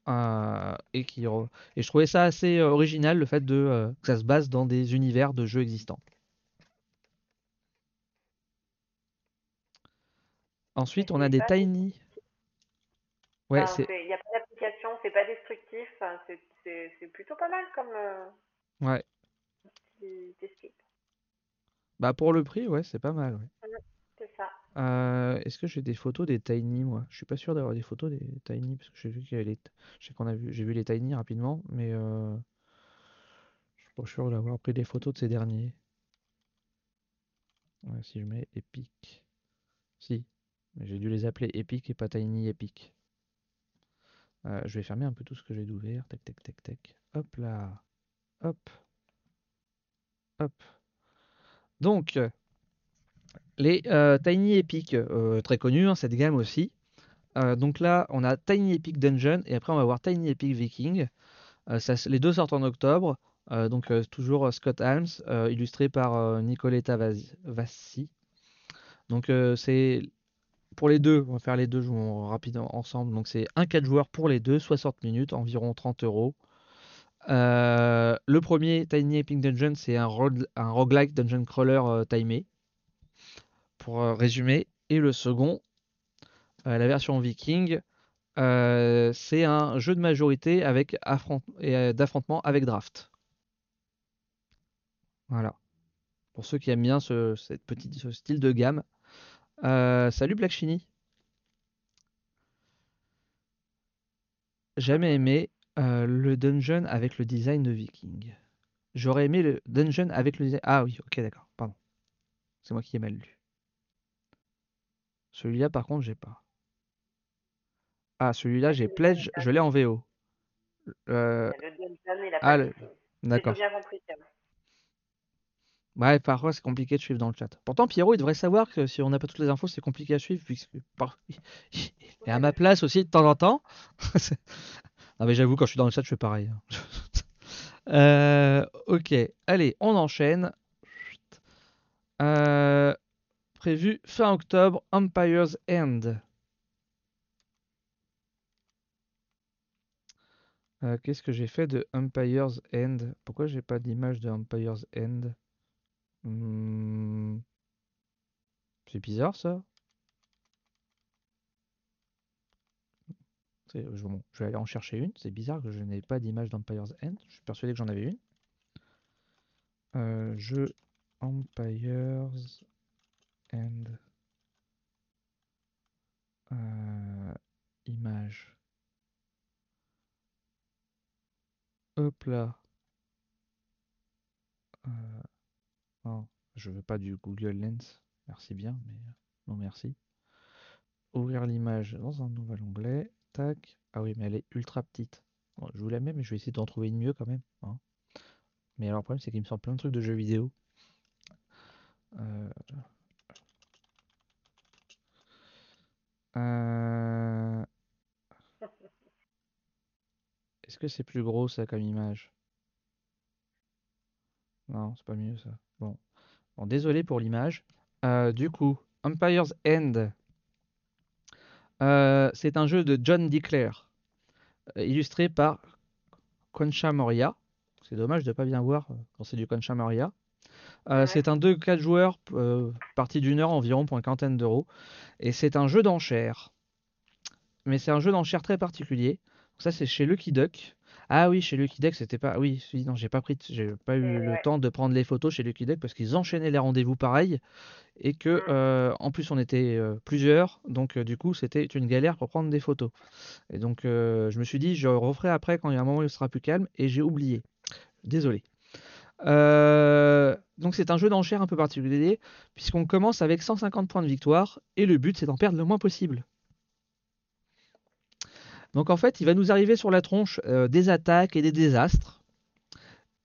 Euh, et, qui, re- et je trouvais ça assez euh, original le fait de, euh, que ça se base dans des univers de jeux existants. Ensuite, on a des tiny. Ouais, il n'y a pas d'application, c'est pas destructif, c'est c'est- c'est plutôt pas mal comme euh, ouais. petit. Bah pour le prix, ouais, c'est pas mal. ouais. Euh, est-ce que j'ai des photos des tiny moi? Je suis pas sûr d'avoir des photos des tiny parce que j'ai vu qu'il les... qu'on vu, j'ai vu les tiny rapidement, mais euh, je suis pas sûr d'avoir pris des photos de ces derniers. Si je mets Epic, si, j'ai dû les appeler Epic et pas Tiny Epic. Euh, je vais fermer un peu tout ce que j'ai d'ouvert. Tac, tac, tac, tac. Hop là. Hop, hop. Donc, les euh, Tiny Epic, euh, très connus, hein, cette gamme aussi. Euh, donc là, on a Tiny Epic Dungeon et après on va voir Tiny Epic Viking. Les deux sortent en octobre. Donc toujours Scott euh, illustré par Nicoletta Vassi. Donc c'est pour les deux, on va faire les deux jouons rapidement ensemble. Donc c'est un 4 joueurs pour les deux, 60 minutes, environ 30 euros. Le premier, Tiny Epic Dungeon, c'est un, rogue- un roguelike dungeon crawler timé, pour euh, résumer. Et le second, euh, la version viking, euh, c'est un jeu de majorité avec affront et d'affrontement avec draft. Voilà. Pour ceux qui aiment bien ce, cette petite, style de gamme. Salut Black Shiny. Jamais aimé le dungeon avec le design de viking. J'aurais aimé le dungeon avec le design. Ah oui, ok, d'accord, pardon. C'est moi qui ai mal lu. Celui-là, par contre, j'ai pas. Ah, celui-là, j'ai Pledge, je l'ai en VO. Euh, ah, le- d'accord. Ouais, parfois c'est compliqué de suivre dans le chat. Pourtant, Pierrot, il devrait savoir que si on n'a pas toutes les infos, c'est compliqué à suivre, puisque [laughs] il est à ma place aussi de temps en temps. [laughs] Non, mais j'avoue, quand je suis dans le chat, je fais pareil. hein. [laughs] Euh, ok, allez, on enchaîne. Euh, prévu fin octobre, Empire's End. Euh, Qu'est-ce que j'ai fait de Empire's End? Pourquoi j'ai pas d'image de Empire's End? Hmm, c'est bizarre ça. Je vais aller en chercher une. C'est bizarre que je n'ai pas d'image d'Empire's End. Je suis persuadé que j'en avais une. Euh, jeu Empire's End. Euh, image. Hop là. Euh, non, je veux pas du Google Lens. Merci bien, mais non merci. Ouvrir l'image dans un nouvel onglet. Tac. Ah oui, mais elle est ultra petite. Je vous la mets, mais je vais essayer d'en trouver une mieux quand même. hein. Mais alors, le problème, c'est qu'il me sort plein de trucs de jeux vidéo. Euh, euh, Est-ce que c'est plus gros ça comme image? Non, c'est pas mieux ça. Bon, Bon, désolé pour l'image. Euh, du coup, Empire's End, euh, c'est un jeu de John Declare, euh, illustré par Concha Moria. C'est dommage de ne pas bien voir quand c'est du Concha Moria. Euh, Ouais. c'est un 2-4 joueurs, euh, partie d'une heure environ pour une quarantaine d'euros. Et c'est un jeu d'enchères. Mais c'est un jeu d'enchères très particulier. Ça, c'est chez Lucky Duck. Ah oui, chez Lucky Deck, c'était pas. Oui, non, j'ai pas pris, j'ai pas eu le temps de prendre les photos chez Lucky Deck parce qu'ils enchaînaient les rendez-vous pareil et que Mm. euh, en plus on était euh, plusieurs, donc euh, du coup c'était une galère pour prendre des photos. Et donc je me suis dit je referai après quand il y a un moment où il sera plus calme et j'ai oublié. Désolé. Euh, donc c'est un jeu d'enchères un peu particulier puisqu'on commence avec 150 points de victoire et le but c'est d'en perdre le moins possible. Donc en fait, il va nous arriver sur la tronche euh, des attaques et des désastres.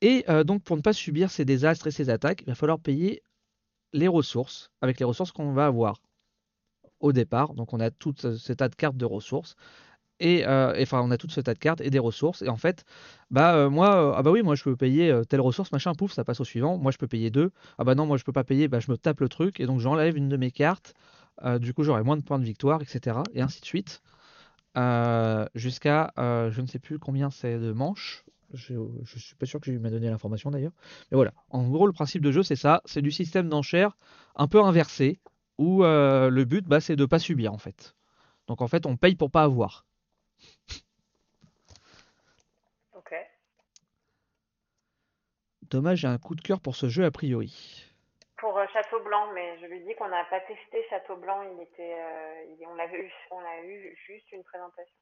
Et euh, donc pour ne pas subir ces désastres et ces attaques, il va falloir payer les ressources avec les ressources qu'on va avoir au départ. Donc on a tout ce tas de cartes de ressources. Et, euh, et, enfin, on a tout ce tas de cartes et des ressources. Et en fait, bah euh, moi, euh, ah bah oui, moi je peux payer telle ressource, machin, pouf, ça passe au suivant. Moi je peux payer deux. Ah bah non, moi je peux pas payer, bah je me tape le truc et donc j'enlève une de mes cartes. Du coup, j'aurai moins de points de victoire, etc. Et ainsi de suite. Jusqu'à je ne sais plus combien c'est de manches. Je, je suis pas sûr que je m'a donné l'information d'ailleurs. Mais voilà, en gros le principe de jeu c'est ça, c'est du système d'enchères un peu inversé où le but bah, c'est de pas subir en fait. Donc en fait on paye pour pas avoir. Ok. Dommage, j'ai un coup de cœur pour ce jeu a priori. Pour euh, Château Blanc, mais je lui dis qu'on n'a pas testé Château Blanc, il était, euh, il- on l'avait eu, on a eu juste une présentation.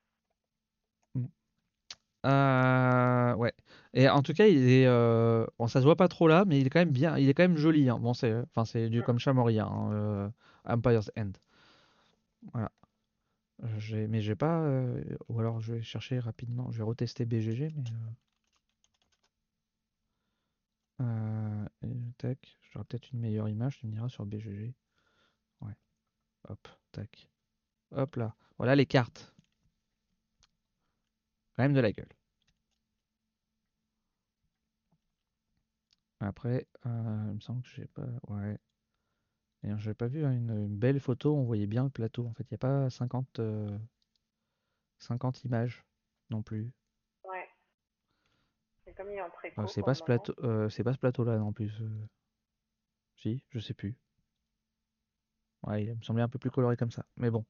Euh, ouais. Et en tout cas, il est, euh, bon, ça se voit pas trop là, mais il est quand même bien, il est quand même joli. hein. Bon, c'est, enfin, c'est du Mm. comme hein, euh, Empire's End. Voilà. Mais j'ai pas, ou alors je vais chercher rapidement, je vais retester BGG, mais euh, euh, et tac, peut-être une meilleure image, tu me diras sur BGG. Ouais. Hop, tac. Hop là. Voilà les cartes. Quand même de la gueule. Après, euh, il me semble que j'ai pas. Ouais. D'ailleurs, j'ai pas vu hein, une, belle photo, on voyait bien le plateau. En fait, il n'y a pas 50, euh, 50 images non plus. C'est comme il est en préco c'est pour pas ce plateau, euh, c'est pas ce plateau-là non plus. euh. Si, je sais plus. Ouais, il me semblait un peu plus coloré comme ça. Mais bon.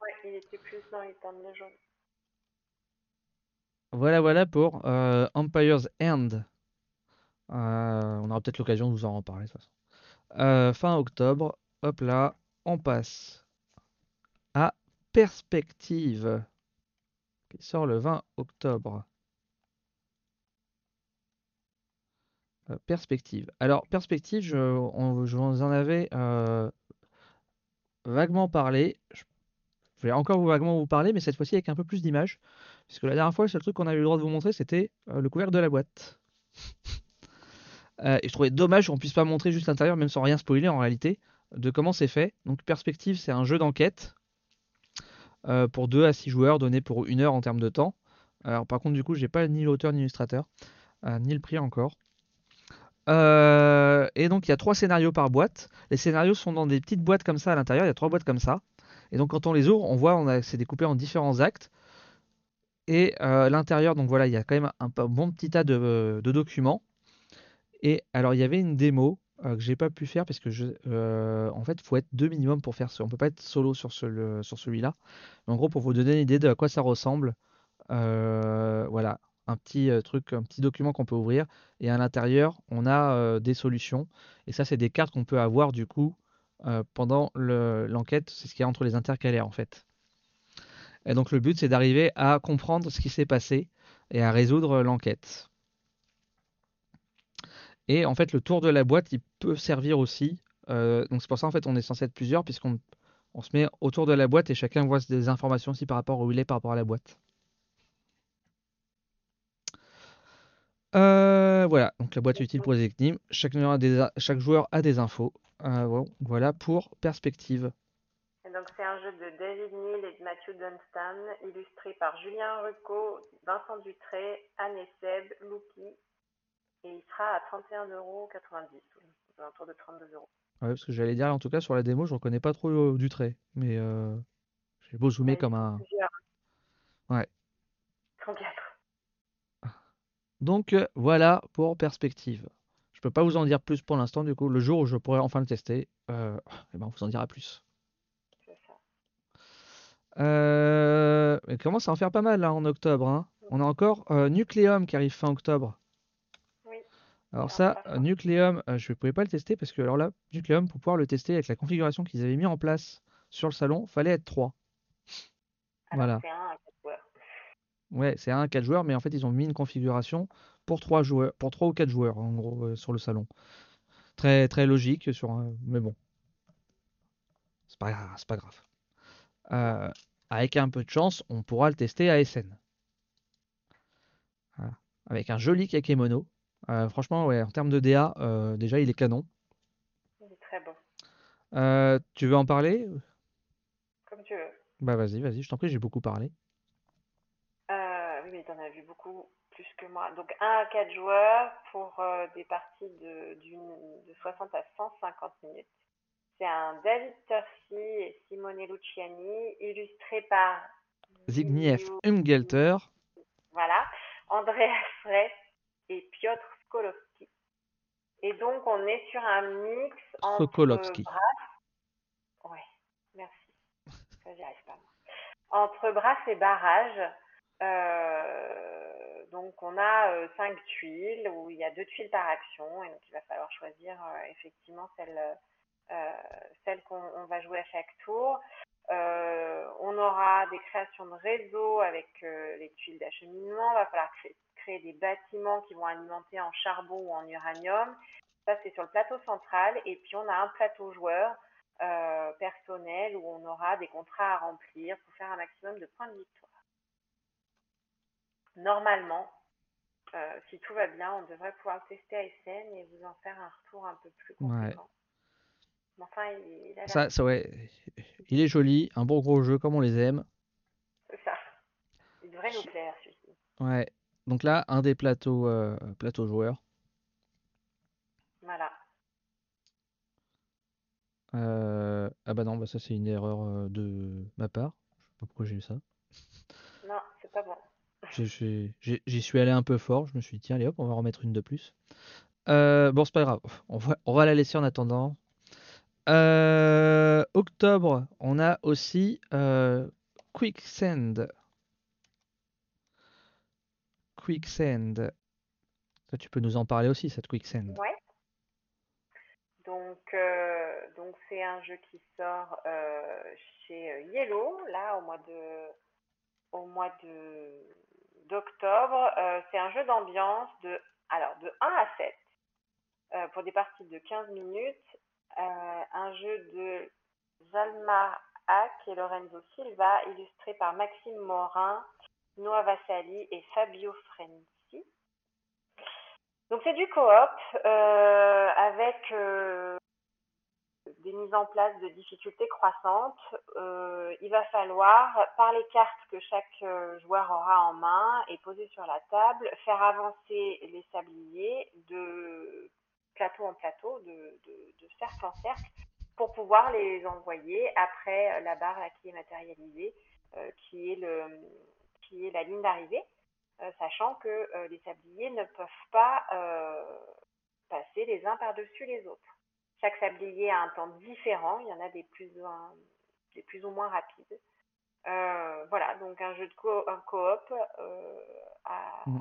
Ouais, il était plus dans les de jaune. Voilà, voilà pour euh, Empire's End. Euh, on aura peut-être l'occasion de vous en reparler de toute façon. Fin octobre, hop là, on passe à Perspective, qui sort le 20 octobre. Euh, Perspective. Alors, Perspective, je, vous en avais euh, vaguement parlé. Je vais encore vous vaguement vous parler, mais cette fois-ci avec un peu plus d'images. Puisque la dernière fois, le seul truc qu'on a eu le droit de vous montrer, c'était euh, le couvercle de la boîte. Et je trouvais dommage qu'on puisse pas montrer juste l'intérieur, même sans rien spoiler en réalité, de comment c'est fait. Donc Perspective, c'est un jeu d'enquête pour 2 à 6 joueurs, donné pour une heure en termes de temps. Alors par contre, du coup, j'ai pas ni l'auteur ni l'illustrateur, ni le prix encore. Euh, et donc il y a trois scénarios par boîte. Les scénarios sont dans des petites boîtes comme ça à l'intérieur. Il y a trois boîtes comme ça. Et donc quand on les ouvre, on voit, on c'est découpé en différents actes. Et euh, l'intérieur, donc voilà, il y a quand même un, bon petit tas de, documents. Et alors, il y avait une démo euh, que j'ai pas pu faire parce que je, euh, en fait, faut être deux minimum pour faire ça. On peut pas être solo sur, ce, celui-là. Mais en gros, pour vous donner une idée de à quoi ça ressemble, voilà, un petit euh, truc, un petit document qu'on peut ouvrir. Et à l'intérieur, on a euh, des solutions. Et ça, c'est des cartes qu'on peut avoir du coup euh, pendant le- l'enquête. C'est ce qu'il y a entre les intercalaires en fait. Et donc, le but, c'est d'arriver à comprendre ce qui s'est passé et à résoudre l'enquête. Et en fait, le tour de la boîte, il peut servir aussi. donc c'est pour ça en fait, on est censé être plusieurs puisqu'on on se met autour de la boîte et chacun voit des informations aussi par rapport où il est par rapport à la boîte. Euh, voilà, donc la boîte est utile pour les énigmes. Chaque, joueur a des, chaque joueur a des infos. Euh, bon, voilà pour perspective. Et donc c'est un jeu de David Neal et de Matthew Dunstan, illustré par Julien Rucco, Vincent Dutré, Anne Seb, Louki. Et il sera à 31,90€, aux alentours de 32 euros. Ouais, parce que j'allais dire, en tout cas sur la démo, je reconnais pas trop euh, du trait. Mais euh, j'ai beau zoomer comme un. plusieurs. Ouais. Ils sont quatre. Donc euh, voilà pour perspective. Je peux pas vous en dire plus pour l'instant, du coup, le jour où je pourrai enfin le tester, euh, eh ben, on vous en dira plus. Euh, mais commence à en faire pas mal là en octobre. Hein. On a encore euh, Nucleum qui arrive fin octobre. Oui. Alors Alors, ça, Nucleum, je ne pouvais pas le tester parce que alors là, Nucleum, pour pouvoir le tester avec la configuration qu'ils avaient mis en place sur le salon, fallait être 3. Alors, Voilà. c'est un. Ouais, c'est un 4 joueurs, mais en fait, ils ont mis une configuration pour 3 joueurs, pour 3 ou 4 joueurs, en gros, euh, sur le salon. Très, très logique sur un... Mais bon, c'est pas grave, c'est pas grave. Euh, avec un peu de chance, on pourra le tester à SN. Voilà. Avec un joli kakemono. Euh, franchement, ouais, en termes de DA, euh, déjà, il est canon. Il est très bon. Euh, tu veux en parler? Comme tu veux. Bah vas-y, vas-y, je t'en prie, j'ai beaucoup parlé. Euh, oui, mais t'en as vu beaucoup plus que moi. Donc, un à quatre joueurs pour euh, des parties de, d'une- de 60 à 150 minutes. C'est un David Tursi et Simone Luciani, illustré par Zbigniew Umgelter, voilà, Andreas Frey et Piotr Skolowski. Et donc, on est sur un mix entre Sokolowski. brasse. Ouais, merci. Ça, j'y arrive pas. Entre brasse et barrage. Euh, donc, on a euh, cinq tuiles où il y a deux tuiles par action. Et donc, il va falloir choisir euh, effectivement celle, celle qu'on on va jouer à chaque tour. On aura des créations de réseaux avec les tuiles d'acheminement. Il va falloir créer, des bâtiments qui vont alimenter en charbon ou en uranium. Ça, c'est sur le plateau central. Et puis, on a un plateau joueur personnel où on aura des contrats à remplir pour faire un maximum de points de victoire. Normalement, euh, si tout va bien, on devrait pouvoir le tester à SN et vous en faire un retour un peu plus Ouais. conséquent. Mais enfin, il, il a l'air Ça, ça, ouais, il est joli, un bon gros jeu comme on les aime. c'est ça. Il devrait nous plaire, celui-ci. Ouais. Donc là, un des plateaux, euh, plateaux joueurs. Voilà. Euh, Ah bah non, bah ça c'est une erreur euh, de ma part. Je sais pas pourquoi j'ai eu ça. Non, c'est pas bon. J'y suis allé un peu fort. Je me suis dit, tiens, allez hop, on va en remettre une de plus. Euh, bon, c'est pas grave. On va, la laisser en attendant. Euh, octobre, on a aussi euh, Quicksand. Quicksand. Tu peux nous en parler aussi, cette Quicksand. Ouais. Donc, euh, donc c'est un jeu qui sort chez Yellow, là, au mois de, au mois de, d'octobre. Euh, c'est un jeu d'ambiance de, alors, de 1 à 7, euh, pour des parties de 15 minutes. Euh, un jeu de Zalmar Hack et Lorenzo Silva, illustré par Maxime Morin, Noah Vassali et Fabio Frenzi. Donc c'est du coop avec des mises en place de difficultés croissantes. Euh, il va falloir, par les cartes que chaque euh, joueur aura en main et posées sur la table, faire avancer les sabliers de plateau en plateau, de, cercle en cercle, pour pouvoir les envoyer après la barre qui est matérialisée, euh, qui, est la ligne d'arrivée. Euh, sachant que euh, les sabliers ne peuvent pas euh, passer les uns par-dessus les autres. Chaque sablier a un temps différent, il y en a des plus, un, des plus ou moins rapides. Euh, voilà, donc un jeu de co un coop euh, à, Mm.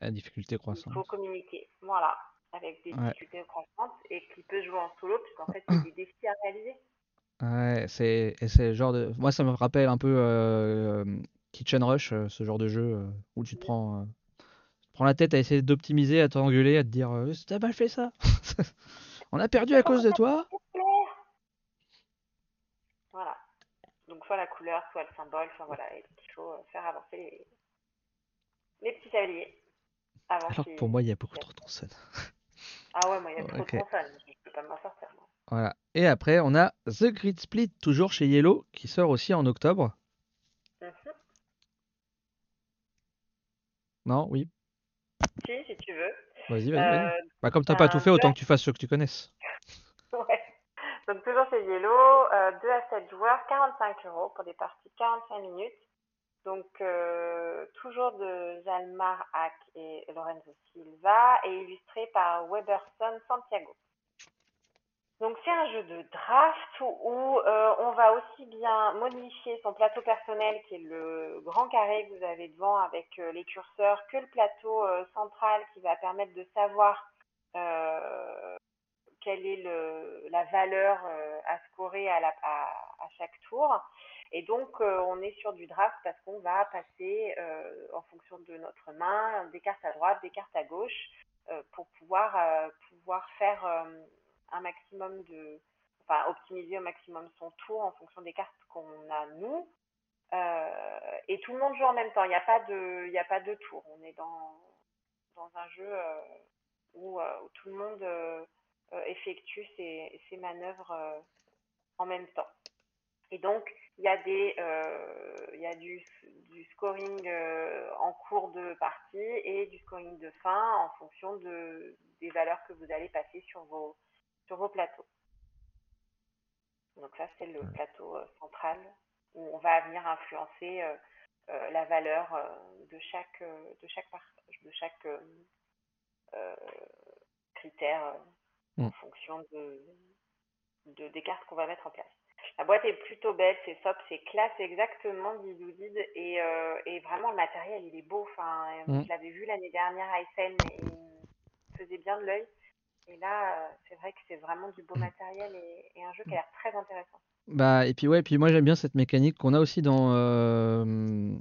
La difficulté il croissante. faut communiquer, voilà, avec des Ouais. difficultés croissantes et qui peut jouer en solo, puisqu'en fait, [clears throat] il y a des défis à réaliser. Ouais, c'est et c'est le genre de. Moi, ça me rappelle un peu euh, euh, Kitchen Rush, euh, ce genre de jeu euh, où tu te prends, euh, tu te prends la tête à essayer d'optimiser, à t'engueuler, à te dire euh, T'as mal fait ça [laughs] On a perdu à cause de toi? Voilà. Donc soit la couleur, soit le symbole, enfin voilà, et il faut euh, faire avancer les, les petits sabliers. Avant Alors que pour moi, il y a beaucoup trop de consonnes. Ah ouais, moi il y a [laughs] trop de consonnes, je peux pas m'en sortir. Moi. Voilà. Et après, on a The Grid Split, toujours chez Yellow, qui sort aussi en octobre. Mhm. Non Oui Si, si tu veux. Vas-y, vas-y. Euh, Bah, comme t'as c'est pas tout fait, autant que tu fasses ceux que tu connaisses. [laughs] ouais. Donc toujours chez Yellow, euh, 2 à 7 joueurs, 45 euros pour des parties 45 minutes. Donc euh, toujours de Jalmar Hack et Lorenzo Silva et illustré par Weberson Santiago. Donc c'est un jeu de draft où euh, on va aussi bien modifier son plateau personnel qui est le grand carré que vous avez devant avec euh, les curseurs que le plateau euh, central qui va permettre de savoir quelle est la valeur à scorer à, à, chaque tour. Et donc on est sur du draft parce qu'on va passer en fonction de notre main des cartes à droite, des cartes à gauche pour pouvoir, pouvoir faire un maximum de, enfin optimiser au maximum son tour en fonction des cartes qu'on a nous. Euh, et tout le monde joue en même temps. Il n'y a pas de, il a pas de tour. On est dans dans un jeu euh, où, euh, où, tout le monde effectue ses, ses manœuvres en même temps. Et donc, il y a, des, il y a du, du scoring en cours de partie et du scoring de fin en fonction de, des valeurs que vous allez passer sur vos, sur vos plateaux. Donc ça, c'est le plateau euh, central où on va venir influencer euh, euh, la valeur de chaque, de chaque, de chaque critère en mm. fonction de, de, des cartes qu'on va mettre en place. La boîte est plutôt belle, c'est sop, c'est classe exactement d'Idoudid et, et vraiment le matériel il est beau. Enfin, mm. je l'avais vu l'année dernière à Essen et il faisait bien de l'œil. Et là, euh, c'est vrai que c'est vraiment du beau matériel et, un jeu qui a l'air très intéressant. Bah, et puis ouais, puis moi j'aime bien cette mécanique qu'on a aussi dans euh,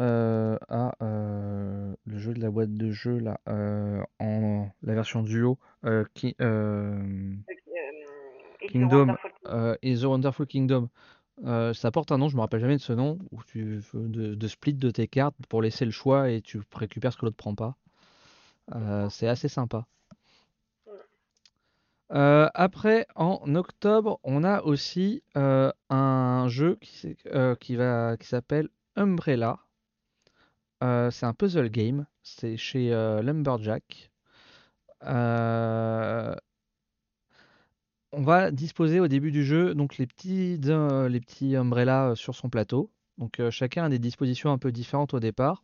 euh, ah, le jeu de la boîte de jeu là, en la version duo qui, Kingdom et The Wonderful Kingdom. ça porte un nom, je me rappelle jamais de ce nom, où tu de, de split de tes cartes pour laisser le choix et tu récupères ce que l'autre prend pas. c'est assez sympa. Euh, après, en octobre, on a aussi euh, un jeu qui, euh, s'appelle Umbrella. c'est un puzzle game. C'est chez Lumberjack. on va disposer au début du jeu donc les petits, les petits Umbrella sur son plateau. Donc chacun a des dispositions un peu différentes au départ,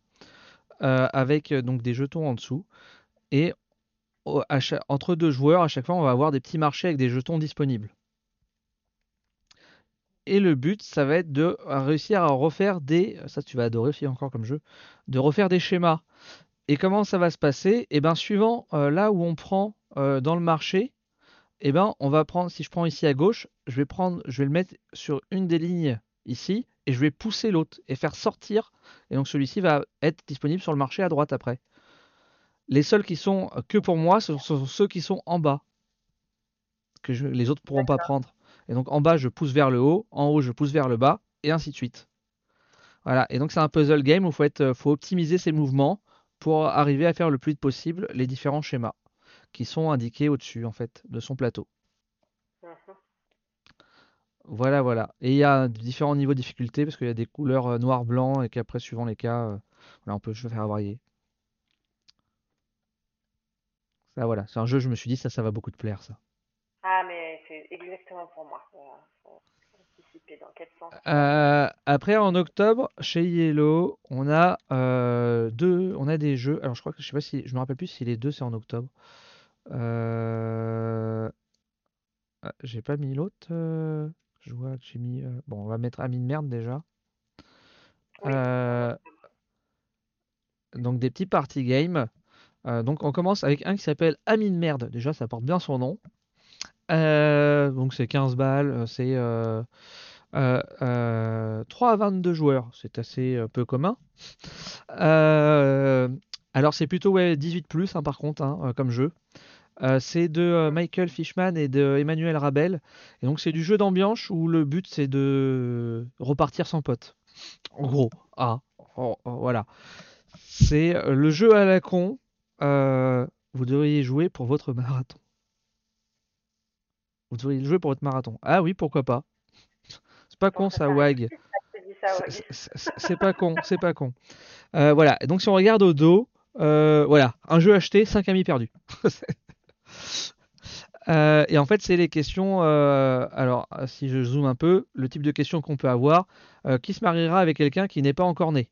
avec donc des jetons en dessous. Et entre deux joueurs, à chaque fois, on va avoir des petits marchés avec des jetons disponibles. Et le but, ça va être de réussir à refaire des. Ça, tu vas adorer aussi encore comme jeu. De refaire des schémas. Et comment ça va se passer? Eh bien, suivant euh, là où on prend euh, dans le marché, eh ben, on va prendre. Si je prends ici à gauche, je vais prendre, je vais le mettre sur une des lignes ici, et je vais pousser l'autre et faire sortir. Et donc celui-ci va être disponible sur le marché à droite après. Les seuls qui sont que pour moi, ce sont ceux qui sont en bas. Que les autres ne pourront pas prendre. Et donc en bas, je pousse vers le haut, en haut, je pousse vers le bas, et ainsi de suite. Voilà. Et donc c'est un puzzle game où il faut, être, faut optimiser ses mouvements pour arriver à faire le plus vite possible les différents schémas qui sont indiqués au-dessus en fait de son plateau. Voilà, voilà. Et il y a différents niveaux de difficulté parce qu'il y a des couleurs euh, noir, blanc et qu'après, suivant les cas, euh, on peut faire varier. Ah, voilà, c'est un jeu, je me suis dit, ça, ça va beaucoup te plaire, ça. Ah, mais c'est exactement pour moi. dans quel sens euh, après, en octobre, chez Yellow, on a euh, deux, on a des jeux. Alors, je crois que je sais pas si, je me rappelle plus si les deux c'est en octobre. Euh... Ah, j'ai pas mis l'autre. Je vois que j'ai mis. Bon, on va mettre Ami de merde déjà. Donc des petits party games. Euh, donc on commence avec un qui s'appelle Ami de merde. Déjà, ça porte bien son nom. Euh, donc c'est 15 balles, euh, c'est 3 à 22 joueurs, c'est assez peu commun. alors c'est plutôt ouais, 18 plus hein, par contre hein, comme jeu. c'est de Michael Fishman et de Emmanuel Rabel. Et donc c'est du jeu d'ambiance où le but c'est de repartir sans pote. En gros, ah, oh, oh, voilà. C'est le jeu à la con euh, vous devriez jouer pour votre marathon. Vous devriez jouer pour votre marathon. Ah oui, pourquoi pas. C'est pas con ça, Wag. C'est pas con, c'est pas con. Euh, voilà, donc si on regarde au dos, euh, voilà, un jeu acheté, 5 amis perdus. [laughs] et en fait, c'est les questions. alors, si je zoome un peu, le type de questions qu'on peut avoir qui se mariera avec quelqu'un qui n'est pas encore né?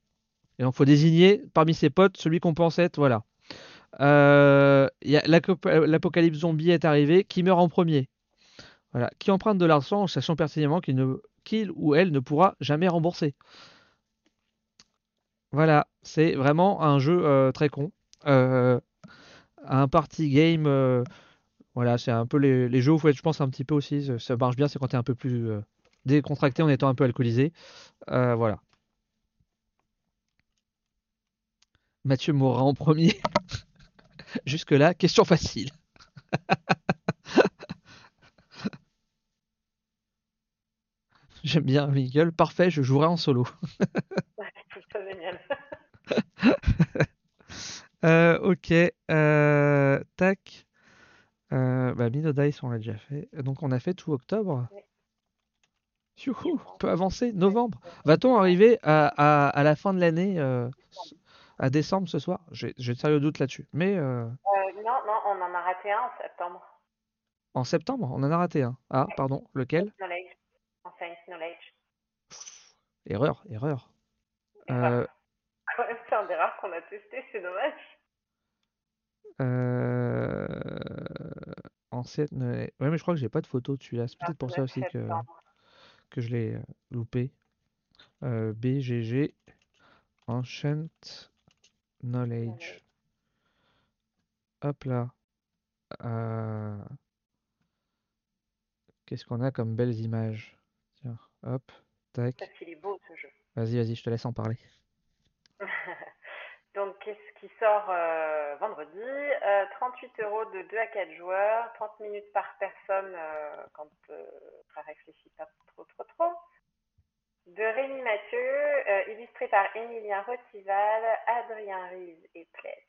Et donc, faut désigner parmi ses potes celui qu'on pense être. Voilà. Euh, l'apocalypse zombie est arrivé, qui meurt en premier? Qui emprunte de l'argent en sachant pertinemment qu'il ou elle ne pourra jamais rembourser? Voilà, c'est vraiment un jeu euh, très con. Euh, un party game, euh, voilà, c'est un peu les, jeux où faut être, je pense, un petit peu aussi. Ça- marche bien, c'est quand tu es un peu plus euh, décontracté en étant un peu alcoolisé. Euh, voilà. Mathieu mourra en premier. [laughs] Jusque-là, question facile. [laughs] J'aime bien Miguel. Parfait, je jouerai en solo. [laughs] [laughs] Euh, ok. euh, tac. Euh, bah, Mino Dice, on l'a déjà fait. Donc, on a fait tout octobre. Youhou, on peut avancer. Novembre. Va-t-on arriver à, à- à la fin de l'année, euh, à décembre ce soir? J'ai de sérieux doutes là-dessus. Mais euh, Euh, non, non, on en a raté un en septembre. en septembre, on en a raté un. Ah, pardon, lequel? Knowledge. En Science Knowledge. Erreur, erreur. Erreur. Euh, même, c'est un des rares qu'on a testé, c'est dommage. euh, euh, Ouais, mais je crois que j'ai pas de photo de celui-là. C'est peut-être pour ça 29 aussi que, que je l'ai loupé. BGG Ancient Knowledge. Hop là. Euh, Qu'est-ce qu'on a comme belles images? Tiens, hop, tac. Qu'il est beau ce jeu. Vas-y, vas-y, je te laisse en parler. [laughs] Donc, qu'est-ce qui sort euh, vendredi? Euh, 38 euros de 2 à 4 joueurs, 30 minutes par personne euh, quand euh, ça réfléchit pas trop, trop, trop. De Rémi Mathieu, euh, illustré par Emilien Rotival, Adrien Rive et Pless.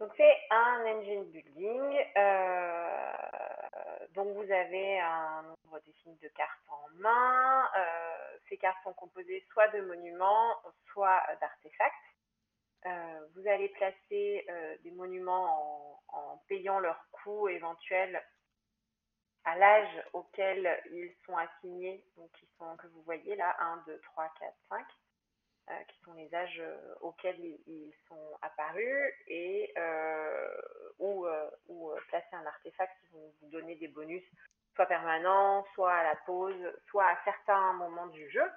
Donc, c'est un engine building. euh, donc, vous avez un nombre défini de cartes en main. Euh, ces cartes sont composées soit de monuments, soit d'artefacts. Euh, vous allez placer euh, des monuments en, en payant leur coût éventuel à l'âge auquel ils sont assignés, donc qui sont, que vous voyez là, 1, 2, 3, 4, 5, euh, qui sont les âges euh, auxquels ils, sont apparus, et euh, ou, euh, placer un artefact qui vont vous donner des bonus, soit permanents, soit à la pause, soit à certains moments du jeu.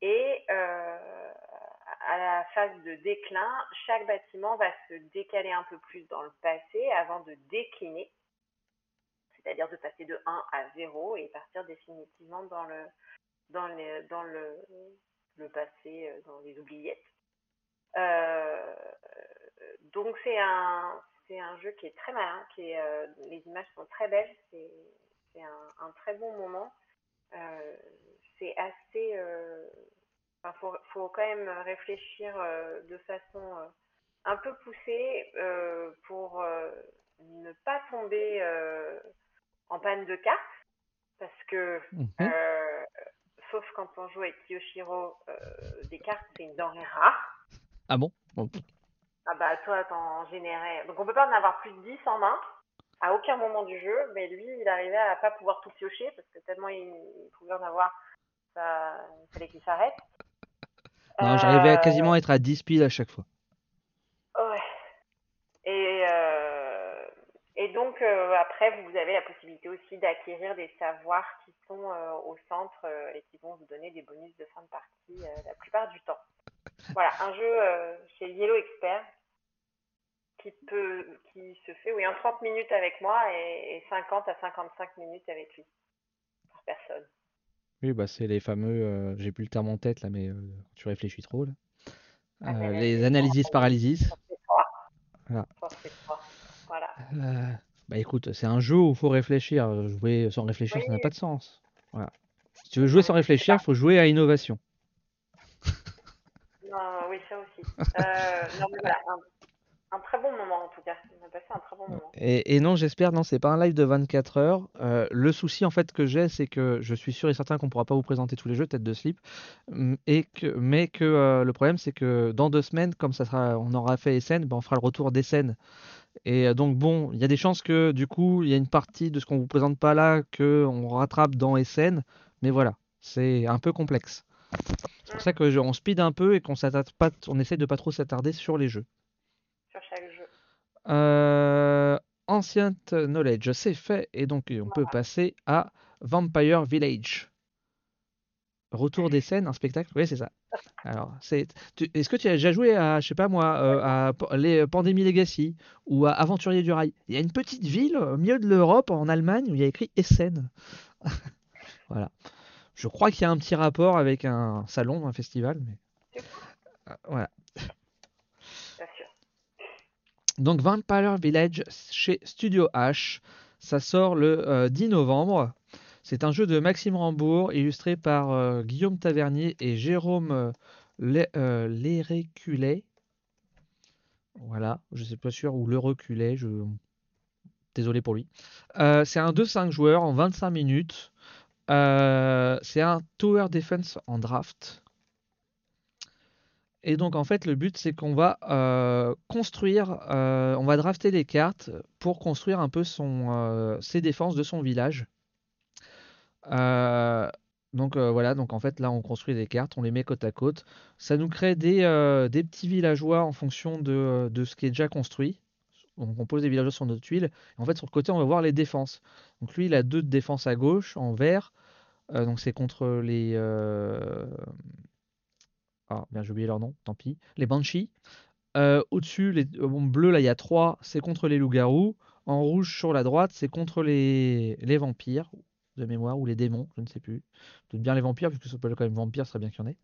Et à la phase de déclin, chaque bâtiment va se décaler un peu plus dans le passé avant de décliner, c'est-à-dire de passer de 1 à 0 et partir définitivement dans le, dans les, dans le, le passé, euh, dans les oubliettes. Euh, donc c'est un, c'est un jeu qui est très malin, qui est, euh, les images sont très belles, c'est, c'est un, très bon moment. C'est assez. Enfin, faut, faut quand même réfléchir de façon un peu poussée pour ne pas tomber en panne de cartes, parce que Mhm. euh, sauf quand on joue avec Kiyoshiro, euh, des cartes c'est une denrée rare. Ah bon? Ah bah toi t'en générais. Donc on peut pas en avoir plus de 10 en main à aucun moment du jeu, mais lui il arrivait à pas pouvoir tout piocher parce que tellement il, il pouvait en avoir, ça, il fallait qu'il s'arrête. Non, j'arrivais à Euh, quasiment être à 10 piles à chaque fois. Ouais. Et, euh, et donc, euh, après, vous avez la possibilité aussi d'acquérir des savoirs qui sont euh, au centre euh, et qui vont vous donner des bonus de fin de partie la plupart du temps. Voilà, un jeu chez Yellow Expert qui peut, qui se fait, oui, en 30 minutes avec moi et, et 50 à 55 minutes avec lui, par personne. Oui, bah c'est les fameux, j'ai plus le terme en tête là, mais tu réfléchis trop là. Les analysis paralysis. Voilà. Force et trois. Voilà. Euh, bah écoute, c'est un jeu où il faut réfléchir. Jouer sans réfléchir, ça n'a pas de sens. Voilà. Si tu veux jouer sans réfléchir, il faut jouer à innovation. Non, oui, ça aussi. Euh, non, mais voilà, un, un très bon moment en tout cas. On a passé un très bon moment. Et, et non, j'espère, non, c'est pas un live de 24 heures. Euh, le souci en fait que j'ai, c'est que je suis sûr et certain qu'on pourra pas vous présenter tous les jeux, tête de slip. Hum, Et que, mais que euh, le problème, c'est que dans deux semaines, comme ça sera, on aura fait Essen, ben, on fera le retour d'Essen. Et euh, donc bon, il y a des chances que du coup, il y a une partie de ce qu'on vous présente pas là que on rattrape dans Essen. Mais voilà, c'est un peu complexe. C'est pour ça que je- on speed un peu et qu'on s'attarde pas, on essaie de pas trop s'attarder sur les jeux. Sur chaque jeu. Euh, Ancient Knowledge, c'est fait. Et donc, on peut passer à Vampire Village. Retour des scènes, un spectacle? Oui, c'est ça. [laughs] Alors, c'est. Est-ce que tu as déjà joué à, je sais pas moi, euh, à les Pandémie Legacy ou à Aventurier du Rail? Il y a une petite ville au milieu de l'Europe, en Allemagne, où il y a écrit Essen. [laughs] voilà. Je crois qu'il y a un petit rapport avec un salon, un festival, mais. Euh, voilà. Donc Vampire Village chez Studio H, ça sort le 10 euh, novembre. C'est un jeu de Maxime Rambourg illustré par euh, Guillaume Tavernier et Jérôme euh, Léréculé. Voilà, je ne sais pas sûr, ou le désolé pour lui. c'est un 2-5 joueurs en 25 minutes. c'est un Tower Defense en draft. Et donc en fait le but c'est qu'on va euh, construire, euh, on va drafter les cartes pour construire un peu euh, ses défenses de son village. Donc voilà, donc en fait là on construit des cartes, on les met côte à côte. Ça nous crée des, des petits villageois en fonction de, ce qui est déjà construit. On pose des villageois sur notre tuile. En fait sur le côté on va voir les défenses. Donc lui il a deux de défense à gauche en vert. donc c'est contre les ah, bien, j'ai oublié leur nom, tant pis. Les Banshees. Euh, au-dessus, les euh, bleu, là, il y a 3, c'est contre les loups-garous. En rouge, sur la droite, c'est contre les vampires, de mémoire, ou les démons, je ne sais plus. Peut-être bien les vampires, puisque ça s'appelle quand même vampire, ce serait bien qu'il y en ait.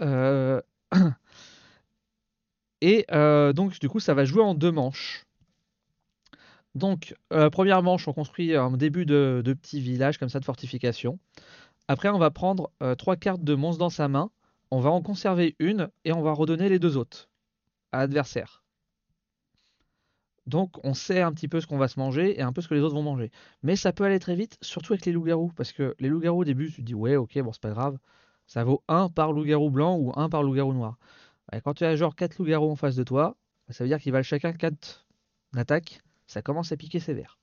Euh, [clears throat] et donc, du coup, ça va jouer en deux manches. Donc, première manche, on construit un début de, de petit village comme ça de fortification. Après, on va prendre trois cartes de monstres dans sa main on va en conserver une et on va redonner les deux autres à l'adversaire. Donc on sait un petit peu ce qu'on va se manger et un peu ce que les autres vont manger. Mais ça peut aller très vite, surtout avec les loups-garous. Parce que les loups-garous au début, tu te dis ouais ok bon c'est pas grave. Ça vaut un par loup-garou blanc ou un par loup-garou noir. Et quand tu as genre 4 loups-garous en face de toi, ça veut dire qu'ils valent chacun 4 d'attaque. Ça commence à piquer sévère.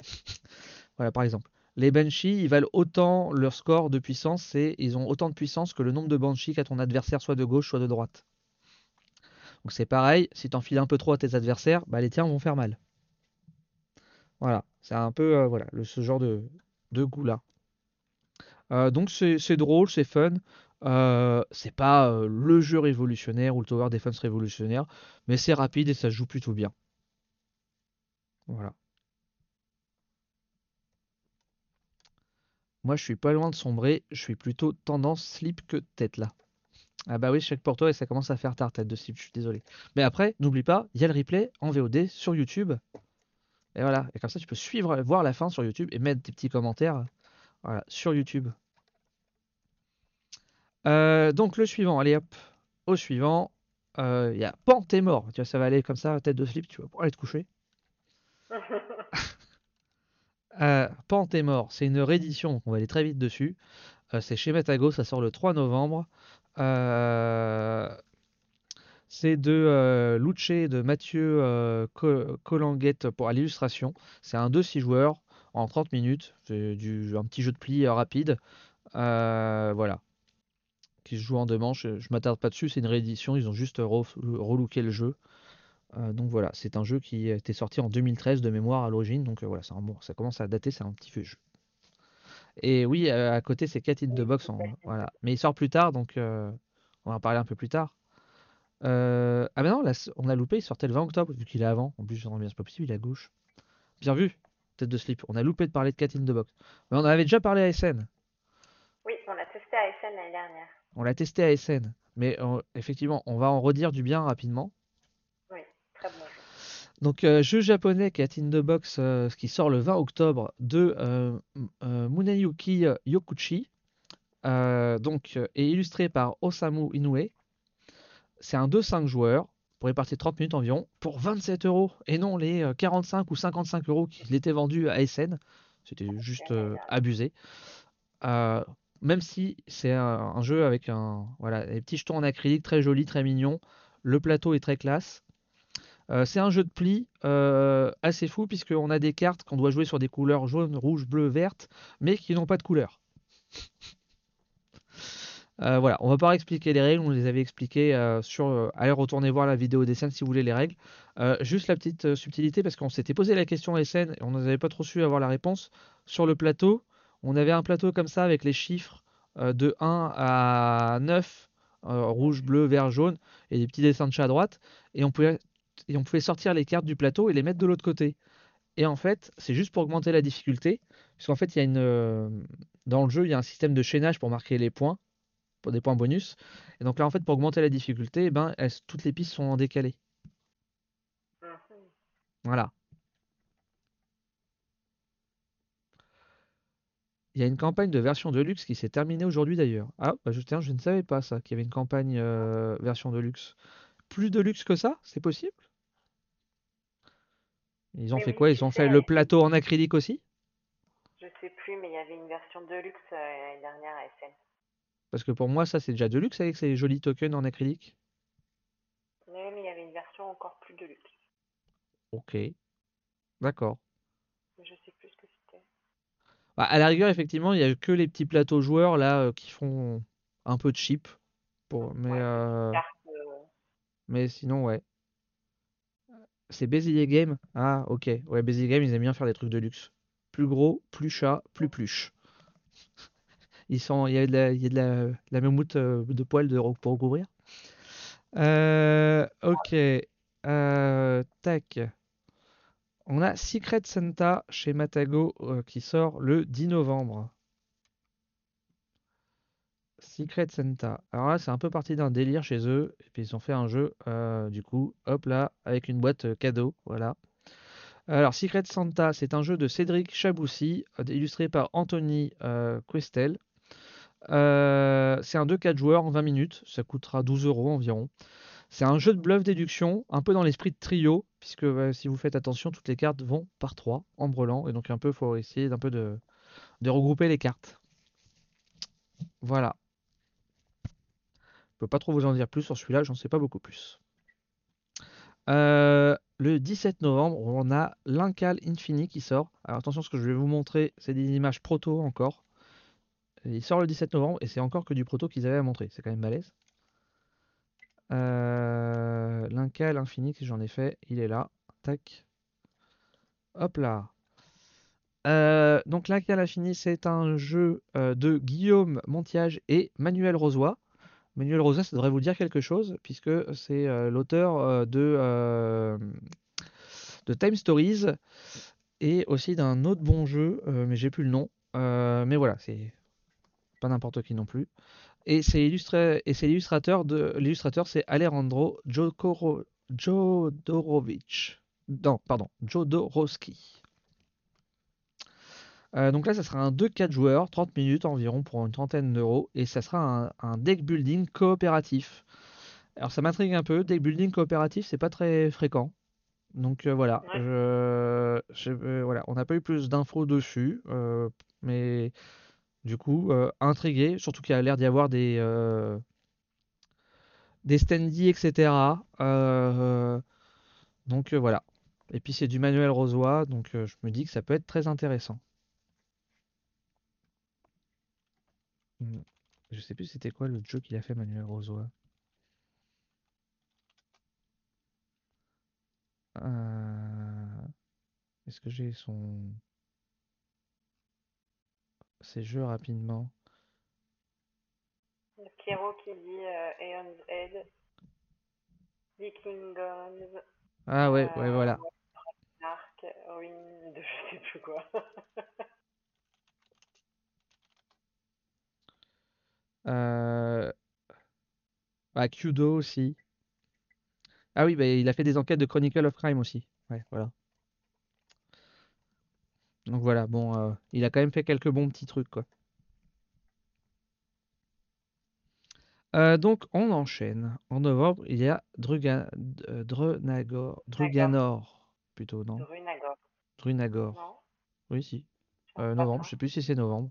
[laughs] voilà par exemple. Les Banshees, ils valent autant leur score de puissance, et ils ont autant de puissance que le nombre de Banshees qu'a ton adversaire soit de gauche, soit de droite. Donc c'est pareil, si tu enfiles un peu trop à tes adversaires, bah les tiens vont faire mal. Voilà, c'est un peu euh, voilà, ce genre de, goût là. Euh, donc c'est drôle, c'est fun. Euh, c'est pas le jeu révolutionnaire ou le Tower Defense révolutionnaire, mais c'est rapide et ça joue plutôt bien. Voilà. Moi, je suis pas loin de sombrer. Je suis plutôt tendance slip que tête là. Ah bah oui, je sais que pour toi, et ça commence à faire tard tête de slip. Je suis désolé. Mais après, n'oublie pas, il y a le replay en VOD sur YouTube. Et voilà. Et comme ça, tu peux suivre, voir la fin sur YouTube et mettre des petits commentaires. Voilà, sur YouTube. Euh, donc le suivant, allez hop, au suivant, euh, il y a Pan, t'es mort. Tu vois, ça va aller comme ça, tête de slip, tu vas pouvoir aller te coucher. [laughs] Euh, mort, c'est une réédition, on va aller très vite dessus. Euh, c'est chez Metago, ça sort le 3 novembre. Euh, c'est de euh, Luce de Mathieu euh, Colanguette pour l'illustration. C'est un 2-6 joueurs en 30 minutes. C'est du, un petit jeu de pli rapide. voilà. Qui se joue en deux manches. Je m'attarde pas dessus, c'est une réédition. Ils ont juste relooké le jeu. Donc voilà, c'est un jeu qui était sorti en 2013 de mémoire à l'origine, donc voilà, ça, ça commence à dater, c'est un petit vieux jeu. Et oui, euh, à côté c'est Cat in the Box, voilà. mais il sort plus tard, donc on va en parler un peu plus tard. ah ben non, on a loupé, il sortait le 20 octobre, vu qu'il est avant, en plus c'est pas possible, il est à gauche. Bien vu, tête de slip, on a loupé de parler de Cat in the Box. Mais on avait déjà parlé à SN. Oui, on l'a testé à SN l'année dernière. On l'a testé à SN, mais effectivement, on va en redire du bien rapidement. Donc, euh, jeu japonais qui est in the box, euh, qui sort le 20 octobre de euh, Muneyuki Yokuchi, donc, est illustré par Osamu Inoue. C'est un 2-5 joueurs pour répartir 30 minutes environ pour 27 euros et non les 45 ou 55 euros qui étaient vendus à SN. C'était juste abusé. même si c'est un, jeu avec un, voilà, des petits jetons en acrylique très joli, très mignon. Le plateau est très classe. Euh, c'est un jeu de pli euh, assez fou puisqu'on a des cartes qu'on doit jouer sur des couleurs jaune, rouge, bleu, verte, mais qui n'ont pas de couleur. Euh, voilà, on va pas expliquer les règles, on les avait expliquées sur. allez retourner voir la vidéo des scènes si vous voulez les règles. Juste la petite subtilité parce qu'on s'était posé la question des scènes et on n'avait pas trop su avoir la réponse. Sur le plateau, on avait un plateau comme ça avec les chiffres de 1 à 9, euh, rouge, bleu, vert, jaune, et des petits dessins de chat à droite. Et on pouvait, et on pouvait sortir les cartes du plateau et les mettre de l'autre côté. Et en fait, c'est juste pour augmenter la difficulté. Parce qu'en fait, il y a une, euh, dans le jeu, il y a un système de chaînage pour marquer les points, pour des points bonus. Et donc là, en fait, pour augmenter la difficulté, eh ben, toutes les pistes sont en décalé. Voilà. Il y a une campagne de version de luxe qui s'est terminée aujourd'hui d'ailleurs. Ah, bah, je, je ne savais pas ça, qu'il y avait une campagne euh, version de luxe. Plus de luxe que ça, c'est possible? Ils ont Mais fait oui, quoi? Ils ont fait le plateau en acrylique aussi? je sais plus, mais il y avait une version de luxe euh, l'année dernière à SN. Parce que pour moi, ça c'est déjà de luxe avec ces jolis tokens en acrylique. Oui, mais il y avait une version encore plus de luxe. Ok, d'accord. Je sais plus ce que c'était. Bah, à la rigueur, effectivement, il n'y a que les petits plateaux joueurs là euh, qui font un peu de cheap. Pour... Mais, Ouais, euh, Carte, euh, mais sinon, ouais. C'est Bézier Game? Ah, ok. Ouais, Bézier Game, ils aiment bien faire des trucs de luxe. Plus gros, plus chat, plus pluche. Ils sont... Il y a de la, il y a de la, de la euh, de poils pour recouvrir. Euh, ok. Euh, tac. On a Secret Santa chez Matago qui sort le 10 novembre. Secret Santa. Alors là, c'est un peu parti d'un délire chez eux. Et puis ils ont fait un jeu, euh, du coup, hop là, avec une boîte euh, cadeau. Voilà. Alors, Secret Santa, c'est un jeu de Cédric Chaboussi, euh, illustré par Anthony Questel. C'est un 2-4 joueurs en 20 minutes. Ça coûtera 12 euros environ. C'est un jeu de bluff déduction, un peu dans l'esprit de trio, puisque si vous faites attention, toutes les cartes vont par 3 en brelan. Et donc, un peu, faut essayer d'un peu de regrouper les cartes. Voilà. Peux pas trop vous en dire plus sur celui-là, j'en sais pas beaucoup plus. Euh, le 17 novembre, on a l'Incal Infini qui sort. Alors attention, ce que je vais vous montrer, c'est des images proto encore. Il sort le 17 novembre et c'est encore que du proto qu'ils avaient à montrer. C'est quand même balèze. Euh, L'Incal Infini, si j'en ai fait, il est là. Tac. Hop là. Euh, donc l'Incal Infini, c'est un jeu euh, de Guillaume Montiage et Manuel Rosoy. Manuel Rosa, ça devrait vous dire quelque chose, puisque c'est euh, l'auteur euh, de, euh, de Time Stories et aussi d'un autre bon jeu, mais j'ai plus le nom. Mais voilà, c'est pas n'importe qui non plus. Et c'est illustré et c'est l'illustrateur de l'illustrateur, c'est Alejandro Jodorowicz. Non, pardon, Jodorowsky. Euh, donc là, ça sera un 2-4 joueurs, 30 minutes environ pour une trentaine d'euros, et ça sera un, un deck building coopératif. Alors ça m'intrigue un peu, deck building coopératif, c'est pas très fréquent. Donc euh, voilà, Ouais. je, je- euh, voilà, on n'a pas eu plus d'infos dessus, mais du coup, intrigué, surtout qu'il y a l'air d'y avoir des, des standees, etc. Donc voilà. Et puis c'est du Manuel Rosoy, donc je me dis que ça peut être très intéressant. Hmm. Je sais plus c'était quoi le jeu qu'il a fait Manuel Rosoy. Euh, Est-ce que j'ai son ses jeux rapidement? Pierrot qui dit euh, Aeon's Head, Viking Guns, Ah ouais, ouais, euh, voilà. Arc, Ruin de [laughs] je sais plus quoi. [laughs] Euh... Ah, Kudo aussi. Ah oui, bah, il a fait des enquêtes de Chronicle of Crime aussi. Ouais, voilà. Donc voilà, bon, euh, il a quand même fait quelques bons petits trucs, quoi. Euh, donc on enchaîne. En novembre, il y a Druga... Drunagor... Druganor, plutôt, non? Drunagor, Drunagor. non Oui, si. Euh, novembre, je sais plus si c'est novembre.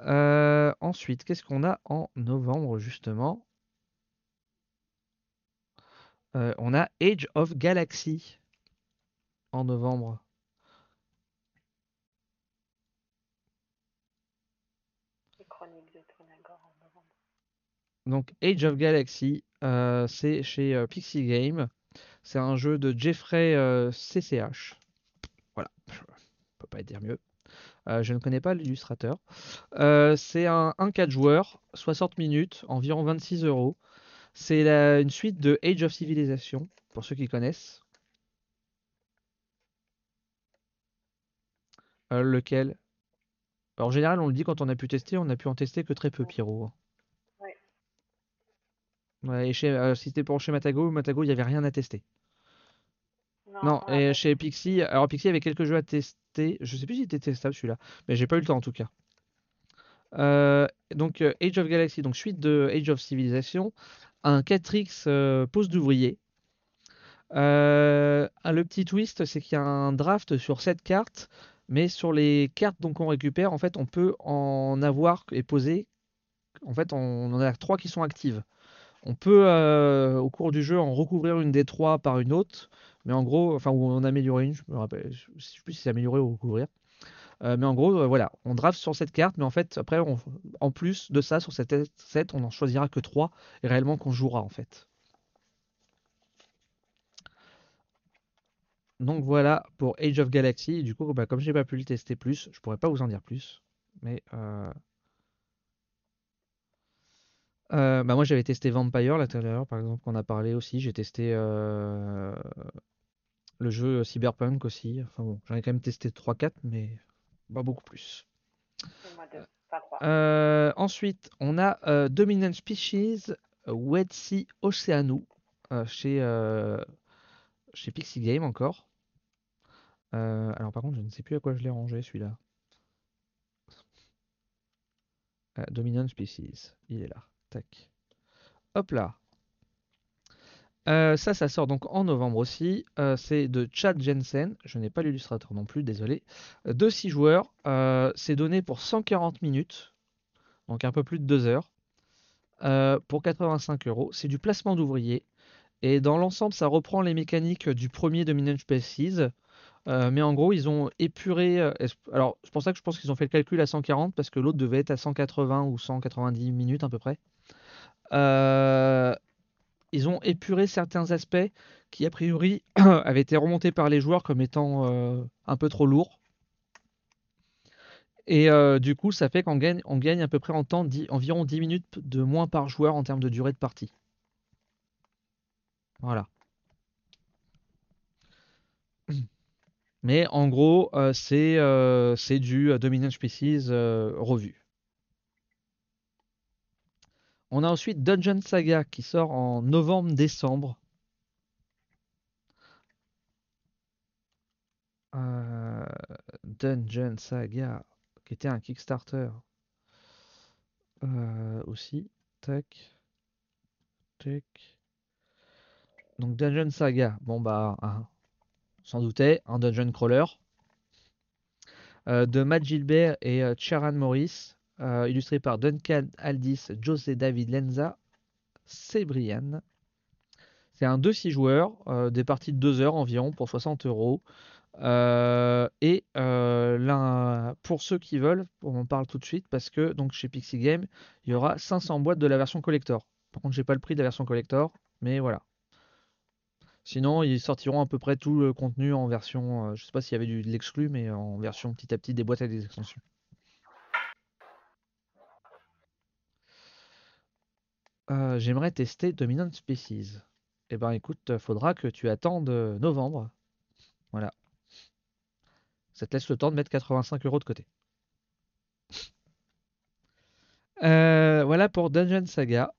Euh, ensuite, qu'est-ce qu'on a en novembre, justement? Euh, on a Age of Galaxy en novembre. Les chroniques de Drunagor en novembre. Donc Age of Galaxy, euh, c'est chez euh, Pixie Game. C'est un jeu de Jeffrey CCH. Voilà, je peux pas dire mieux. Je ne connais pas l'illustrateur. c'est un 1-4 joueurs, 60 minutes, environ 26 euros. C'est une suite de Age of Civilization, pour ceux qui connaissent. lequel? En général, on le dit quand on a pu tester, on a pu en tester que très peu, Pierrot. Ouais, et chez, euh, si c'était pour chez Matago, Matago, il n'y avait rien à tester. Non, et chez Pixie, alors Pixie avait quelques jeux à tester. Je sais plus s'il était testable celui-là, mais j'ai pas eu le temps en tout cas. Euh, donc euh, Age of Galaxy, donc suite de Age of Civilization, un 4X pose d'ouvrier. le petit twist, c'est qu'il y a un draft sur 7 cartes, mais sur les cartes qu'on récupère, en fait, on peut en avoir et poser. En fait, on en a 3 qui sont actives. On peut, euh, au cours du jeu, en recouvrir une des trois par une autre, mais en gros, enfin, ou en améliorer une, je me rappelle, je sais plus si c'est améliorer ou recouvrir. Euh, mais en gros, euh, voilà, on draft sur cette carte, mais en fait, après, en plus de ça, sur cette set, on n'en choisira que trois, et réellement qu'on jouera, en fait. Donc voilà pour Age of Galaxy. Du coup, bah, comme j'ai pas pu le tester plus, je pourrais pas vous en dire plus. Mais euh, bah moi j'avais testé Vampire l'intérieur par exemple qu'on a parlé aussi. J'ai testé euh, le jeu Cyberpunk aussi. Enfin bon, j'en ai quand même testé 3-4 mais pas beaucoup plus. Euh, ensuite, on a Dominant Species Wet Sea Oceanu chez, chez Pixie Game encore. alors par contre, je ne sais plus à quoi je l'ai rangé celui-là. Dominant Species, il est là. Tac. Hop là. Euh, ça, ça sort donc en novembre aussi. Euh, c'est de Chad Jensen. Je n'ai pas l'illustrateur non plus, désolé. Euh, de 6 joueurs. c'est donné pour 140 minutes. Donc un peu plus de 2 heures. pour 85 euros. C'est du placement d'ouvriers. Et dans l'ensemble, ça reprend les mécaniques du premier Dominant Species. mais en gros, ils ont épuré. alors, c'est pour ça que je pense qu'ils ont fait le calcul à 140 parce que l'autre devait être à 180 ou 190 minutes à peu près. Euh, ils ont épuré certains aspects qui, a priori, [clears throat] avaient été remontés par les joueurs comme étant euh, un peu trop lourds. Et euh, du coup, ça fait qu'on gagne, on gagne à peu près en temps environ 10 minutes de moins par joueur en termes de durée de partie. Voilà. [clears throat] Mais en gros, c'est du Dominant Species revu. On a ensuite Dungeon Saga qui sort en novembre-décembre. Euh, Dungeon Saga, qui était un Kickstarter euh, aussi. Donc Dungeon Saga, bon bah, sans douter, un dungeon crawler. Euh, de Matt Gilbert et Charan Morris. Euh, illustré par Duncan Aldis, José David Lenza, Brian. C'est un 2-6 joueurs, euh, des parties de 2 heures environ pour 60 euros. Euh, et pour ceux qui veulent, on en parle tout de suite parce que donc chez Pixie Game, il y aura 500 boîtes de la version collector. Par contre, j'ai pas le prix de la version collector, mais voilà. Sinon, ils sortiront à peu près tout le contenu en version, je sais pas s'il y avait du, de l'exclu, mais en version petit à petit des boîtes avec des extensions. Euh, j'aimerais tester Dominant Species. Eh ben écoute, faudra que tu attendes euh, novembre. Voilà. Ça te laisse le temps de mettre 85 euros de côté. Euh, voilà pour Dungeon Saga.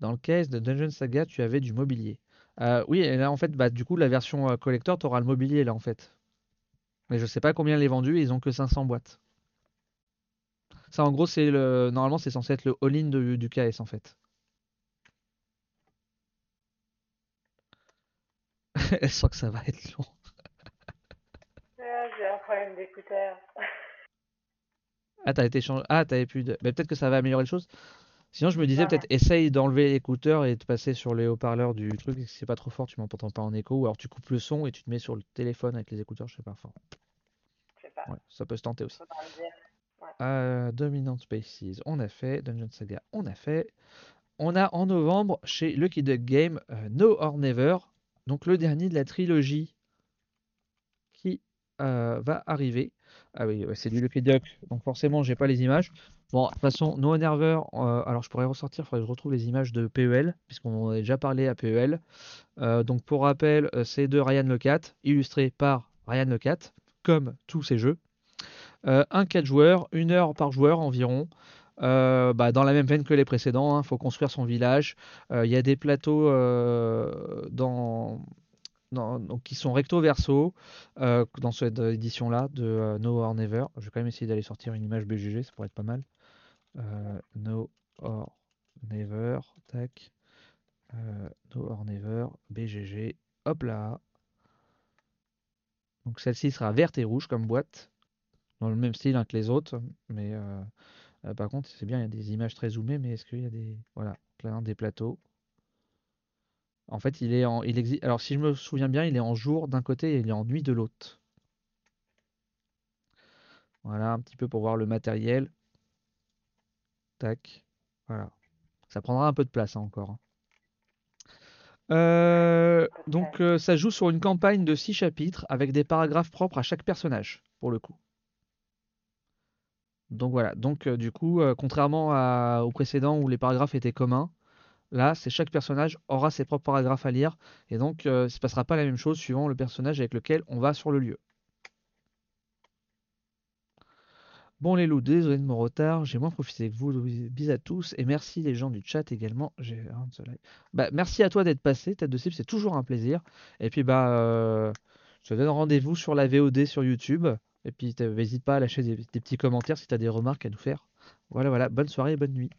Dans le case de Dungeon Saga, tu avais du mobilier. oui, et là en fait, bah, du coup, la version collector, tu auras le mobilier là en fait. Mais je sais pas combien les vendus, ils ont que 500 boîtes. Ça, en gros, c'est le. Normalement, c'est censé être le all-in du KS en fait. [laughs] Elle sent que ça va être long. Ah, j'ai un problème d'écouteur. Ah, t'as été changé. Ah, t'avais plus de. peut-être que ça va améliorer les choses. Sinon, je me disais peut-être essaye d'enlever l'écouteur et de passer sur les haut-parleurs du truc. Si c'est pas trop fort, tu m'entends pas en écho. Ou alors tu coupes le son et tu te mets sur le téléphone avec les écouteurs, je sais pas. Enfin, Je sais pas. Ouais, ça peut se tenter aussi. Dominant Spaces, on a fait. Dungeon Saga, on a fait. On a en novembre chez Lucky Duck Game No or Never, donc le dernier de la trilogie qui va arriver. Ah oui, c'est du Lucky Duck, donc forcément j'ai pas les images. Bon, de toute façon, No Never, alors je pourrais ressortir, il faudrait que je retrouve les images de PEL, puisqu'on en a déjà parlé à PEL. donc pour rappel, c'est de Ryan Lecat, illustré par Ryan Lecat, comme tous ces jeux. Un 4 joueurs, une heure par joueur environ. Bah, dans la même veine que les précédents, il hein, faut construire son village. Il y a des plateaux qui sont recto verso dans cette édition-là de No or Never. Je vais quand même essayer d'aller sortir une image BGG, ça pourrait être pas mal. no or Never, tac. no or Never, BGG, hop là. Donc celle-ci sera verte et rouge comme boîte, dans le même style que les autres, mais par contre c'est bien, il y a des images très zoomées, mais est-ce qu'il y a des... Voilà, là, des plateaux? En fait, il est en, il existe. Alors, si je me souviens bien, il est en jour d'un côté et il est en nuit de l'autre. Voilà, un petit peu pour voir le matériel. Tac. Voilà. Ça prendra un peu de place hein, encore. Hein. Euh, donc, euh, ça joue sur une campagne de 6 chapitres avec des paragraphes propres à chaque personnage, pour le coup. Donc voilà. Donc, euh, du coup, contrairement au précédent où les paragraphes étaient communs, Là, c'est chaque personnage aura ses propres paragraphes à lire, et donc euh, il ne se passera pas la même chose suivant le personnage avec lequel on va sur le lieu. Bon les loups, désolé de mon retard, j'ai moins profité que vous, bis à tous, et merci les gens du chat également. Bah, merci à toi d'être passé, tête de cible, c'est toujours un plaisir. Et puis bah euh, je te donne rendez-vous sur la VOD sur YouTube. Et puis n'hésite pas à lâcher des, des petits commentaires si tu as des remarques à nous faire. Voilà, voilà, bonne soirée et bonne nuit.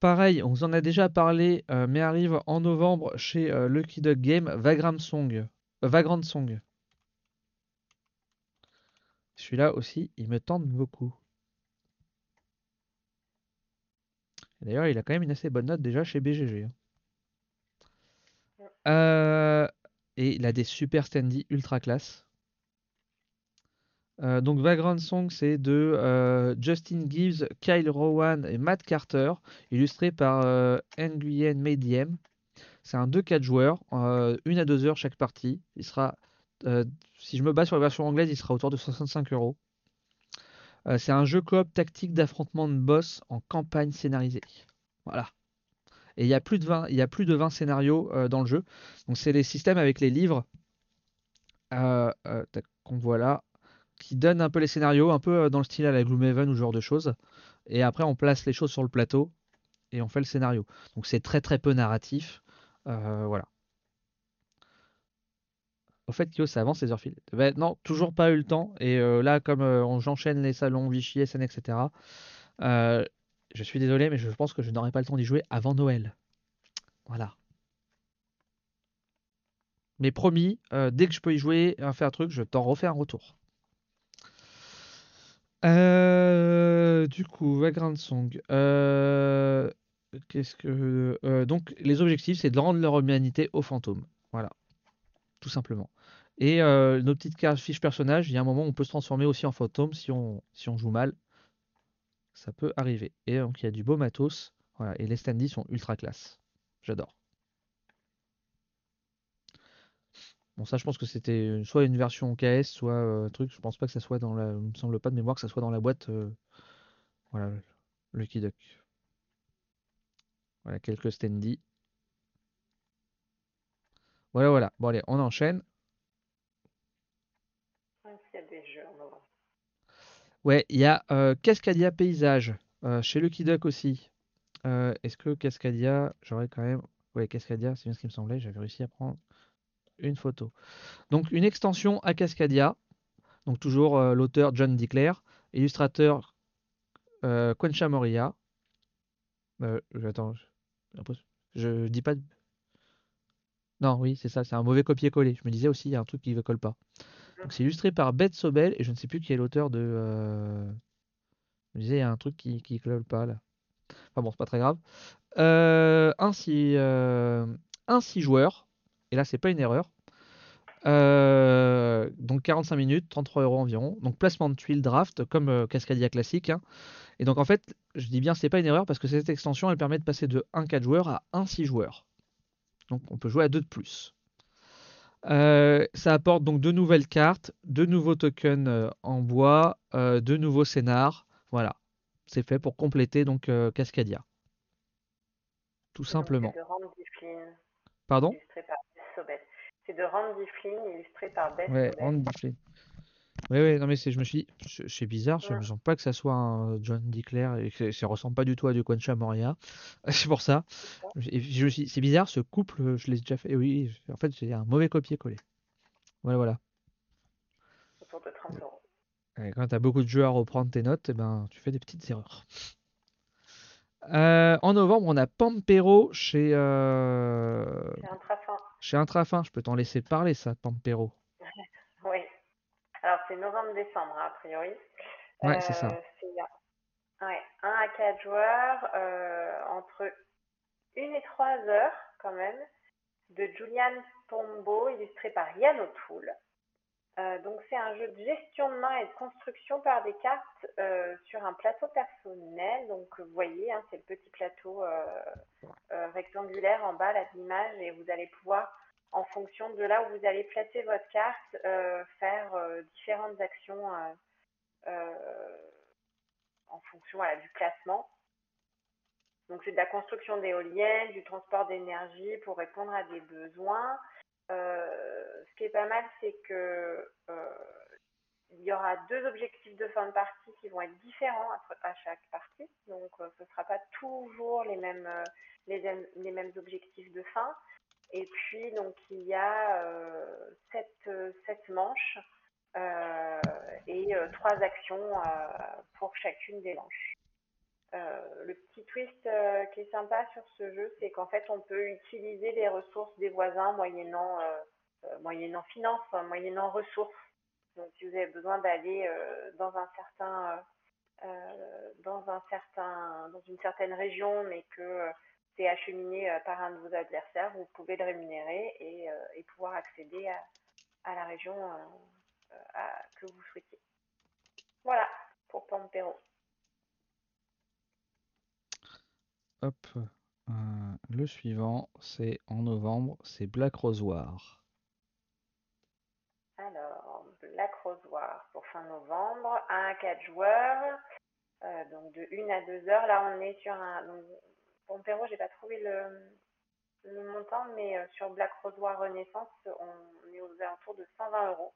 Pareil, on vous en a déjà parlé, euh, mais arrive en novembre chez euh, Lucky Duck Game, Vagrant Song. Euh, Vagrant Song. Celui-là aussi, il me tente beaucoup. D'ailleurs, il a quand même une assez bonne note déjà chez BGG. Hein. Et il a des super standy ultra classe. Euh, donc Vagrant Song, c'est de euh, Justin Gibbs, Kyle Rowan et Matt Carter, illustré par euh, Nguyen Mediem. C'est un 2-4 joueurs, une à deux heures chaque partie. Il sera, si je me base sur la version anglaise, il sera autour de 65 euros. C'est un jeu coop tactique d'affrontement de boss en campagne scénarisée. Voilà. Et il y a plus de 20, il y a plus de 20 scénarios dans le jeu. Donc c'est les systèmes avec les livres qu'on voit là qui donne un peu les scénarios, un peu euh, dans le style à la Gloomhaven ou ce genre de choses. Et après, on place les choses sur le plateau et on fait le scénario. Donc c'est très très peu narratif. Euh, voilà. Au fait, Kyo, ça avance les heures. Ben, non, toujours pas eu le temps. Et euh, là, comme j'enchaîne les salons Vichy, SN, etc., je suis désolé, mais je pense que je n'aurai pas le temps d'y jouer avant Noël. Voilà. Mais promis, dès que je peux y jouer, faire un truc, je t'en refais un retour. Euh, du coup, Vagrant Song. Euh, qu'est-ce que. Euh, donc, les objectifs, c'est de rendre leur humanité aux fantômes. Voilà. Tout simplement. Et nos petites cartes fiches personnages, il y a un moment où on peut se transformer aussi en fantôme si on, si on joue mal. Ça peut arriver. Et donc, il y a du beau matos. Voilà. Et les standees sont ultra classe. J'adore. Bon, ça, je pense que c'était soit une version KS, soit un euh, truc. Je pense pas que ça soit dans la. Il me semble pas de mémoire que ça soit dans la boîte. Euh, voilà, Lucky Duck. Voilà, quelques standy. Voilà, voilà. Bon, allez, on enchaîne. Ouais, il y a euh, Cascadia Paysage chez Lucky Duck aussi. Est-ce que Cascadia, j'aurais quand même. Ouais, Cascadia, c'est bien ce qui me semblait. J'avais réussi à prendre une photo. Donc une extension à Cascadia, donc toujours euh, l'auteur John Declare, illustrateur euh, Quencha Moria. Euh, attends, je, je dis pas. Non, oui, c'est ça, c'est un mauvais copier-coller. Je me disais aussi, il y a un truc qui ne colle pas. Donc c'est illustré par Beth Sobel et je ne sais plus qui est l'auteur de. Euh, je disais, il y a un truc qui ne colle pas là. Enfin bon, c'est pas très grave. ainsi, un six joueurs et là c'est pas une erreur. Euh, donc 45 minutes, 33 euros environ. Donc placement de tuiles draft comme euh, Cascadia classique. hein. Et donc en fait, je dis bien c'est pas une erreur parce que cette extension elle permet de passer de 1 4 joueurs à 1 6 joueurs. Donc on peut jouer à 2 de plus. Euh, ça apporte donc deux nouvelles cartes, deux nouveaux tokens euh, en bois, euh, deux nouveaux scénars. Voilà. C'est fait pour compléter donc euh, Cascadia. Tout simplement. de Randy Flynn, Pardon? C'est de Randy Flynn, illustré par Beth Ouais. Randy Flynn. Ouais, ouais, non mais c'est, je me suis dit, c'est bizarre, je me Mm. sens pas que ça soit un John Declare et que ça ressemble pas du tout à du Quancha Moria. [laughs] C'est pour ça. C'est ça. Et je me suis dit, c'est bizarre, ce couple, je l'ai déjà fait. Et oui, en fait, c'est un mauvais copier-coller. Voilà, voilà. Autour de 30 euros. Et quand tu as beaucoup de jeux à reprendre tes notes, eh ben, tu fais des petites erreurs. Euh, en novembre, on a Pampero chez, euh, C'est un trafin. chez Intrafin. Je peux t'en laisser parler, ça, Pampero. C'est novembre-décembre, hein, a priori. Ouais, c'est ça. Euh, c'est ouais, 1 à 4 joueurs, euh, entre 1 et 3 heures, quand même, de Julian Tombo, illustré par Yann O'Toole. Euh, donc, c'est un jeu de gestion de main et de construction par des cartes euh, sur un plateau personnel. Donc, vous voyez, hein, c'est le petit plateau rectangulaire en bas, là, de l'image, et vous allez pouvoir, en fonction de là où vous allez placer votre carte, euh, faire euh, différentes actions euh, en fonction du placement. Donc, c'est de la construction d'éoliennes, du transport d'énergie pour répondre à des besoins. Ce qui est pas mal, c'est que il y aura deux objectifs de fin de partie qui vont être différents à, chaque partie. Donc, ce ne sera pas toujours les, mêmes objectifs de fin. Et puis, donc, il y a euh, sept, sept manches euh, et euh, trois actions euh, pour chacune des manches. Euh, le petit twist euh, qui est sympa sur ce jeu, c'est qu'en fait, on peut utiliser les ressources des voisins moyennant, euh, euh, moyennant finance, hein, moyennant ressources. Donc, si vous avez besoin d'aller euh, dans un certain, euh, dans un certain, dans une certaine région, mais que euh, c'est acheminé euh, par un de vos adversaires, vous pouvez le rémunérer et, euh, et pouvoir accéder à, à la région euh, à, que vous souhaitiez. Voilà pour Pampero. Hop, euh, le suivant, c'est en novembre, c'est Black Rose War. Alors, Black Rose War pour fin novembre, 1 à 4 joueurs, euh, donc de 1 à 2 heures. Là, on est sur un. Donc, Pampero, j'ai pas trouvé le, montant, mais euh, sur Black Rose War Renaissance, on est aux alentours de 120 euros.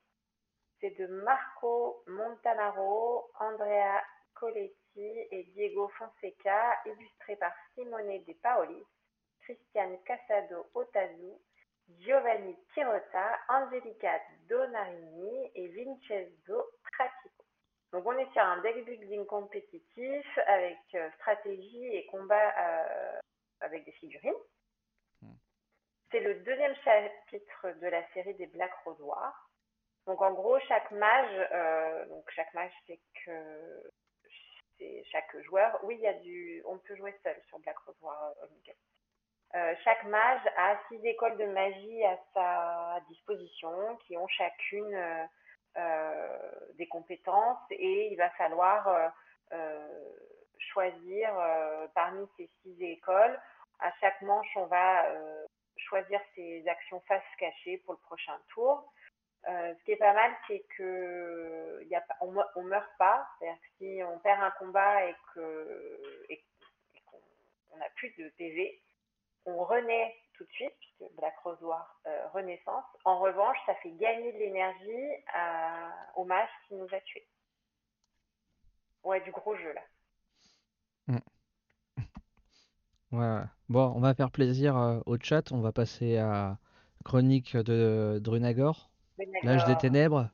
C'est de Marco Montanaro, Andrea Coletti et Diego Fonseca, illustré par Simone De Paolis, Christian Casado Otazu, Giovanni Tirota, Angelica Donarini et Vincenzo Pratico. Donc on est sur un deck building compétitif avec euh, stratégie et combat euh, avec des figurines. C'est le deuxième chapitre de la série des Black Rose War. Donc en gros, chaque mage, euh, donc chaque mage c'est que c'est chaque joueur. Oui, il y a du, on peut jouer seul sur Black Rose. Euh, chaque mage a six écoles de magie à sa disposition qui ont chacune des compétences et il va falloir euh, choisir parmi ces six écoles. À chaque manche, on va choisir ses actions face cachée pour le prochain tour. Euh, ce qui est pas mal, c'est que y a, on, on meurt pas. C'est-à-dire que si on perd un combat et que et, et qu'on n'a plus de PV, on renaît tout de suite, puisque Black Rose War euh, Renaissance. En revanche, ça fait gagner de l'énergie au mage qui nous a tués. Ouais, du gros jeu là. Mm. [laughs] Ouais, ouais. Bon, on va faire plaisir euh, au chat. On va passer à Chronique de Drunagor. L'âge des ténèbres.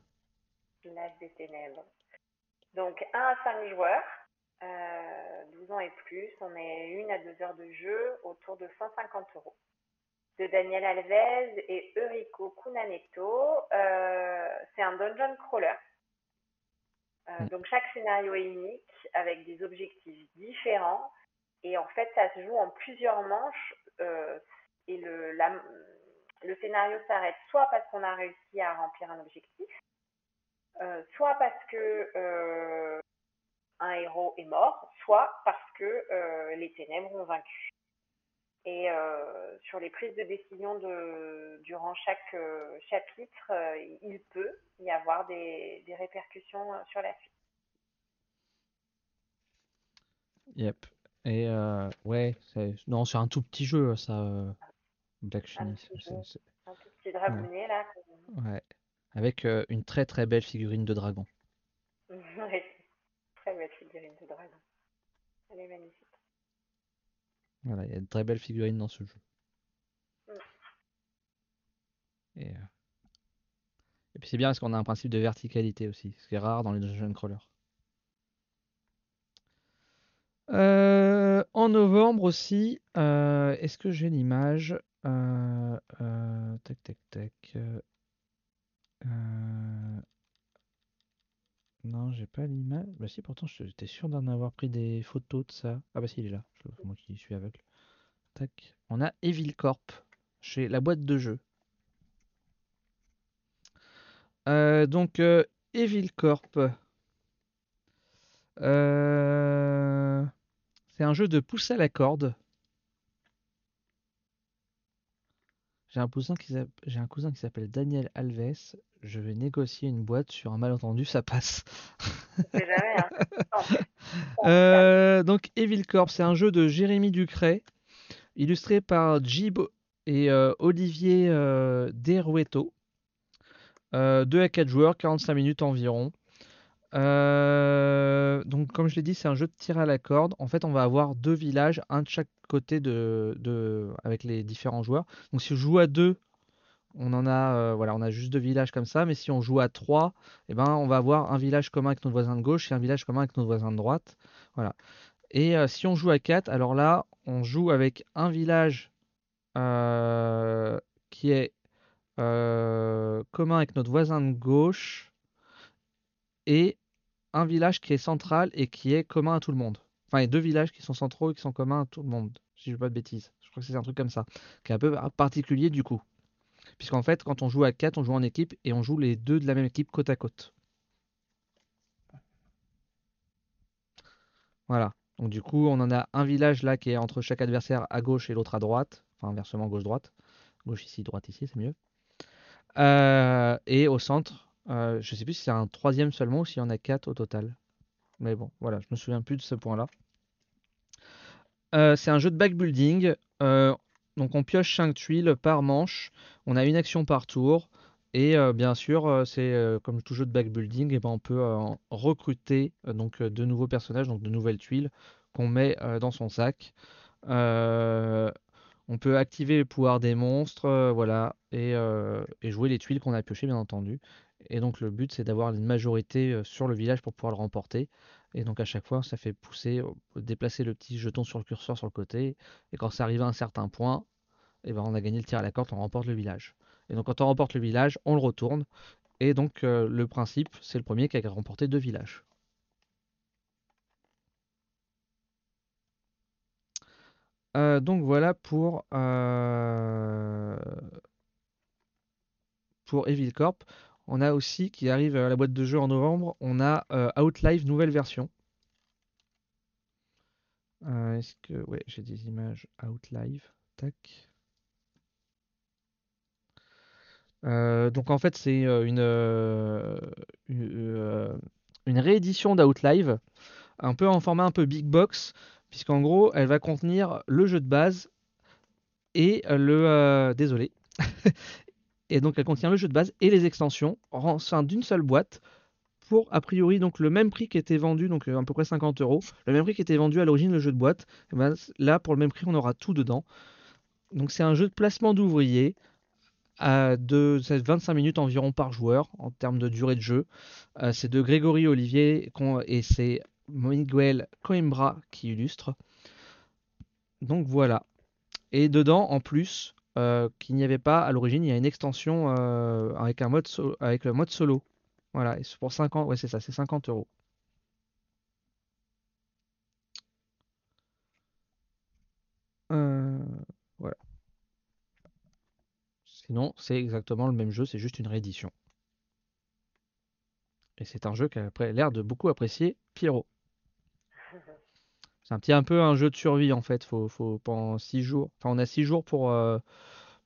L'âge des ténèbres. Donc 1 à 5 joueurs, euh, 12 ans et plus. On est 1 à 2 heures de jeu autour de 150 euros. De Daniel Alves et Eurico Cunaneto. Euh, c'est un dungeon crawler. Euh, mm. Donc chaque scénario est unique avec des objectifs différents. Et en fait, ça se joue en plusieurs manches. Euh, et le, la, le scénario s'arrête soit parce qu'on a réussi à remplir un objectif, euh, soit parce que euh, un héros est mort, soit parce que les ténèbres ont vaincu. Et sur les prises de décision de, durant chaque chapitre, il peut y avoir des, des répercussions sur la suite. Yep. Et ouais, non, c'est un tout petit jeu, ça, Black Un tout petit dragonnier, là. Ouais. Avec une très très belle figurine de dragon. [laughs] ouais. Très belle figurine de dragon. Elle est magnifique. Voilà, il y a de très belles figurines dans ce jeu. Mm. Et, Et puis c'est bien parce qu'on a un principe de verticalité aussi, ce qui est rare dans les dungeon crawlers. Euh, en novembre aussi, euh, est-ce que j'ai l'image euh, Tac, tac, tac. Non, j'ai pas l'image. Bah si, pourtant, j'étais sûr d'en avoir pris des photos de ça. Ah bah si, il est là. Moi qui suis aveugle. Tac. On a Evil Corp chez la boîte de jeu. donc, Evil Corp. Euh... C'est un jeu de pouce à la corde. J'ai un cousin qui j'ai un cousin qui s'appelle Daniel Alves. Je vais négocier une boîte sur un malentendu, ça passe. jamais, hein. [laughs] euh, donc Evil Corp, c'est un jeu de Jérémy Ducret, illustré par Jib et euh, Olivier euh, Derueto. 2 à 4 joueurs, 45 minutes environ. Euh, donc, comme je l'ai dit, c'est un jeu de tir à la corde. En fait, on va avoir deux villages, un de chaque côté avec les différents joueurs. Donc, si on joue à deux, on en a, euh, voilà, on a juste deux villages comme ça. Mais si on joue à trois, eh ben, on va avoir un village commun avec notre voisin de gauche et un village commun avec notre voisin de droite. Voilà. Et euh, si on joue à quatre, alors là, on joue avec un village qui est commun avec notre voisin de gauche et un village qui est central et qui est commun à tout le monde. Enfin, il y a deux villages qui sont centraux et qui sont communs à tout le monde, si je ne dis pas de bêtises. Je crois que c'est un truc comme ça, qui est un peu particulier du coup. Puisqu'en fait, quand on joue à 4, on joue en équipe et on joue les deux de la même équipe côte à côte. Voilà. Donc du coup, on en a un village là qui est entre chaque adversaire à gauche et l'autre à droite. Enfin, inversement, gauche-droite. Gauche ici, droite ici, c'est mieux. Euh, et au centre, euh, je sais plus si c'est un troisième seulement ou s'il y en a quatre au total. Mais bon, voilà, je me souviens plus de ce point-là. Euh, c'est un jeu de backbuilding. Euh, donc on pioche 5 tuiles par manche. On a une action par tour. Et bien sûr, c'est comme tout jeu de backbuilding, et ben on peut recruter donc de nouveaux personnages, donc de nouvelles tuiles qu'on met dans son sac. on peut activer les pouvoirs des monstres, voilà, et, et, jouer les tuiles qu'on a piochées, bien entendu. Et donc le but c'est d'avoir une majorité sur le village pour pouvoir le remporter. Et donc à chaque fois ça fait pousser, déplacer le petit jeton sur le curseur sur le côté. Et quand ça arrive à un certain point, eh ben on a gagné le tir à la corde, on remporte le village. Et donc quand on remporte le village, on le retourne. Et donc le principe c'est le premier qui a remporté deux villages. donc voilà pour, pour Evil Corp. On a aussi, qui arrive à la boîte de jeu en novembre, on a euh, Outlive nouvelle version. Euh, est-ce que... Ouais, j'ai des images Outlive. Euh, donc en fait c'est une, une, réédition d'Outlive, un peu en format un peu big box, puisqu'en gros elle va contenir le jeu de base et le... désolé. [laughs] Et donc elle contient le jeu de base et les extensions en sein d'une seule boîte pour a priori donc le même prix qui était vendu, donc euh, à peu près 50 euros, le même prix qui était vendu à l'origine le jeu de boîte. Ben, là pour le même prix on aura tout dedans. Donc c'est un jeu de placement d'ouvriers de 25 minutes environ par joueur en termes de durée de jeu. Euh, c'est de Grégory Olivier et c'est Miguel Coimbra qui illustre. Donc voilà. Et dedans, en plus, euh, qu'il n'y avait pas à l'origine. Il y a une extension euh, avec, un mode avec le mode solo. Voilà, et c'est pour 50, ouais, c'est ça, c'est 50 euros. Euh, voilà. Sinon, c'est exactement le même jeu, c'est juste une réédition. Et c'est un jeu qui a l'air de beaucoup apprécier Pierrot. C'est un petit un peu un jeu de survie en fait. Faut, faut pendant six jours. Enfin, on a six jours pour, euh,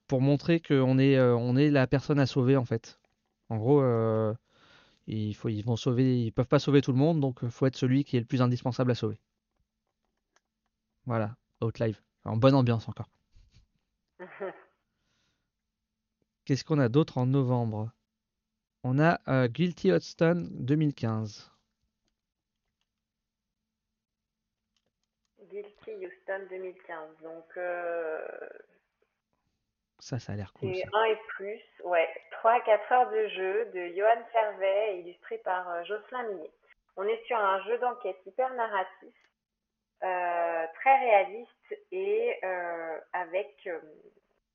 pour montrer qu'on est, euh, on est la personne à sauver en fait. En gros, euh, il faut, ils vont sauver, ils peuvent pas sauver tout le monde, donc il faut être celui qui est le plus indispensable à sauver. Voilà, Outlive. En bonne ambiance encore. [laughs] Qu'est-ce qu'on a d'autre en novembre? On a Guilty Hudson 2015. Guilty Houston 2015. Donc, euh, ça, ça a l'air cool. C'est 1 et plus, ouais. 3 à 4 heures de jeu de Johan Servet, illustré par euh, Jocelyn Millet. On est sur un jeu d'enquête hyper narratif, euh, très réaliste et avec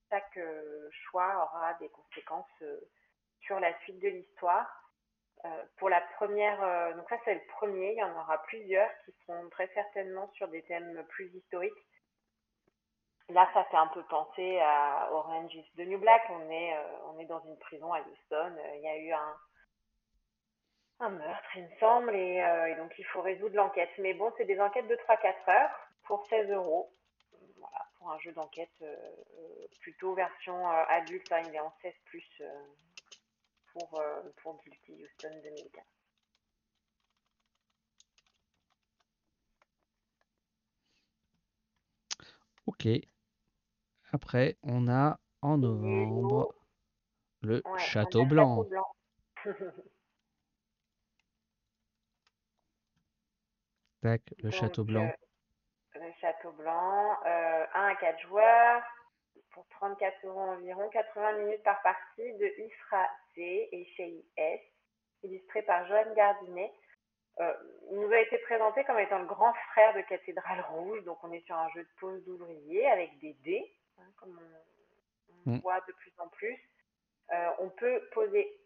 chaque choix aura des conséquences sur la suite de l'histoire. Euh, pour la première, euh, donc ça c'est le premier, il y en aura plusieurs qui seront très certainement sur des thèmes plus historiques. Là, ça fait un peu penser à Orange is the New Black. On est, euh, on est dans une prison à Houston. Il y a eu un, un meurtre, il me semble, et, donc il faut résoudre l'enquête. Mais bon, c'est des enquêtes de 3-4 heures pour 16 euros. Voilà, pour un jeu d'enquête plutôt version adulte, hein, il est en 16 plus pour, euh, pour Guilty Houston 2015. Ok. Après, on a en novembre le Château Blanc. Tac, le Château Blanc. Euh, le Château Blanc, euh, 1 à 4 joueurs, pour 34 euros environ, 80 minutes par partie de Isra C et Shei S, illustré par Joanne Gardinet. Euh, il nous a été présenté comme étant le grand frère de Cathédrale Rouge, donc on est sur un jeu de pose d'ouvrier avec des dés, hein, comme on, mm. voit de plus en plus. Euh, on peut poser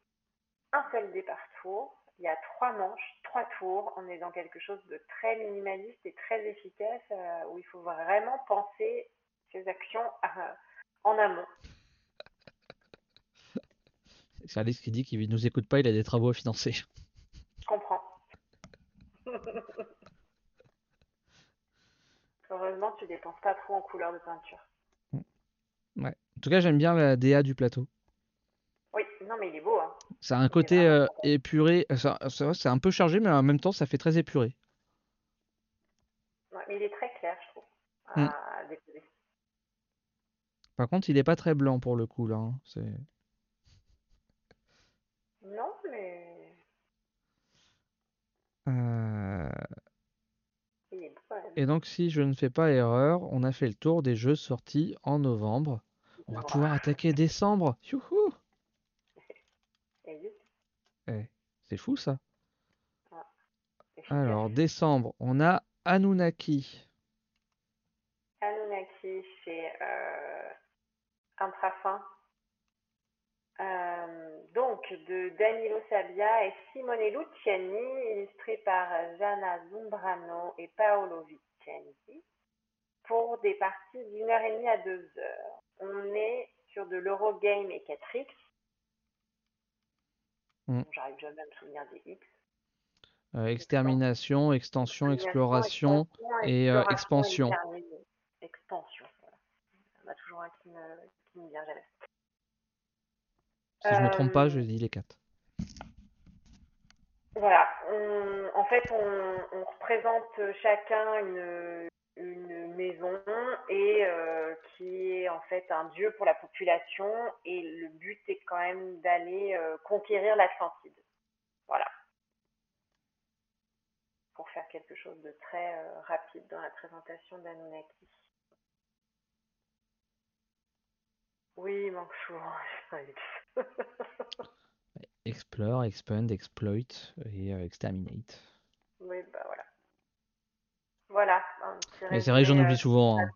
un seul dé par tour. Il y a trois manches, trois tours. On est dans quelque chose de très minimaliste et très efficace euh, où il faut vraiment penser ses actions en amont. [laughs] C'est Alex qui dit qu'il ne nous écoute pas, il a des travaux à financer. Je comprends. [laughs] Heureusement, tu dépenses pas trop en couleur de peinture. Ouais. En tout cas, j'aime bien la DA du plateau. Oui, non, mais il est beau. Hein. Ça a un côté euh, épuré. C'est un peu chargé, mais en même temps, ça fait très épuré. Ouais, mais il est très clair, je trouve. Mm. Par contre, il est pas très blanc pour le coup là. Hein. C'est. Non, mais. Euh, et donc, si je ne fais pas erreur, on a fait le tour des jeux sortis en novembre. On va pouvoir attaquer décembre. Youhou [laughs] eh, c'est fou ça. Ah, Alors, [laughs] décembre, on a Anunnaki. Anunnaki, c'est euh, Intrafin. Euh, donc, de Danilo Sabia et Simone Luciani, illustré par Jana Zumbrano et Paolo Vicenzi, pour des parties d'une heure et demie à deux heures. On est sur de l'Eurogame et 4X. Mm. J'arrive jamais à me souvenir des X. Euh, extermination, extension, exploration, et euh, expansion. Expansion, voilà. On a toujours qui me, qui me vient jamais. Si je ne me trompe pas, je dis les quatre. Voilà. en fait, on, représente chacun une, maison et euh, qui est en fait un dieu pour la population et le but est quand même d'aller euh, conquérir l'Atlantide. Voilà. Pour faire quelque chose de très euh, rapide dans la présentation d'Anunnaki. Oui, il manque souvent. Explore, expand, exploit et euh, exterminate. Oui, bah voilà. Voilà. C'est vrai que j'en oublie euh, souvent. Hein.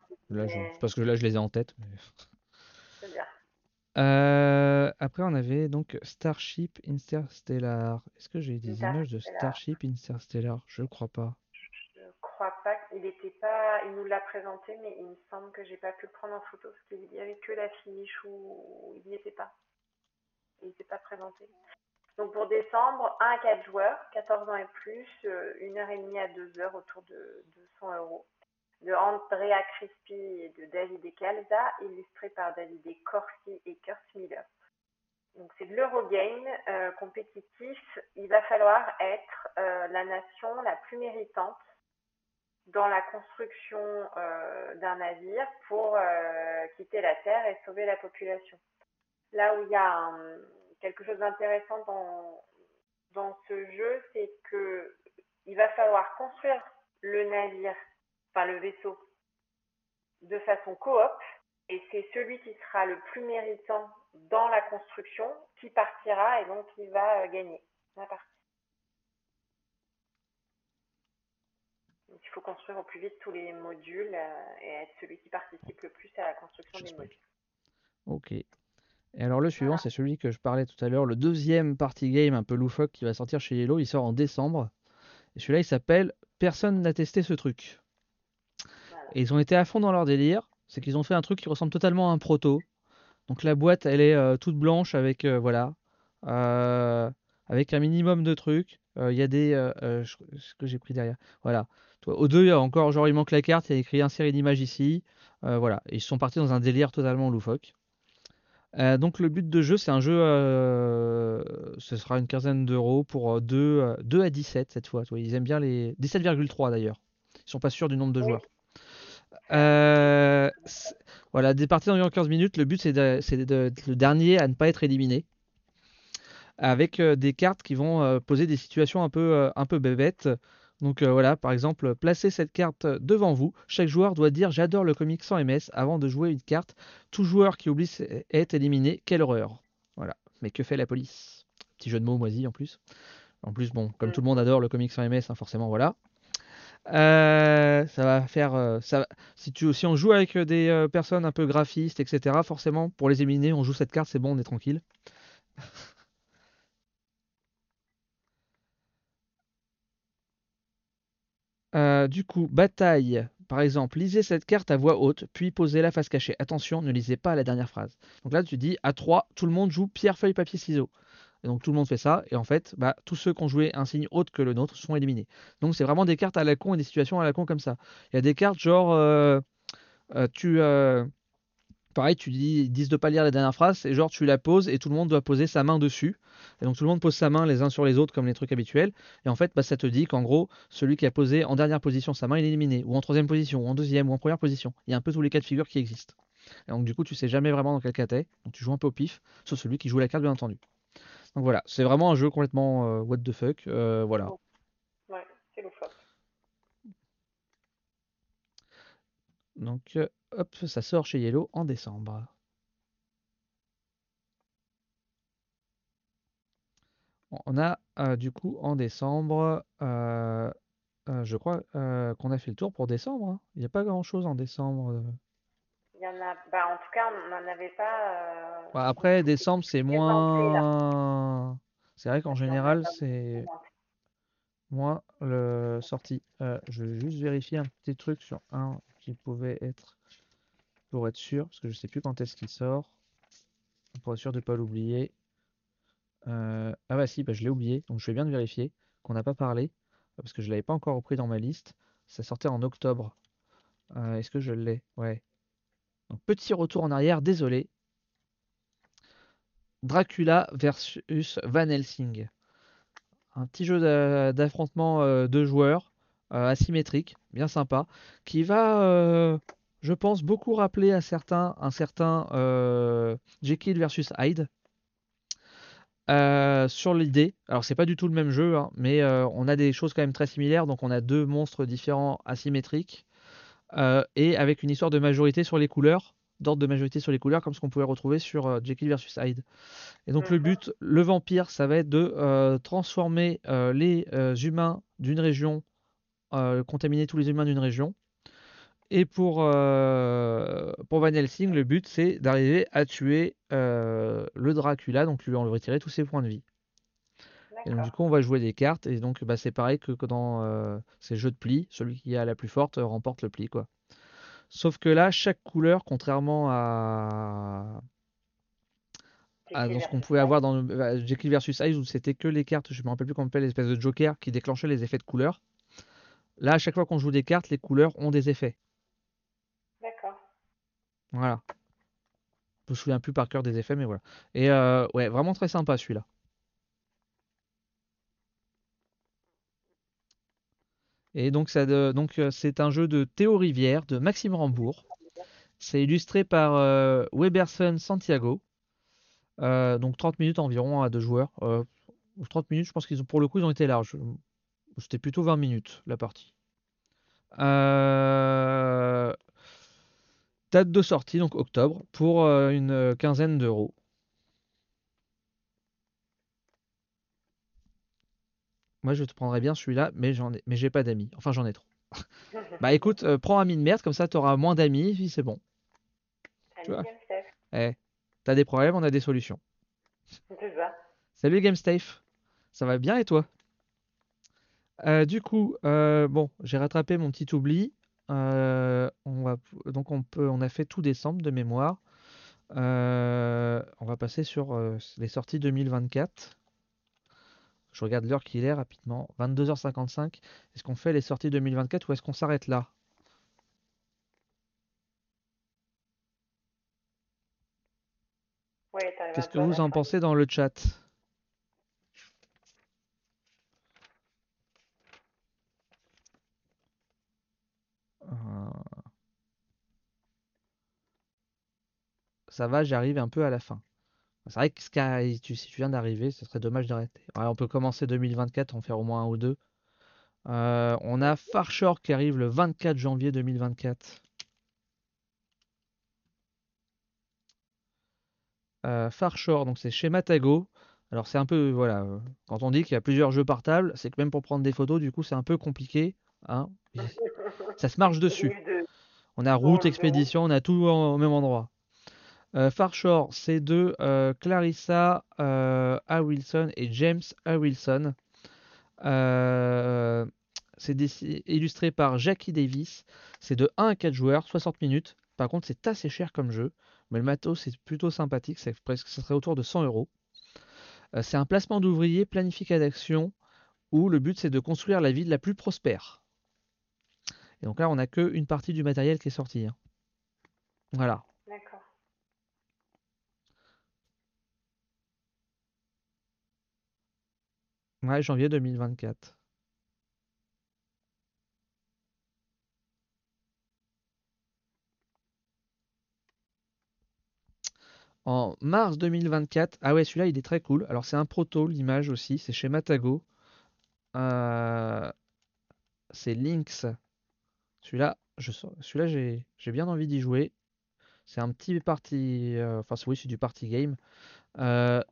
Parce que là, je les ai en tête. [laughs] C'est bien. Euh, après, on avait donc Starship Interstellar. Est-ce que j'ai des images de Starship Interstellar? Je ne crois pas. Il était pas, il nous l'a présenté, mais il me semble que j'ai pas pu le prendre en photo parce qu'il y avait que la fiche où il n'y était pas. Il n'était pas présenté. Donc pour décembre, 1 à 4 joueurs, 14 ans et plus, 1 euh, à 2 heures autour de 200 euros. De Andrea Crispi et de David Calza, illustré par David Corsi et Kurt Miller. Donc c'est de l'Eurogame euh, compétitif. Il va falloir être euh, la nation la plus méritante dans la construction euh, d'un navire pour euh, quitter la Terre et sauver la population. Là où il y a quelque chose d'intéressant dans, ce jeu, c'est que il va falloir construire le navire, enfin le vaisseau, de façon coop, et c'est celui qui sera le plus méritant dans la construction qui partira et donc qui va euh, gagner la partie. Il faut construire au plus vite tous les modules euh, et être celui qui participe le plus à la construction des modules. Ok. Et alors le suivant, c'est celui que je parlais tout à l'heure, le deuxième party game un peu loufoque qui va sortir chez Yellow. Il sort en décembre. Et celui-là, il s'appelle Personne n'a testé ce truc. Et ils ont été à fond dans leur délire. C'est qu'ils ont fait un truc qui ressemble totalement à un proto. Donc la boîte, elle est euh, toute blanche avec euh, voilà, avec un minimum de trucs. Il y a des, ce que j'ai pris derrière. Voilà, au 2, il y a encore, genre, il manque la carte, il y a écrit un série d'images ici. Euh, voilà, ils sont partis dans un délire totalement loufoque. Euh, donc le but de jeu, c'est un jeu, euh, ce sera une quinzaine d'euros pour 2, 2 à 17 cette fois. Ils aiment bien les 17,3 d'ailleurs. Ils sont pas sûrs du nombre de joueurs. voilà, des parties d'environ 15 minutes. Le but, c'est d'être le dernier à ne pas être éliminé. Avec des cartes qui vont poser des situations un peu, un peu bébêtes. Donc euh, voilà, par exemple, placez cette carte devant vous. Chaque joueur doit dire j'adore le comic sans MS avant de jouer une carte. Tout joueur qui oublie est éliminé. Quelle horreur. Voilà. Mais que fait la police? Petit jeu de mots moisi en plus. En plus, bon, comme tout le monde adore le comic sans MS, hein, forcément, voilà. Euh, ça va faire. Euh, si on joue avec des personnes un peu graphistes, etc., forcément, pour les éliminer, on joue cette carte, c'est bon, on est tranquille. [laughs] Euh, du coup, bataille. Par exemple, lisez cette carte à voix haute, puis posez-la face cachée. Attention, ne lisez pas la dernière phrase. Donc là, tu dis à 3, tout le monde joue pierre, feuille, papier, ciseaux. Et donc tout le monde fait ça, et en fait, bah, tous ceux qui ont joué un signe autre que le nôtre sont éliminés. Donc c'est vraiment des cartes à la con et des situations à la con comme ça. Il y a des cartes genre, euh, euh, tu, pareil, tu dis, disent de pas lire la dernière phrase, et genre tu la poses et tout le monde doit poser sa main dessus. Et donc tout le monde pose sa main les uns sur les autres comme les trucs habituels. Et en fait, bah, ça te dit qu'en gros, celui qui a posé en dernière position sa main, il est éliminé, ou en troisième position, ou en deuxième, ou en première position. Il y a un peu tous les cas de figure qui existent. Et donc du coup, tu sais jamais vraiment dans quel cas t'es. Donc tu joues un peu au pif, sauf celui qui joue la carte, bien entendu. Donc voilà, c'est vraiment un jeu complètement euh, what the fuck. Euh, voilà. Ouais, c'est Donc, euh, hop, ça sort chez Yellow en décembre. On a euh, du coup en décembre, euh, je crois qu'on a fait le tour pour décembre. Hein. Il n'y a pas grand chose en décembre. Il y en a, bah, en tout cas, on n'en avait pas. Bah, après, décembre, c'est moins. C'est vrai qu'en général, c'est moins le sorti. je vais juste vérifier un petit truc sur un pouvait être pour être sûr, parce que je sais plus quand est-ce qu'il sort. Pour être sûr de pas l'oublier. Euh, ah bah si, bah je l'ai oublié, donc je vais bien de vérifier qu'on n'a pas parlé, parce que je l'avais pas encore repris dans ma liste. Ça sortait en octobre. Euh, est-ce que je l'ai? Ouais. Donc petit retour en arrière, désolé. Dracula versus Van Helsing. Un petit jeu d'affrontement euh, de joueurs asymétrique, bien sympa, qui va, je pense, beaucoup rappeler à certains, un certain euh, Jekyll versus Hyde. sur l'idée, alors c'est pas du tout le même jeu, hein, mais on a des choses quand même très similaires. Donc on a deux monstres différents asymétriques et avec une histoire de majorité sur les couleurs, d'ordre de majorité sur les couleurs, comme ce qu'on pouvait retrouver sur Jekyll versus Hyde. Et donc le but, le vampire, ça va être de transformer les humains d'une région euh, contaminer tous les humains d'une région. Et pour, euh, pour Van Helsing, le but c'est d'arriver à tuer euh, le Dracula, donc lui en lui retirer tous ses points de vie. Et donc du coup, on va jouer des cartes. Et donc bah, c'est pareil que, que dans euh, ces jeux de pli. Celui qui a la plus forte remporte le pli, quoi. Sauf que là, chaque couleur, contrairement à, à dans ce qu'on pouvait avoir dans bah, Jekyll versus Hyde, où c'était que les cartes, je me rappelle plus comment on appelle l'espèce de joker qui déclenchait les effets de couleurs. Là, à chaque fois qu'on joue des cartes, les couleurs ont des effets. Voilà. Je me souviens plus par cœur des effets, mais voilà. Et euh, ouais, vraiment très sympa celui-là. Et donc, ça donc euh, c'est un jeu de Théo Rivière, de Maxime Rambourg. C'est illustré par euh, Weberson Santiago. Euh, donc 30 minutes environ à deux joueurs. Euh, 30 minutes, je pense qu'ils ont pour le coup ils ont été larges. C'était plutôt 20 minutes la partie. Euh, Date de sortie, donc octobre, pour euh, une quinzaine d'euros. Moi, je te prendrais bien celui-là, mais j'en ai, mais j'ai pas d'amis. Enfin, j'en ai trop. [laughs] Bah écoute, euh, prends un ami de merde, comme ça t'auras moins d'amis, puis c'est bon. Tu Salut vois. Eh, t'as des problèmes, on a des solutions. Ça. Salut GameStafe, ça va bien et toi? Euh, du coup, euh, bon, j'ai rattrapé mon petit oubli. Euh, on va, donc on peut, on a fait tout décembre de mémoire. Euh, on va passer sur euh, les sorties 2024. Je regarde l'heure qu'il est rapidement. 22h55. Est-ce qu'on fait les sorties 2024 ou est-ce qu'on s'arrête là? Ouais, Qu'est-ce que vous en pensez dans le chat? Ça va, j'arrive un peu à la fin. C'est vrai que Sky, tu- si tu viens d'arriver, ce serait dommage d'arrêter. Ouais, on peut commencer 2024, en faire au moins un ou deux. Euh, on a Far Shore qui arrive le 24 janvier 2024. Euh, Far Shore, donc c'est chez Matago. Alors c'est un peu, voilà, quand on dit qu'il y a plusieurs jeux par table, c'est que même pour prendre des photos, du coup c'est un peu compliqué. hein. [laughs] Ça se marche dessus. On a route, expédition, on a tout au même endroit. Euh, Far Shore, c'est de euh, Clarissa euh, A. Wilson et James A. Wilson. Euh, c'est illustré par Jackie Davis. C'est de 1 à 4 joueurs, 60 minutes. Par contre, c'est assez cher comme jeu. Mais le matos, c'est plutôt sympathique. C'est presque, ça serait autour de 100 euros. C'est un placement d'ouvriers planifié d'action où le but c'est de construire la ville la plus prospère. Et donc là, on n'a qu'une partie du matériel qui est sorti. hein. Voilà. Janvier 2024. En mars 2024, ah ouais, celui-là il est très cool. Alors c'est un proto, l'image aussi, c'est chez Matago. Euh, c'est Lynx. Celui-là, je celui-là j'ai j'ai bien envie d'y jouer. C'est un petit party, euh, enfin oui, c'est du party game. Euh,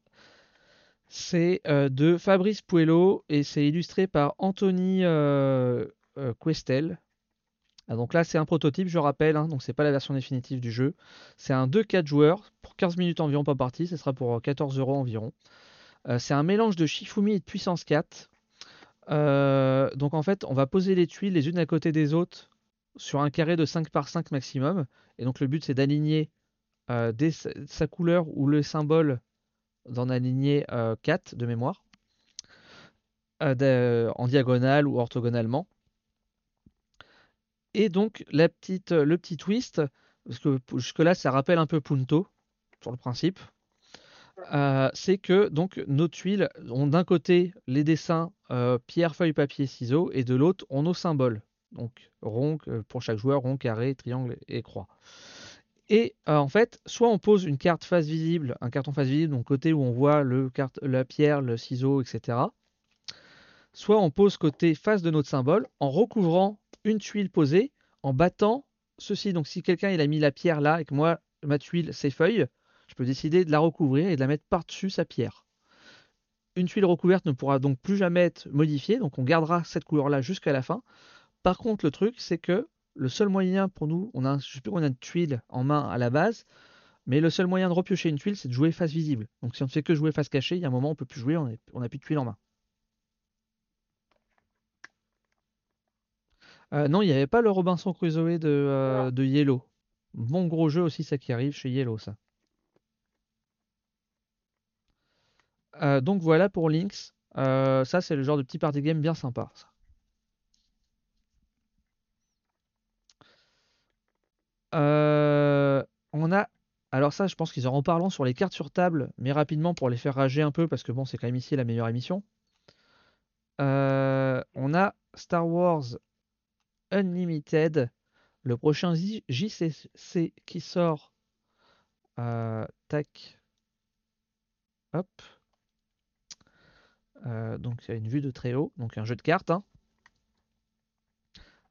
c'est euh, de Fabrice Puello et c'est illustré par Anthony euh, euh, Questel. Ah, donc là, c'est un prototype, je rappelle, hein, donc c'est pas la version définitive du jeu. C'est un 2-4 joueurs pour 15 minutes environ par partie, ce sera pour 14 euros environ. C'est un mélange de Shifumi et de puissance 4. Euh, donc en fait, on va poser les tuiles les unes à côté des autres sur un carré de 5 par 5 maximum. Et donc le but, c'est d'aligner sa couleur ou le symbole d'en aligner euh, 4 de mémoire, euh, de- en diagonale ou orthogonalement. Et donc la petite, le petit twist, parce que jusque-là ça rappelle un peu Punto sur le principe, euh, c'est que donc nos tuiles ont d'un côté les dessins euh, pierre, feuille, papier, ciseaux, et de l'autre on nos symboles. Donc rond euh, pour chaque joueur, rond, carré, triangle et croix. Et euh, en fait, soit on pose une carte face visible, un carton face visible, donc côté où on voit la pierre, le ciseau, etc. Soit on pose côté face de notre symbole en recouvrant une tuile posée en battant ceci. Donc si quelqu'un il a mis la pierre là et que moi ma tuile c'est feuille, je peux décider de la recouvrir et de la mettre par-dessus sa pierre. Une tuile recouverte ne pourra donc plus jamais être modifiée, donc on gardera cette couleur là jusqu'à la fin. Par contre le truc c'est que le seul moyen pour nous, on a, je sais qu'on une tuile en main à la base, mais le seul moyen de repiocher une tuile, c'est de jouer face visible. Donc si on ne fait que jouer face cachée, il y a un moment on ne peut plus jouer, on n'a plus de tuile en main. Euh, non, il n'y avait pas le Robinson Crusoe euh, de, Yellow. Bon gros jeu aussi, ça qui arrive chez Yellow, ça. Euh, donc voilà pour Lynx. ça, c'est le genre de petit party game bien sympa. On a. Alors, ça, je pense qu'ils en parlant sur les cartes sur table, mais rapidement pour les faire rager un peu, parce que bon, c'est quand même ici la meilleure émission. on a Star Wars Unlimited, le prochain JCC qui sort. Euh, tac. Hop. Euh, donc il y a une vue de très haut, donc un jeu de cartes. Hein.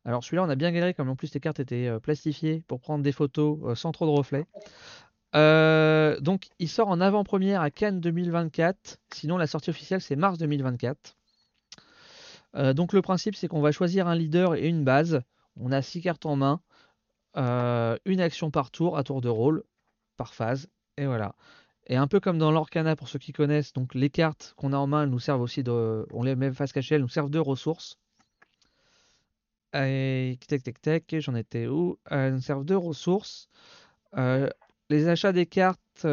Alors celui-là on a bien galéré comme en plus les cartes étaient euh, plastifiées pour prendre des photos sans trop de reflets. donc il sort en avant-première à Cannes 2024, sinon la sortie officielle c'est mars 2024. Euh, donc le principe c'est qu'on va choisir un leader et une base. On a six cartes en main, euh, une action par tour, à tour de rôle, par phase, et voilà. Et un peu comme dans l'Orcana pour ceux qui connaissent, donc les cartes qu'on a en main, elles nous servent aussi de, on les met face cachée, elles nous servent de ressources. Et tac tac j'en étais où? Elles nous servent de ressources. Euh, les achats des cartes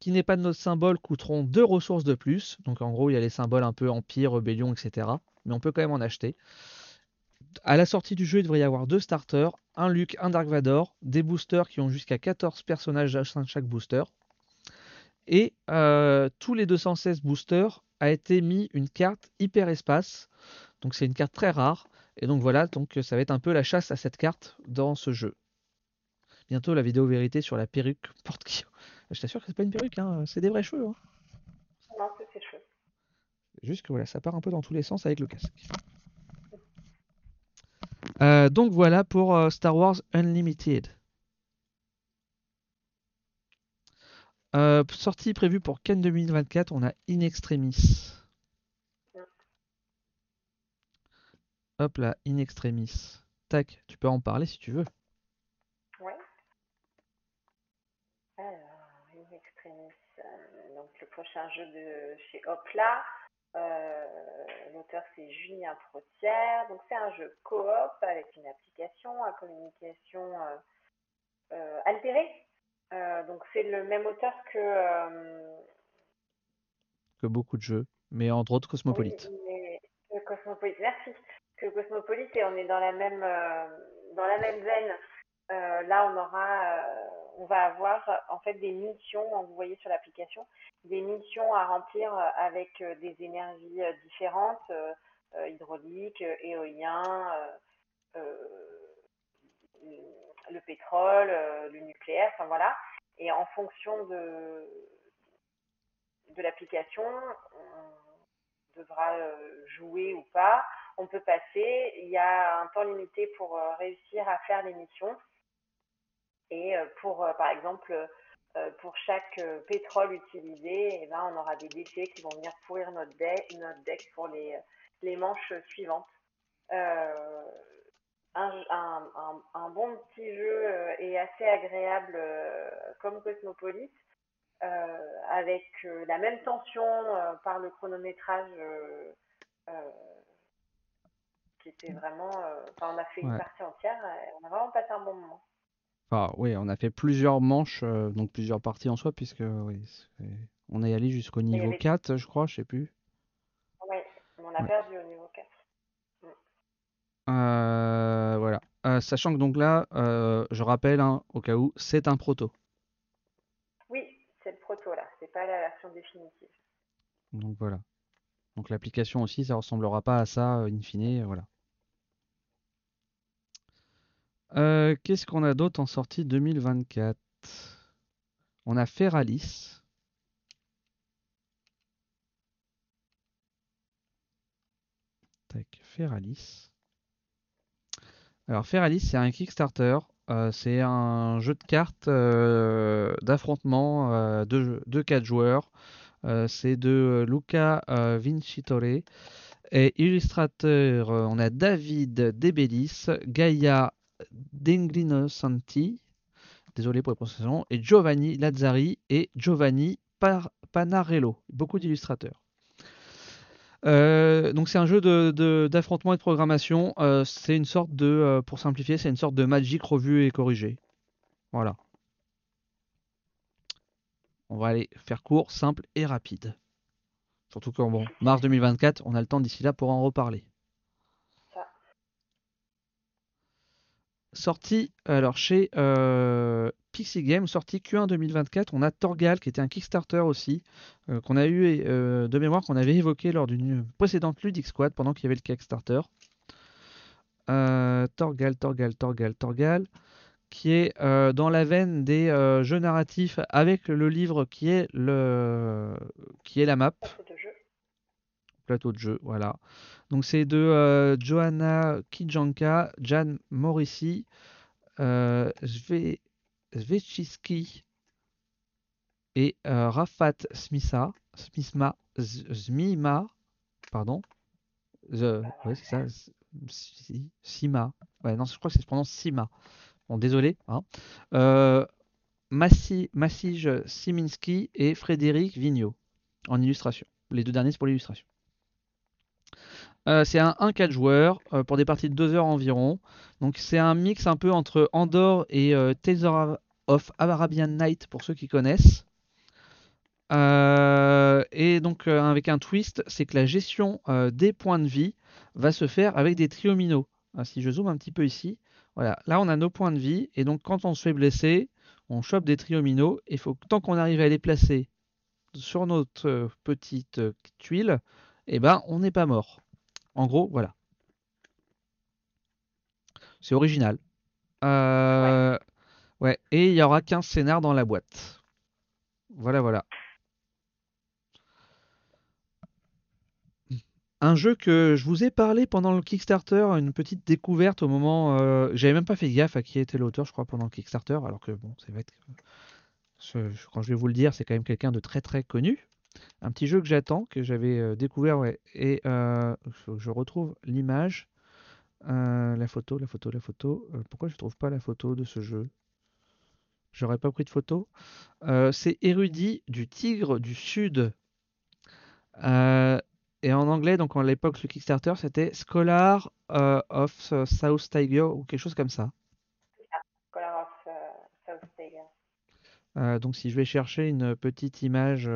qui n'est pas de notre symbole coûteront deux ressources de plus. Donc en gros, il y a les symboles un peu empire, rébellion, etc. Mais on peut quand même en acheter. À la sortie du jeu, il devrait y avoir deux starters, un Luke, un Dark Vador, des boosters qui ont jusqu'à 14 personnages à chaque booster. Et euh, tous les 216 boosters a été mis une carte hyper espace. Donc c'est une carte très rare. Et donc voilà, donc ça va être un peu la chasse à cette carte dans ce jeu. Bientôt la vidéo vérité sur la perruque porte [laughs] je t'assure que c'est pas une perruque, hein. c'est des vrais cheveux. Hein. Non, c'est ses cheveux. Juste que voilà, ça part un peu dans tous les sens avec le casque. Euh, donc voilà pour euh, Star Wars Unlimited. Euh, sortie prévue pour Ken 2024, on a In Extremis. Hop là, In Extremis. Tac, tu peux en parler si tu veux. prochain jeu de chez Hopla. Euh, L'auteur c'est Julien Protière. Donc c'est un jeu coop avec une application à communication euh, euh, altérée. Euh, donc c'est le même auteur que que beaucoup de jeux, mais entre autres Cosmopolite. Cosmopolite, merci. Que Cosmopolite et on est dans la même dans la même veine. là on aura on va avoir en fait des missions, vous voyez sur l'application, des missions à remplir euh, avec euh, des énergies euh, différentes, hydrauliques, éolien, le pétrole, le nucléaire, enfin voilà. Et en fonction de, de l'application, on devra jouer ou pas. On peut passer. Il y a un temps limité pour réussir à faire les missions. Et pour, par exemple, euh, pour chaque euh, pétrole utilisé, eh ben, on aura des déchets qui vont venir pourrir notre deck, pour les, manches suivantes. Euh, un, bon petit jeu et assez agréable comme Cosmopolis, avec la même tension par le chronométrage qui était vraiment. Enfin, on a fait une partie entière, on a vraiment passé un bon moment. Enfin, oui, on a fait plusieurs manches, euh, donc plusieurs parties en soi, puisque oui, on est allé jusqu'au niveau 4, je crois, je sais plus. Oui, on a perdu au niveau 4. Mm. Euh, voilà. Euh, sachant que donc là, je rappelle, hein, au cas où, c'est un proto. Oui, c'est le proto là, c'est pas la définitive. Donc voilà. Donc l'application aussi, ça ressemblera pas à ça, in fine, voilà. Euh, qu'est-ce qu'on a d'autre en sortie 2024 On a Feralis. Tac, Feralis. Alors Feralis, c'est un Kickstarter. Euh, c'est un jeu de cartes euh, d'affrontement de, de 4 joueurs. c'est de Luca Vincitore. Et illustrateur, on a David Debelis, Gaia Denglino Santi, désolé pour la prononciation, et Giovanni Lazzari et Giovanni Panarello, beaucoup d'illustrateurs. Euh, donc c'est un jeu de, d'affrontement et de programmation. Euh, c'est une sorte de, euh, pour simplifier, c'est une sorte de Magic revu et corrigé. Voilà. On va aller faire court, simple et rapide. Surtout qu'en bon, mars 2024, on a le temps d'ici là pour en reparler. Sorti alors chez euh, Pixie Game, sorti Q1 2024, on a Torgal qui était un Kickstarter aussi, euh, qu'on a eu euh, de mémoire qu'on avait évoqué lors d'une précédente Ludic Squad pendant qu'il y avait le Kickstarter. Torgal, Torgal, Torgal, Torgal, qui est dans la veine des jeux narratifs avec le livre qui est le qui est la map. Plateau de jeu, voilà. Donc c'est de euh, Johanna Kijanka, Jan Morrissey, euh, et euh, Rafat Smisa, Smisma, Zmima, pardon. The, ouais, c'est ça. Sima. Ouais, non, je crois que ça se prononce Sima. Bon, désolé. Hein. Euh, Siminski et Frédéric Vigneault en illustration. Les deux derniers, c'est pour l'illustration. Euh, c'est un 1-4 joueurs euh, pour des parties de 2 heures environ. Donc c'est un mix un peu entre Andorre et euh, Tales of Arabian Night pour ceux qui connaissent. et donc avec un twist, c'est que la gestion des points de vie va se faire avec des triominos. Ah, si je zoome un petit peu ici, voilà, là on a nos points de vie et donc quand on se fait blesser, on chope des triominos et tant qu'on arrive à les placer sur notre petite tuile, eh ben on n'est pas mort. En gros, voilà. C'est original. Euh. Et il y aura 15 scénars dans la boîte. Voilà, voilà. Un jeu que je vous ai parlé pendant le Kickstarter, une petite découverte au moment. Euh, J'avais même pas fait gaffe à qui était l'auteur, je crois, pendant le Kickstarter, alors que bon, c'est vrai que. quand je vais vous le dire, c'est quand même quelqu'un de très très connu. Un petit jeu que j'attends, que j'avais euh, découvert, ouais, et euh, je retrouve l'image, euh, la photo, la photo, la photo. pourquoi je ne trouve pas la photo de ce jeu? J'aurais pas pris de photo. c'est Érudit du Tigre du Sud. et en anglais, donc à l'époque, le Kickstarter, c'était Scholar of South Tiger ou quelque chose comme ça. Scholar of South Tiger. Donc si je vais chercher une petite image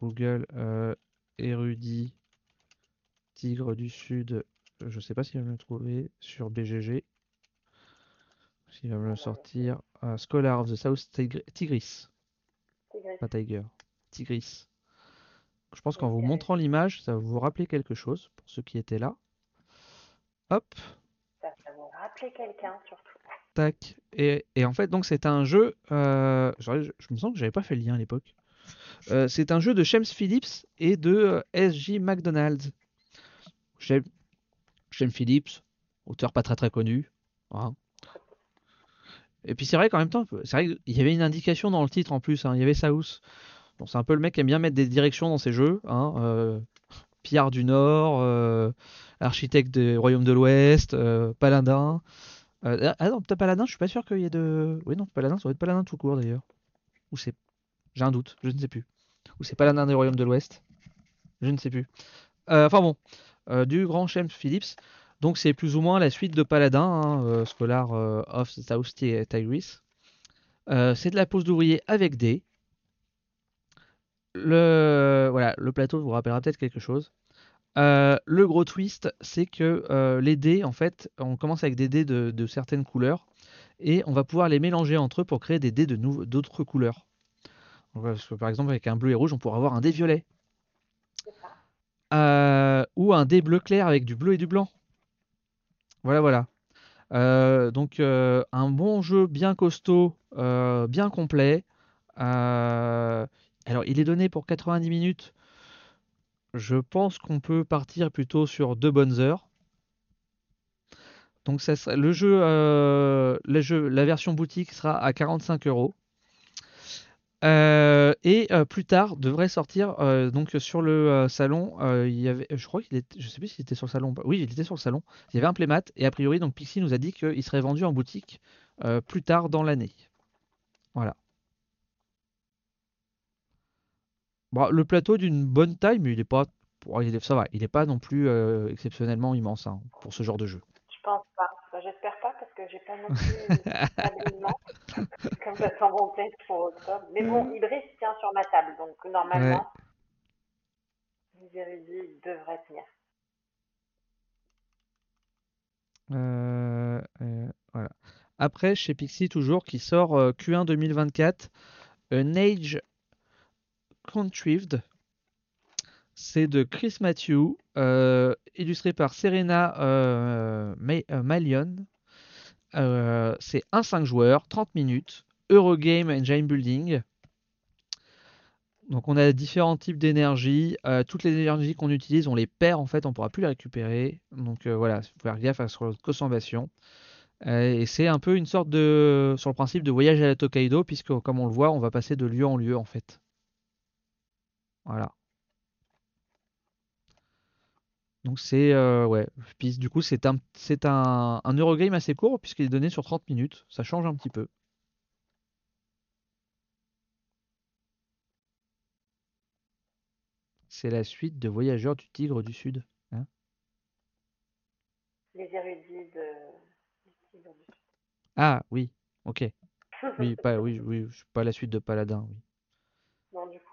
Google euh, érudit tigre du sud. Je ne sais pas s'il va me le trouver sur BGG. S'il va me le sortir. Euh, Scholar of the South Tigris. Pas Tiger. Tigris. Je pense qu'en vous montrant l'image, ça va vous rappeler quelque chose pour ceux qui étaient là. Hop. Ça va vous rappeler quelqu'un surtout. Et, en fait, donc c'est un jeu. Euh, je, me sens que j'avais pas fait le lien à l'époque. Euh, c'est un jeu de James Phillips et de euh, S.J. McDonald's. James, Phillips, auteur pas très très connu. Hein. Et puis c'est vrai qu'en même temps, c'est vrai qu'il y avait une indication dans le titre en plus. Hein. il y avait South. Bon, c'est un peu le mec qui aime bien mettre des directions dans ses jeux. Hein, euh, Pierre du Nord, architecte des Royaumes de l'Ouest, Paladin. Ah non, peut-être Paladin, je suis pas sûr qu'il y ait de. Oui, non, Paladin, ça doit être Paladin tout court d'ailleurs. Ou c'est j'ai un doute, je ne sais plus. Ou c'est l'un des royaumes de l'Ouest Je ne sais plus. Euh, enfin bon, euh, du grand James Phillips. Donc c'est plus ou moins la suite de Paladin, hein, euh, Scholar of South Tigris. c'est de la pose d'ouvrier avec D. Le, voilà, le plateau vous rappellera peut-être quelque chose. Le gros twist, c'est que les dés, en fait, on commence avec des dés de, certaines couleurs et on va pouvoir les mélanger entre eux pour créer des dés de d'autres couleurs par exemple, avec un bleu et rouge, on pourrait avoir un dé violet. Euh, ou un dé bleu clair avec du bleu et du blanc. Voilà, voilà. Euh, donc euh, un bon jeu bien costaud, bien complet. alors il est donné pour 90 minutes. Je pense qu'on peut partir plutôt sur deux bonnes heures. Donc ça jeu, le jeu, la version boutique sera à 45 euros. Euh, et euh, plus tard devrait sortir euh, donc sur le salon. il y avait, je crois je sais plus s'il était sur le salon. Oui, il était sur le salon. Il y avait un playmat et a priori donc Pixie nous a dit qu'il serait vendu en boutique plus tard dans l'année. Voilà. Bon, le plateau d'une bonne taille, mais il n'est pas il est- ça va, il n'est pas non plus euh, exceptionnellement immense hein, pour ce genre de jeu. Je pense pas. Bah, j'espère pas parce que j'ai pas non plus immense, [laughs] comme j'attends mon test pour octobre. Mais bon, Ibris tient sur ma table, donc Ouais. normalement, érudits devraient tenir. Euh, euh, voilà. Après, chez Pixie, toujours, qui sort euh, Q1 2024, An Age Contrived. C'est de Chris Matthew, euh, illustré par Serena euh, euh, Malion. Euh, c'est un 5 joueurs, 30 minutes, Eurogame Engine Building. Donc on a différents types d'énergie. Toutes les énergies qu'on utilise, on les perd en fait, on ne pourra plus les récupérer. Donc voilà, il faut faire gaffe à ce consommation. Et c'est un peu une sorte de, sur le principe de voyage à la Tokaido, puisque comme on le voit, on va passer de lieu en lieu en fait. Voilà. Donc c'est euh, ouais. Puis du coup c'est un c'est un, un Eurogame assez court puisqu'il est donné sur 30 minutes. Ça change un petit peu. C'est la suite de Voyageurs du Tigre du Sud. hein. Les érudits de... du Tigre du ah oui, ok. Oui, [laughs] pas oui, oui, pas la suite de Paladin, oui. Bon, du coup.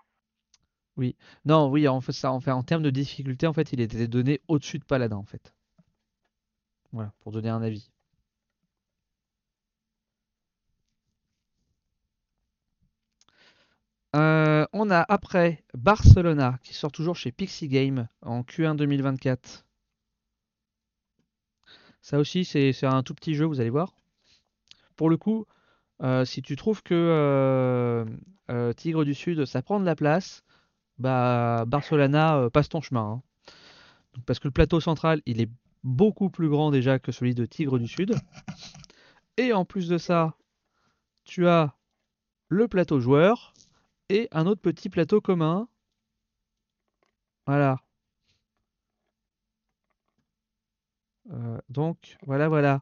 Oui. Non, oui, en fait ça en termes de difficulté, en fait, il était donné au-dessus de Paladin en fait. Voilà, pour donner un avis. Euh, on a après Barcelona qui sort toujours chez Pixie Game en Q1 2024. Ça aussi, c'est un tout petit jeu, vous allez voir. Pour le coup, euh, si tu trouves que euh, Tigre du Sud, ça prend de la place, bah Barcelona, euh, passe ton chemin. hein. Parce que le plateau central, il est beaucoup plus grand déjà que celui de Tigre du Sud. Et en plus de ça, tu as le plateau joueur et un autre petit plateau commun. Voilà. Euh, donc, voilà, voilà.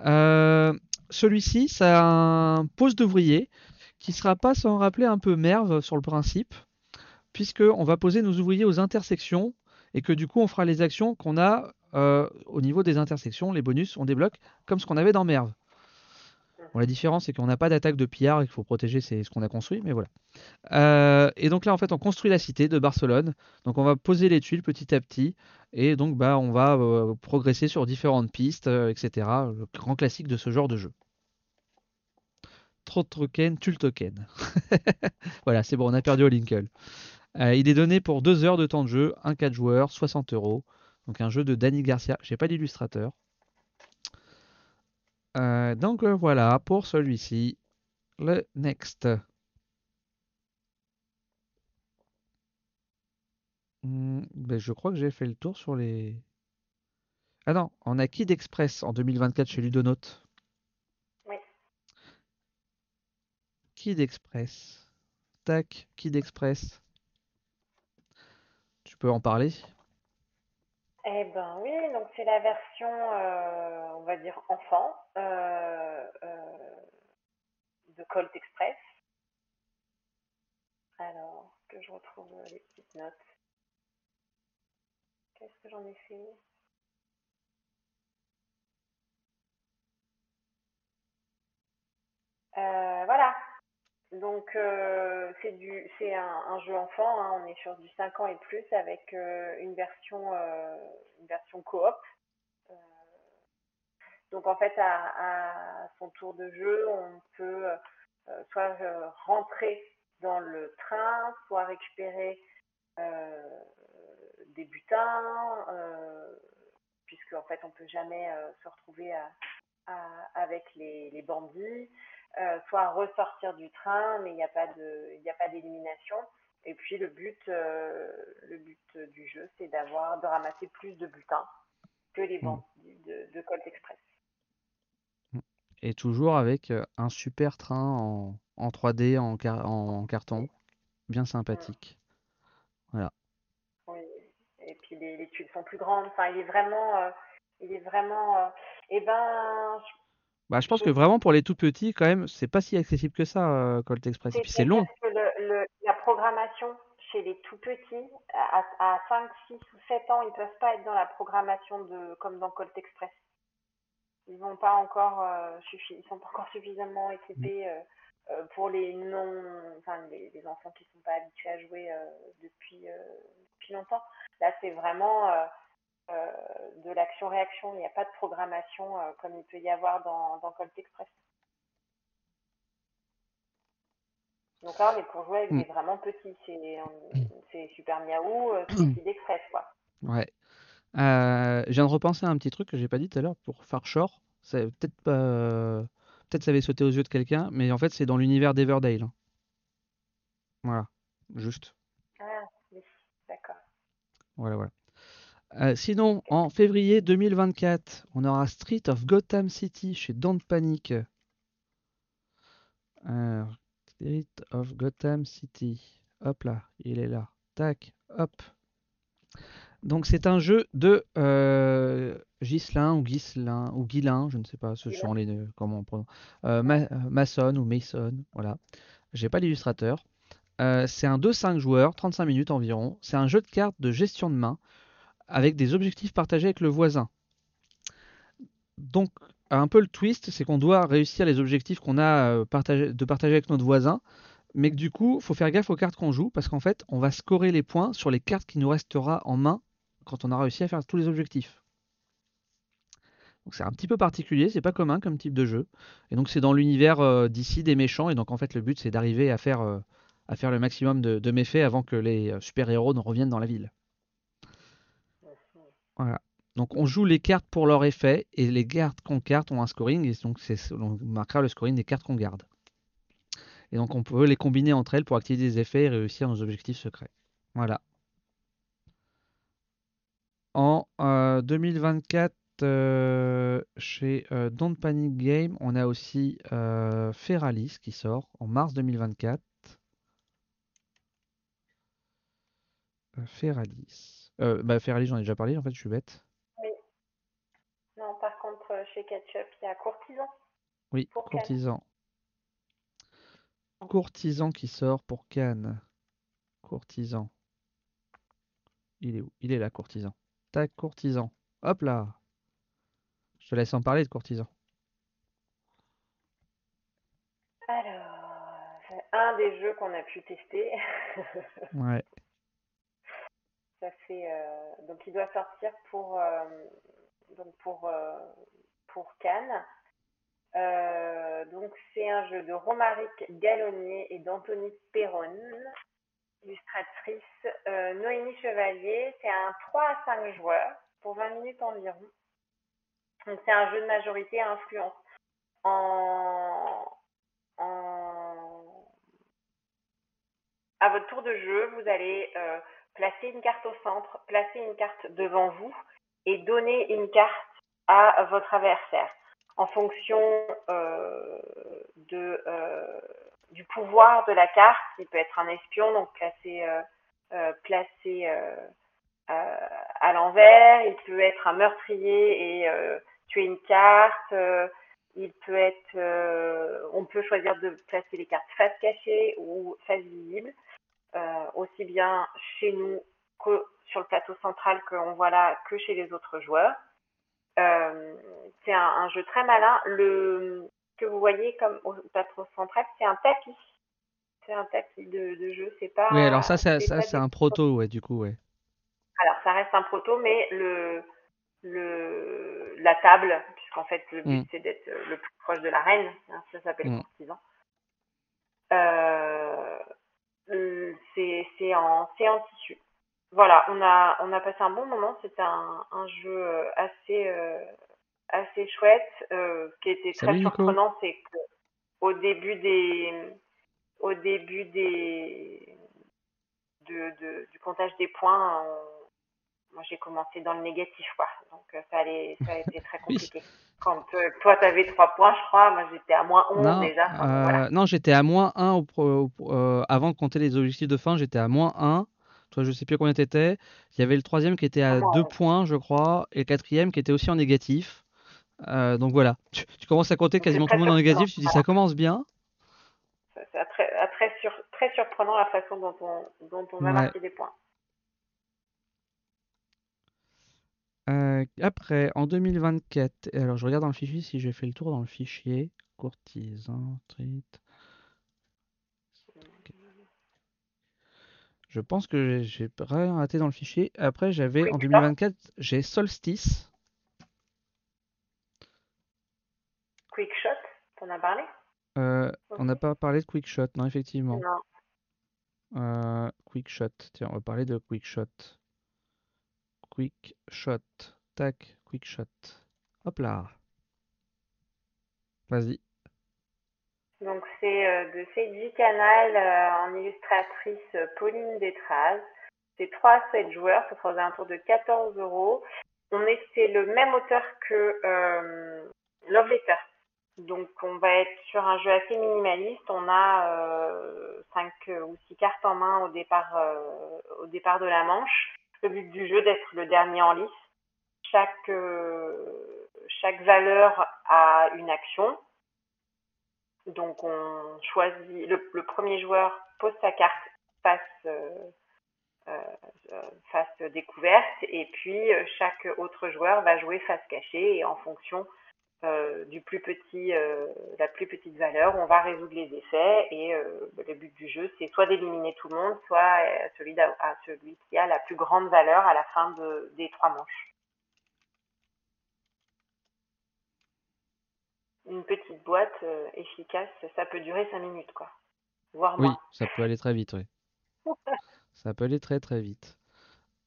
Euh, celui-ci, ça a un poste d'ouvrier qui sera pas sans rappeler un peu Merve sur le principe, puisque on va poser nos ouvriers aux intersections et que du coup on fera les actions qu'on a euh, au niveau des intersections, les bonus, on débloque comme ce qu'on avait dans Merve. La différence, c'est qu'on n'a pas d'attaque de pillard et qu'il faut protéger ce qu'on a construit, mais voilà. Euh, et donc là, en fait, on construit la cité de Barcelone. Donc on va poser les tuiles petit à petit, et donc bah, on va euh, progresser sur différentes pistes, etc. Le grand classique de ce genre de jeu. Trop token, token. [laughs] voilà, c'est bon, on a perdu au Lincoln. Euh, il est donné pour 2 heures de temps de jeu, un 4 joueurs, 60 euros. Donc un jeu de Danny Garcia. J'ai pas d'illustrateur. Euh, donc euh, voilà pour celui-ci. Le next. Hmm, ben, je crois que j'ai fait le tour sur les. Ah non, on a Kid Express en 2024 chez Ludonote. Oui. Kid Express. Tac, Kid Express. Tu peux en parler? Eh ben oui, donc c'est la version, euh, on va dire enfant, euh, euh, de Colt Express. Alors, que je retrouve les petites notes? Qu'est-ce que j'en ai fait? Voilà. Donc euh, c'est un, jeu enfant, hein, on est sur du 5 ans et plus avec euh, une version euh, version coop. Donc en fait à, son tour de jeu, on peut soit rentrer dans le train, soit récupérer des butins, puisque en fait on peut jamais se retrouver avec les bandits euh, soit ressortir du train, mais il n'y a pas de, il n'y a pas d'élimination. Et puis le but, euh, le but du jeu, c'est d'avoir, de ramasser plus de butins que les Hmm. bandits de, de Colt Express. Et toujours avec euh, un super train en, en 3D, en, car- en carton. Bien sympathique. Voilà. Oui. Et puis les, les tuiles sont plus grandes. Enfin, il est vraiment, euh, il est vraiment. euh, eh ben, je- Bah, je pense que vraiment pour les tout petits, quand même, c'est pas si accessible que ça, euh, Colt Express. Et puis c'est long. C'est-à-dire que le, le- la programmation chez les tout petits, à, à 5, 6 ou 7 ans, ils peuvent pas être dans la programmation de, comme dans Colt Express. Ils vont pas encore, euh, ils sont pas encore suffisamment équipés euh, euh, pour les non, enfin les, les, enfants qui sont pas habitués à jouer depuis, depuis longtemps. Là, c'est vraiment de l'action-réaction. Il n'y a pas de programmation comme il peut y avoir dans, dans Colt Express. Donc là, on est pour jouer avec mm. des vraiment petits. C'est Super Miaou, [clears throat] c'est d'Express, quoi. Ouais. Euh, je viens de repenser à un petit truc que j'ai pas dit tout à l'heure pour Far Shore. Peut-être pas Peut-être ça avait sauté aux yeux de quelqu'un, mais en fait, c'est dans l'univers d'Everdale. Hein. Voilà, juste. Ah, oui, d'accord. Voilà, voilà. Euh, sinon, en février 2024, on aura Street of Gotham City chez Don't Panic. Street of Gotham City. Hop là, il est là. Tac, hop. Donc c'est un jeu de euh, Ghislain ou Ghislain ou Guilin, je ne sais pas ce sont les comment on prononce. Euh, euh, Mason ou Mason, voilà. J'ai pas l'illustrateur. c'est un 2-5 joueurs, 35 minutes environ. C'est un jeu de cartes de gestion de main avec des objectifs partagés avec le voisin. Donc un peu le twist, c'est qu'on doit réussir les objectifs qu'on a de partager avec notre voisin mais que du coup, faut faire gaffe aux cartes qu'on joue parce qu'en fait, on va scorer les points sur les cartes qui nous restera en main quand on a réussi à faire tous les objectifs. C'est un petit peu particulier, c'est pas commun comme type de jeu. Et donc c'est dans l'univers euh, d'ici des méchants, et donc en fait le but c'est d'arriver à faire, euh, le maximum de, méfaits avant que les euh, super-héros ne reviennent dans la ville. Voilà. Donc on joue les cartes pour leur effet, et les cartes qu'on carte ont un scoring, et donc on marquera le scoring des cartes qu'on garde. Et donc on peut les combiner entre elles pour activer des effets et réussir nos objectifs secrets. Voilà. En 2024, euh, euh, chez euh, Don't Panic Game, on a aussi Feralis qui sort en mars 2024. Feralis. Bah, Feralis, j'en ai déjà parlé, en fait, je suis bête. Oui. Non, par contre, chez Ketchup, il y a Courtisan. Oui, Courtisan. Courtisan qui sort pour Cannes. Courtisan. Il est où? Il est là, Courtisan courtisan. Hop là. Je te laisse en parler de courtisan. Alors, un des jeux qu'on a pu tester. [laughs] ouais. Ça euh, donc il doit sortir pour euh, donc pour euh, pour Cannes. donc c'est un jeu de Romaric Gallonnier et d'Anthony Perron illustratrice Noémie Chevalier. C'est un 3 à 5 joueurs pour 20 minutes environ. Donc c'est un jeu de majorité à influence. En, À votre tour de jeu, vous allez placer une carte au centre, placer une carte devant vous et donner une carte à votre adversaire en fonction euh, euh, du pouvoir de la carte. Il peut être un espion, donc placé, euh, placé à l'envers. Il peut être un meurtrier et tuer une carte. il peut être, on peut choisir de placer les cartes face cachée ou face visible, aussi bien chez nous que sur le plateau central qu'on voit là que chez les autres joueurs. Euh, c'est un, un, jeu très malin. Le, que vous voyez comme au plateau central, c'est un tapis. C'est un tapis de, de jeu, c'est pas. Oui, alors ça, c'est, ça, c'est un proto, ouais, du coup, ouais. Alors, ça reste un proto, mais le, le, la table, puisqu'en fait, le but, mm. c'est d'être le plus proche de la reine, hein, ça s'appelle mm. courtisan. Euh, c'est, c'est en, c'est en tissu. Voilà, on a, on a passé un bon moment. C'était un, un jeu assez, euh, assez chouette. Euh, ce qui était très surprenant, c'est qu'au début des, au début des, de, de, du comptage des points, moi j'ai commencé dans le négatif, quoi. Donc euh, ça, allait, ça a été très [laughs] compliqué. Quand euh, toi, tu avais 3 points, je crois, moi j'étais à moins 11 déjà. Euh, non, j'étais à moins 1 au, avant de compter les objectifs de fin, j'étais à moins 1. Toi, je sais plus combien tu étais. Il y avait le troisième qui était à 2 points, je crois, et le quatrième qui était aussi en négatif. Donc voilà, tu, commences à compter quasiment tout le monde en négatif, tu dis ça commence bien. C'est très, très, très surprenant la façon dont on, dont on va marquer des points. Euh, après, en 2024, alors je regarde dans le fichier si j'ai fait le tour dans le fichier. Courtisan, treat. Je pense que j'ai rien raté dans le fichier. Après, j'avais en 2024, j'ai Solstice. Quickshot, t'en as parlé? Euh, On n'a pas parlé de Quickshot, non, effectivement. Non. Euh, quickshot, tiens, on va parler de Quickshot. Quick shot. Tac, quick shot. Hop là. Vas-y. Donc c'est euh, de Seiji Canal euh, en illustratrice euh, Pauline Détraz. C'est 3 à 7 joueurs, ça sera un tour de 14 euros. On est, c'est le même auteur que Love Letter. Donc on va être sur un jeu assez minimaliste. On a 5 ou 6 cartes en main au départ, au départ de la manche le but du jeu d'être le dernier en lice. Chaque, euh, chaque valeur a une action. Donc on choisit, le, premier joueur pose sa carte face, euh, euh, face découverte et puis chaque autre joueur va jouer face cachée et en fonction du plus petit, euh, la plus petite valeur, on va résoudre les effets et euh, le but du jeu c'est soit d'éliminer tout le monde, soit celui, à celui qui a la plus grande valeur à la fin de, des trois manches. Une petite boîte efficace, ça peut durer cinq minutes quoi, voire Oui, ça peut aller très vite, oui. [laughs] ça peut aller très très vite.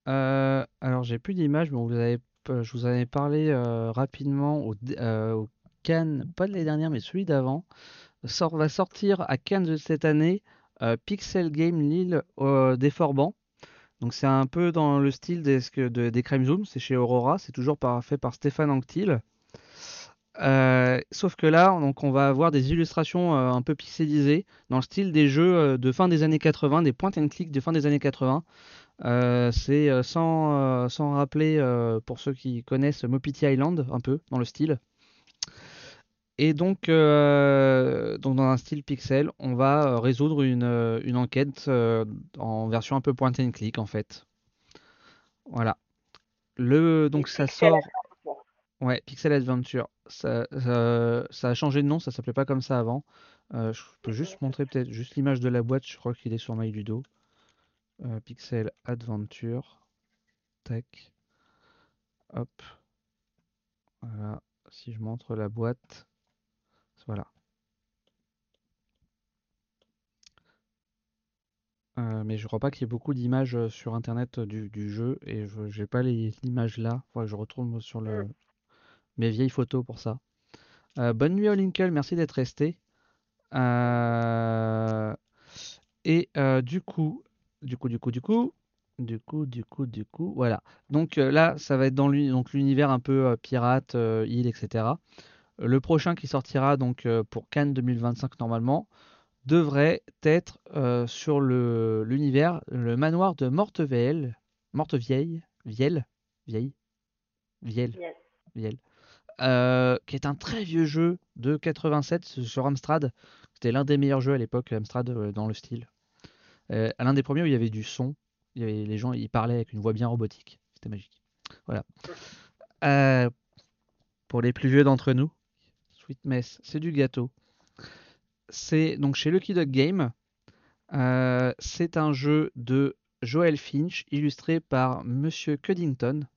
alors j'ai plus d'image, mais vous avez euh, je vous en avais parlé euh, rapidement au, euh, Cannes, pas de l'année dernière, mais celui d'avant, sort, va sortir à Cannes de cette année Pixel Game Lille des Forbans. Donc c'est un peu dans le style des, des Crime Zoom, c'est chez Aurora, c'est toujours fait par Stéphane Anctil. sauf que là, donc, on va avoir des illustrations un peu pixelisées dans le style des jeux de fin des années 80, des point and click de fin des années 80. Euh, c'est euh, sans, euh, sans rappeler, pour ceux qui connaissent Mopiti Island, un peu dans le style. Et donc, donc dans un style pixel, on va résoudre une, une enquête en version un peu point and click en fait. Voilà. Le, donc ça sort. Ouais, Pixel Adventure. Ça, ça, a changé de nom, ça s'appelait pas comme ça avant. je peux juste montrer peut-être juste l'image de la boîte, je crois qu'il est sur MyLudo. Euh, Pixel Adventure. Tac. Hop. Voilà. Si je montre la boîte. Voilà. Euh, mais je crois pas qu'il y ait beaucoup d'images euh, sur internet du, jeu et je n'ai pas l'image là. Faut que je retourne sur le, mes vieilles photos pour ça. bonne nuit Olinkel, merci d'être resté. et du coup, du coup, du coup, du coup, du coup, du coup, du coup, voilà. Donc euh, là, ça va être dans l'univers un peu euh, pirate, euh, île, etc. Le prochain qui sortira donc pour Cannes 2025 normalement devrait être sur l'univers, le, manoir de Mortevielle, Mortevieille, Vielle, Vieille, Vielle, Vielle, qui est un très vieux jeu de 87 sur Amstrad. C'était l'un des meilleurs jeux à l'époque, Amstrad, dans le style. Euh, l'un des premiers où il y avait du son, les gens ils parlaient avec une voix bien robotique. C'était magique. Voilà. Euh, pour les plus vieux d'entre nous, Sweet Mess, c'est du gâteau. C'est donc chez Lucky Dog Game. Euh, c'est un jeu de Joel Finch illustré par Monsieur Cuddington.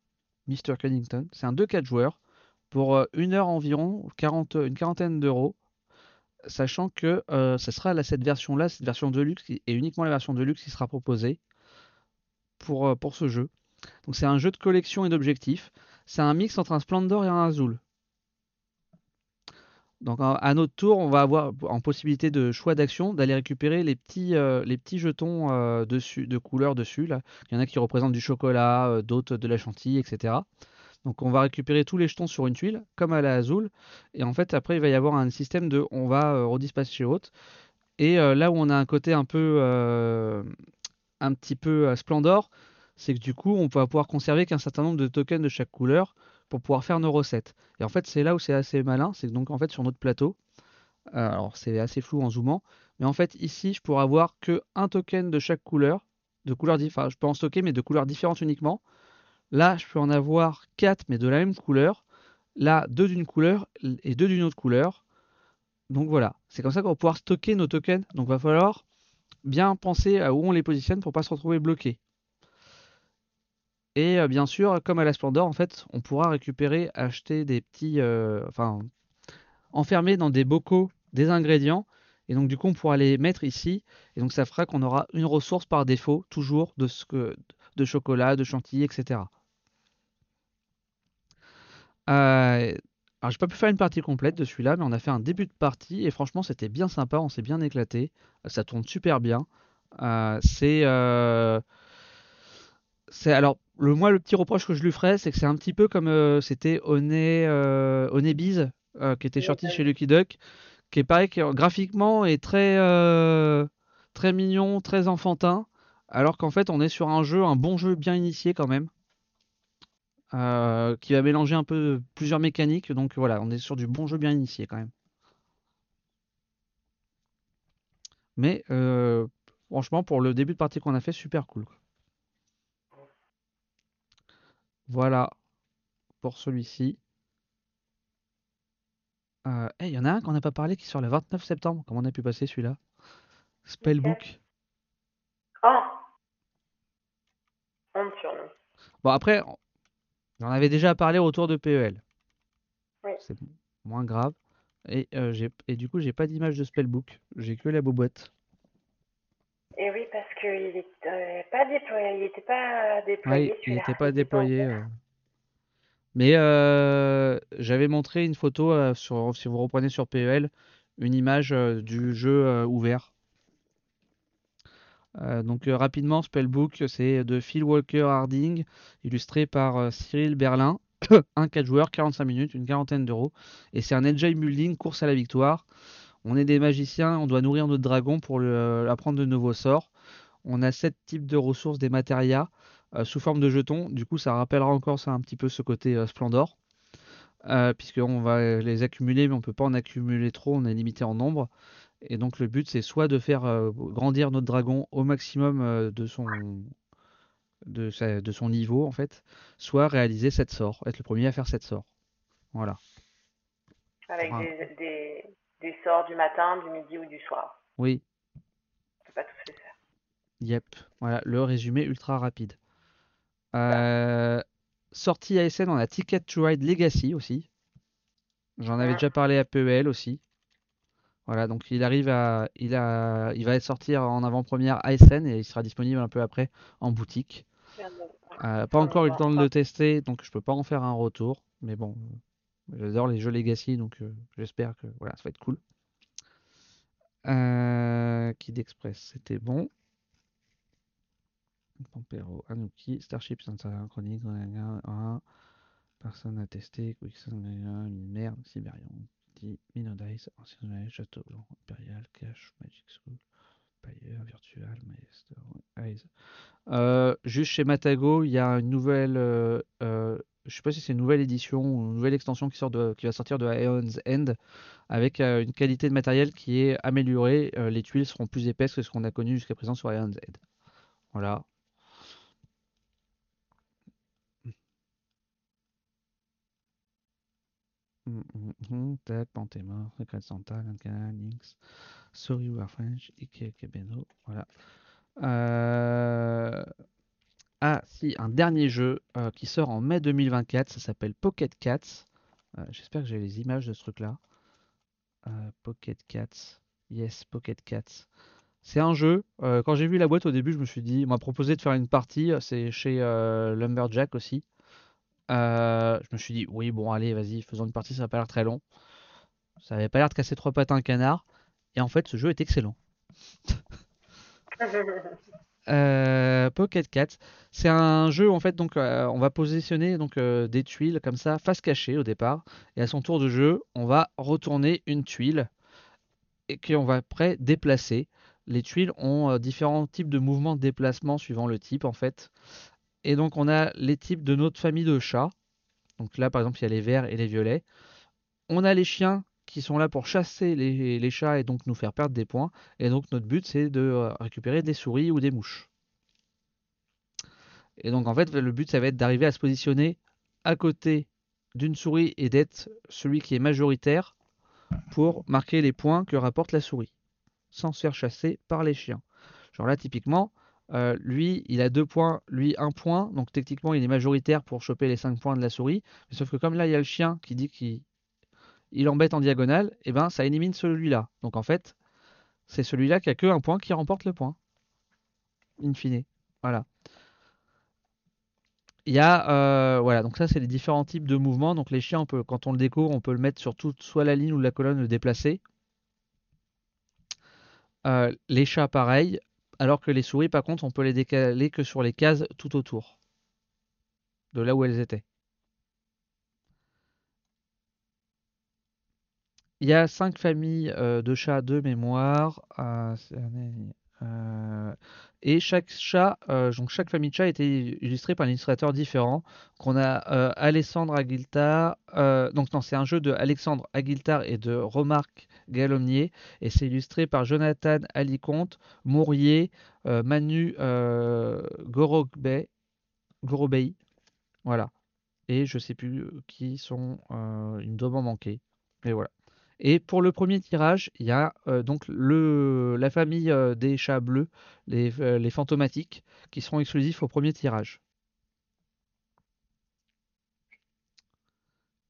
Mr. Cuddington. C'est un 2-4 joueurs pour une heure environ, 40, une quarantaine d'euros sachant que euh, ce sera cette version-là, cette version de luxe, et uniquement la version de luxe qui sera proposée pour, euh, ce jeu. C'est un jeu de collection et d'objectifs. C'est un mix entre un Splendor et un Azul. Donc à notre tour, on va avoir en possibilité de choix d'action d'aller récupérer les petits, euh, jetons de couleurs dessus. Là. Il y en a qui représentent du chocolat, d'autres de la chantilly, etc. Donc on va récupérer tous les jetons sur une tuile, comme à la Azul. Et en fait, après, il va y avoir un système de on va euh, redispatcher haute. Et euh, là où on a un côté un peu euh, un petit peu splendor, c'est que du coup, on va pouvoir conserver qu'un certain nombre de tokens de chaque couleur pour pouvoir faire nos recettes. Et en fait, c'est là où c'est assez malin, c'est que donc en fait sur notre plateau, alors c'est assez flou en zoomant, mais en fait ici je pourrais avoir que un token de chaque couleur, de couleur enfin je peux en stocker mais de couleurs différentes uniquement. Là je peux en avoir 4 mais de la même couleur. Là deux d'une couleur et deux d'une autre couleur. Donc voilà, c'est comme ça qu'on va pouvoir stocker nos tokens. Donc va falloir bien penser à où on les positionne pour pas se retrouver bloqué. Et euh, bien sûr, comme à la Splendor, en fait, on pourra récupérer, acheter des petits, euh, enfin, enfermer dans des bocaux des ingrédients. Et donc du coup, on pourra les mettre ici. Et donc ça fera qu'on aura une ressource par défaut, toujours de, ce que, de chocolat, de chantilly, etc. Euh, alors j'ai pas pu faire une partie complète de celui-là, mais on a fait un début de partie et franchement c'était bien sympa, on s'est bien éclaté, ça tourne super bien. c'est c'est alors le moi le petit reproche que je lui ferais, c'est que c'est un petit peu comme euh, c'était Oné euh, Onebiz euh, qui était sorti chez Lucky Duck, qui est pareil, graphiquement est très très mignon, très enfantin, alors qu'en fait on est sur un jeu, un bon jeu bien initié quand même, qui va mélanger un peu plusieurs mécaniques. Donc voilà, on est sur du bon jeu bien initié quand même. Mais franchement, pour le début de partie qu'on a fait, super cool. Voilà pour celui-ci. Euh, il y en a un qu'on n'a pas parlé qui sort le 29 septembre. Comment on a pu passer celui-là? Spellbook. Oh Honte sur nous. Bon, après, on en avait déjà parlé autour de PEL. Oui. C'est moins grave. Et, euh, et du coup, j'ai pas d'image de Spellbook. J'ai que la boboite. Et oui, parce qu'il n'était pas déployé. Il n'était pas déployé. il n'était pas déployé. Euh. Mais euh, j'avais montré une photo, euh, sur, si vous reprenez sur PEL, une image du jeu ouvert. Donc rapidement, Spellbook, c'est de Phil Walker Harding, illustré par Cyril Berlin. [coughs] un 4 joueurs, 45 minutes, une quarantaine d'euros. Et c'est un Agile Building, course à la victoire. On est des magiciens, on doit nourrir notre dragon pour apprendre de nouveaux sorts. On a sept types de ressources, des matérias euh, sous forme de jetons. Du coup, ça rappellera encore ça un petit peu ce côté euh, Splendor. Euh, puisqu'on va les accumuler, mais on ne peut pas en accumuler trop, on est limité en nombre. Et donc le but, c'est soit de faire grandir notre dragon au maximum de son, de, son niveau, en fait, soit réaliser 7 sorts, être le premier à faire 7 sorts. Voilà. Avec des, des sorts du matin, du midi ou du soir. Oui. On peut pas tous les faire. Yep. Voilà, le résumé ultra rapide. Euh, sortie ASN, on a Ticket to Ride Legacy aussi. J'en avais déjà parlé à PEL aussi. Voilà, donc il arrive à. Il, a, il va sortir en avant-première ASN et il sera disponible un peu après en boutique. Euh, pas encore eu le temps de le tester, donc je peux pas en faire un retour. Mais bon, J'adore les jeux Legacy, donc euh, j'espère que voilà, ça va être cool. Euh, Kid Express, c'était bon. Pampero, Anuki, Starship Synchronique, personne n'a testé, Quicksand, une merde, Siberian, Minodice, Ancien Château Blanc, Imperial, Cash, Magic School, Payer, Virtual, Maestro, Eyes. Euh, juste chez Matago, il y a une nouvelle euh, euh, sais pas si c'est une nouvelle édition ou une nouvelle extension qui, sort de, qui va sortir de Aeon's End avec euh, une qualité de matériel qui est améliorée. Euh, les tuiles seront plus épaisses que ce qu'on a connu jusqu'à présent sur Aeon's End. Voilà. Hum, hum, Tac, Pantémor, Santa, Lynx, Sorry Warfrench, Ike Kebeno. Voilà. Euh, ah, si, un dernier jeu euh, qui sort en mai 2024, ça s'appelle Pocket Cats. Euh, j'espère que j'ai les images de ce truc-là. Pocket Cats. Yes, Pocket Cats. C'est un jeu. quand j'ai vu la boîte au début, je me suis dit, on m'a proposé de faire une partie. C'est chez Lumberjack aussi. Je me suis dit, oui, bon, allez, vas-y, faisons une partie, ça va pas l'air très long. Ça avait pas l'air de casser trois pattes à un canard. Et en fait, ce jeu est excellent. [laughs] Euh, Pocket Cat, c'est un jeu en fait donc euh, on va positionner donc euh, des tuiles comme ça face cachée au départ et à son tour de jeu on va retourner une tuile et qu'on va après déplacer. Les tuiles ont différents types de mouvements de déplacement suivant le type en fait et donc on a les types de notre famille de chats. Donc là par exemple il y a les verts et les violets. On a les chiens qui sont là pour chasser les, chats et donc nous faire perdre des points. Et donc notre but c'est de euh, récupérer des souris ou des mouches. Et donc en fait le but ça va être d'arriver à se positionner à côté d'une souris et d'être celui qui est majoritaire pour marquer les points que rapporte la souris, sans se faire chasser par les chiens. Genre là typiquement, euh, lui, il a deux points, lui un point, donc techniquement il est majoritaire pour choper les 5 points de la souris. sauf que comme là il y a le chien qui dit qu'il il embête en diagonale, et eh ben ça élimine celui-là. Donc en fait, c'est celui-là qui a que un point qui remporte le point. In fine. Voilà. Il y a euh, voilà, donc ça c'est les différents types de mouvements. Donc les chiens, quand on le découvre, on peut le mettre sur toute soit la ligne ou la colonne déplacée. Euh, les chats pareil, alors que les souris par contre on peut les décaler que sur les cases tout autour de là où elles étaient. Il y a cinq familles euh, de chats de mémoire. Euh, euh, et chaque chat, donc chaque famille de chats été illustrée par un illustrateur différent. Qu'on a Alexandre Aguiltar. donc non, c'est un jeu de Alexandre Aguiltar et de Remarque Galomnier. Et c'est illustré par Jonathan Alicomte, Mourier, Manu Gorobei. Voilà. Et je sais plus qui sont. une demande manquée. Mais voilà. Et pour le premier tirage, il y a euh, donc la famille euh, des chats bleus, euh, les, fantomatiques, qui seront exclusifs au premier tirage.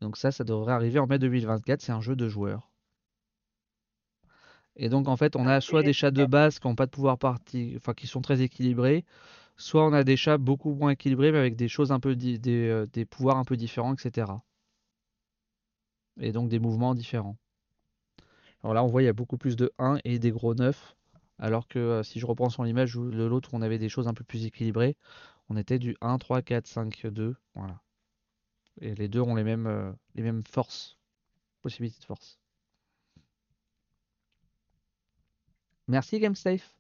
Donc ça, ça devrait arriver en mai 2024. C'est un jeu de joueurs. Et donc en fait, on a soit des chats de base qui n'ont pas de pouvoir parti, enfin qui sont très équilibrés, soit on a des chats beaucoup moins équilibrés mais avec des choses un peu des, des pouvoirs un peu différents, etc. Et donc des mouvements différents. Alors là, on voit il y a beaucoup plus de 1 et des gros 9. Alors que euh, si je reprends sur l'image de l'autre où on avait des choses un peu plus équilibrées, on était du 1, 3, 4, 5, 2. Voilà. Et les deux ont les mêmes, euh, les mêmes forces, possibilités de force. Merci GameSafe.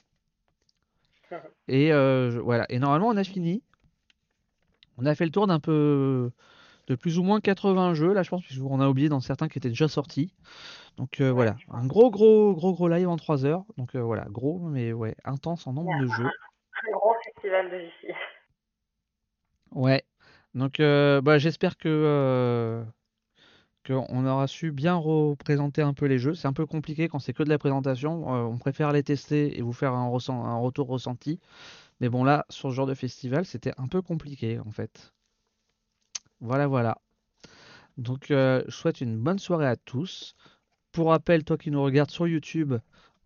[laughs] Et euh, voilà. Et normalement, on a fini. On a fait le tour d'un peu de plus ou moins 80 jeux. Là, je pense qu'on a oublié dans certains qui étaient déjà sortis. Donc euh, voilà, un gros, gros, gros, gros live en 3 heures. Donc euh, voilà, gros, mais ouais, intense en nombre de jeux. [laughs] Un gros festival de JC. Ouais. Donc bah, j'espère que qu'on aura su bien représenter un peu les jeux. C'est un peu compliqué quand c'est que de la présentation. on préfère les tester et vous faire un, retour ressenti. Mais bon là, sur ce genre de festival, c'était un peu compliqué en fait. Voilà, voilà. Donc, euh, je souhaite une bonne soirée à tous. Pour rappel, toi qui nous regardes sur YouTube,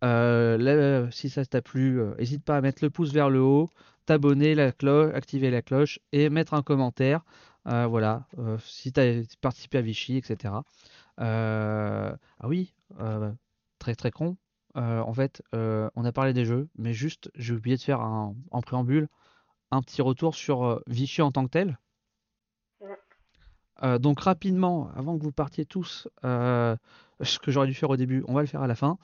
euh, si ça t'a plu, n'hésite euh, pas à mettre le pouce vers le haut, t'abonner, activer la cloche et mettre un commentaire. Voilà, si tu as participé à Vichy, etc. ah oui, très très con. en fait, on a parlé des jeux, mais juste, j'ai oublié de faire en préambule un petit retour sur Vichy en tant que tel. Euh, donc rapidement, avant que vous partiez tous, euh, [laughs] ce que j'aurais dû faire au début, on va le faire à la fin.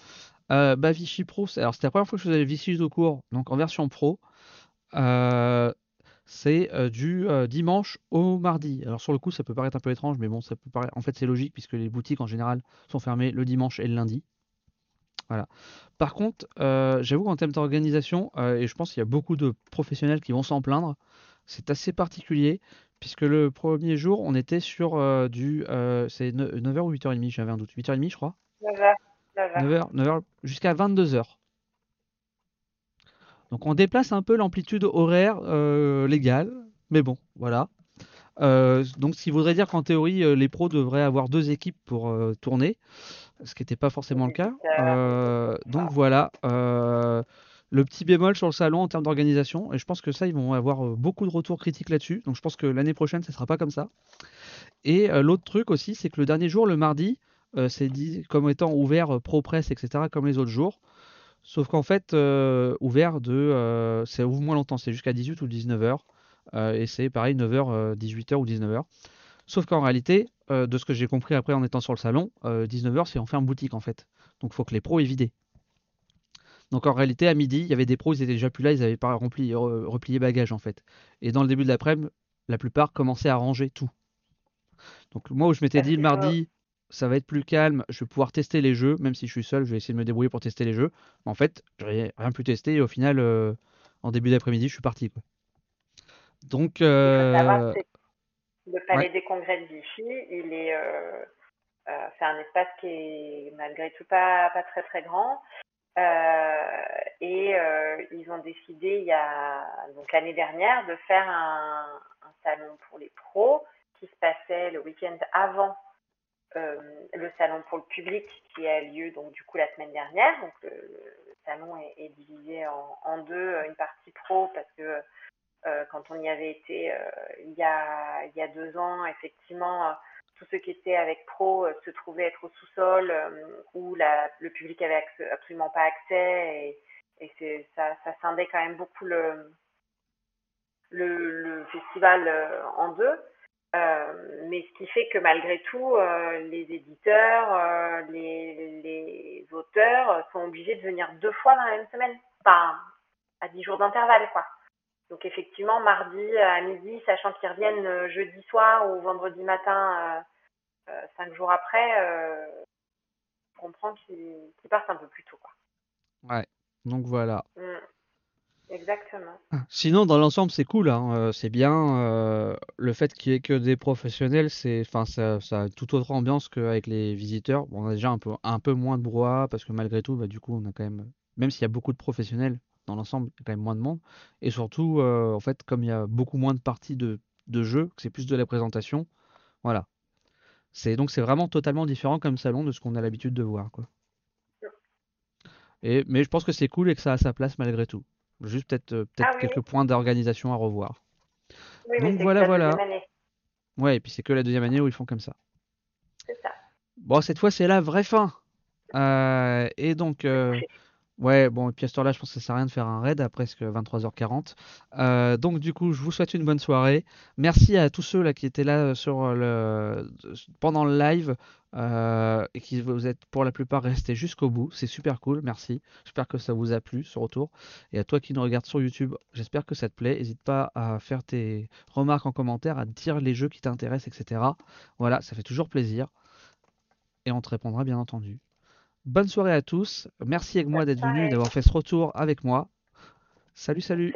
Euh, bah, Vichy Pro, alors c'était la première fois que je faisais Vichy au cours, donc en version pro. C'est du dimanche au mardi. Alors sur le coup, ça peut paraître un peu étrange, mais bon, ça peut paraître. En fait, c'est logique puisque les boutiques en général sont fermées le dimanche et le lundi. Voilà. Par contre, j'avoue qu'en termes d'organisation, et je pense qu'il y a beaucoup de professionnels qui vont s'en plaindre, c'est assez particulier puisque le premier jour, on était sur du. C'est 9h ou 8h30, j'avais un doute. 8h30, je crois 9h. 9h, 9h, jusqu'à 22h. Donc on déplace un peu l'amplitude horaire euh, légale, mais bon, voilà. donc ce qui voudrait dire qu'en théorie, les pros devraient avoir deux équipes pour tourner, ce qui n'était pas forcément le cas. donc voilà le petit bémol sur le salon en termes d'organisation. Et je pense que ça, ils vont avoir euh, beaucoup de retours critiques là-dessus. Donc je pense que l'année prochaine, ça ne sera pas comme ça. Et euh, l'autre truc aussi, c'est que le dernier jour, le mardi, euh, c'est dit comme étant ouvert pro presse, etc., comme les autres jours. Sauf qu'en fait, ouvert de. ça ouvre moins longtemps, c'est jusqu'à 18 ou 19h. et c'est pareil, 9h, 18h ou 19h. Sauf qu'en réalité, de ce que j'ai compris après en étant sur le salon, 19h, c'est en ferme boutique en fait. Donc il faut que les pros aient vidé. Donc en réalité, à midi, il y avait des pros, ils étaient déjà plus là, ils n'avaient pas rempli, replié bagages en fait. Et dans le début de l'après-midi, la plupart commençaient à ranger tout. Donc moi où je m'étais dit le mardi, ça va être plus calme, je vais pouvoir tester les jeux, même si je suis seul, je vais essayer de me débrouiller pour tester les jeux. Mais en fait, j'aurais rien pu tester et au final, euh, en début d'après-midi, je suis parti. Quoi. Donc, euh... le Palais des Congrès de Vichy, il est, euh, c'est un espace qui est malgré tout pas, pas très très grand. Et ils ont décidé il y a donc l'année dernière de faire un, un, salon pour les pros qui se passait le week-end avant le salon pour le public qui a lieu donc du coup la semaine dernière. Donc le, salon est, divisé en, deux, une partie pro parce que euh, quand on y avait été euh, il, y a, il y a deux ans, effectivement tous ceux qui étaient avec pro euh, se trouvaient être au sous-sol euh, où la, le public avait absolument pas accès et, et ça, ça scindait quand même beaucoup le, le, festival euh, en deux. Euh, mais ce qui fait que malgré tout, euh, les éditeurs, euh, les, les, auteurs sont obligés de venir deux fois dans la même semaine, enfin à dix jours d'intervalle, quoi. Donc effectivement, mardi à midi, sachant qu'ils reviennent jeudi soir ou vendredi matin cinq jours après, je comprends qu'ils qu partent un peu plus tôt. Quoi. Ouais, donc voilà. Mmh. Exactement. Sinon, dans l'ensemble, c'est cool, hein. euh, c'est bien. Euh, le fait qu'il y ait que des professionnels, c'est, enfin, ça, ça a toute autre ambiance qu'avec les visiteurs. Bon, on a déjà un peu, un peu moins de brouhaha parce que malgré tout, bah, du coup, on a quand même, même s'il y a beaucoup de professionnels dans l'ensemble, il y a quand même moins de monde. Et surtout, euh, en fait, comme il y a beaucoup moins de parties de, de jeu, que c'est plus de la présentation, voilà, c'est donc c'est vraiment totalement différent comme salon de ce qu'on a l'habitude de voir, quoi. Et, mais je pense que c'est cool et que ça a sa place malgré tout. Juste peut-être euh, peut-être ah, oui, quelques points d'organisation à revoir. Oui, donc voilà, voilà. Ouais, et puis c'est que la deuxième année où ils font comme ça. C'est ça. Bon, cette fois c'est la vraie fin. Euh, et donc, euh, Ouais, bon, et puis à ce là je pense que ça sert à rien de faire un raid à presque 23h40. Euh, donc du coup, je vous souhaite une bonne soirée. Merci à tous ceux là qui étaient là euh, sur le pendant le live euh, et qui vous êtes pour la plupart restés jusqu'au bout. C'est super cool, merci. J'espère que ça vous a plu ce retour. Et à toi qui nous regarde sur YouTube, j'espère que ça te plaît. N'hésite pas à faire tes remarques en commentaire, à dire les jeux qui t'intéressent, etc. Voilà, ça fait toujours plaisir. Et on te répondra bien entendu. Bonne soirée à tous. Merci avec moi d'être venu et d'avoir fait ce retour avec moi. Salut, salut.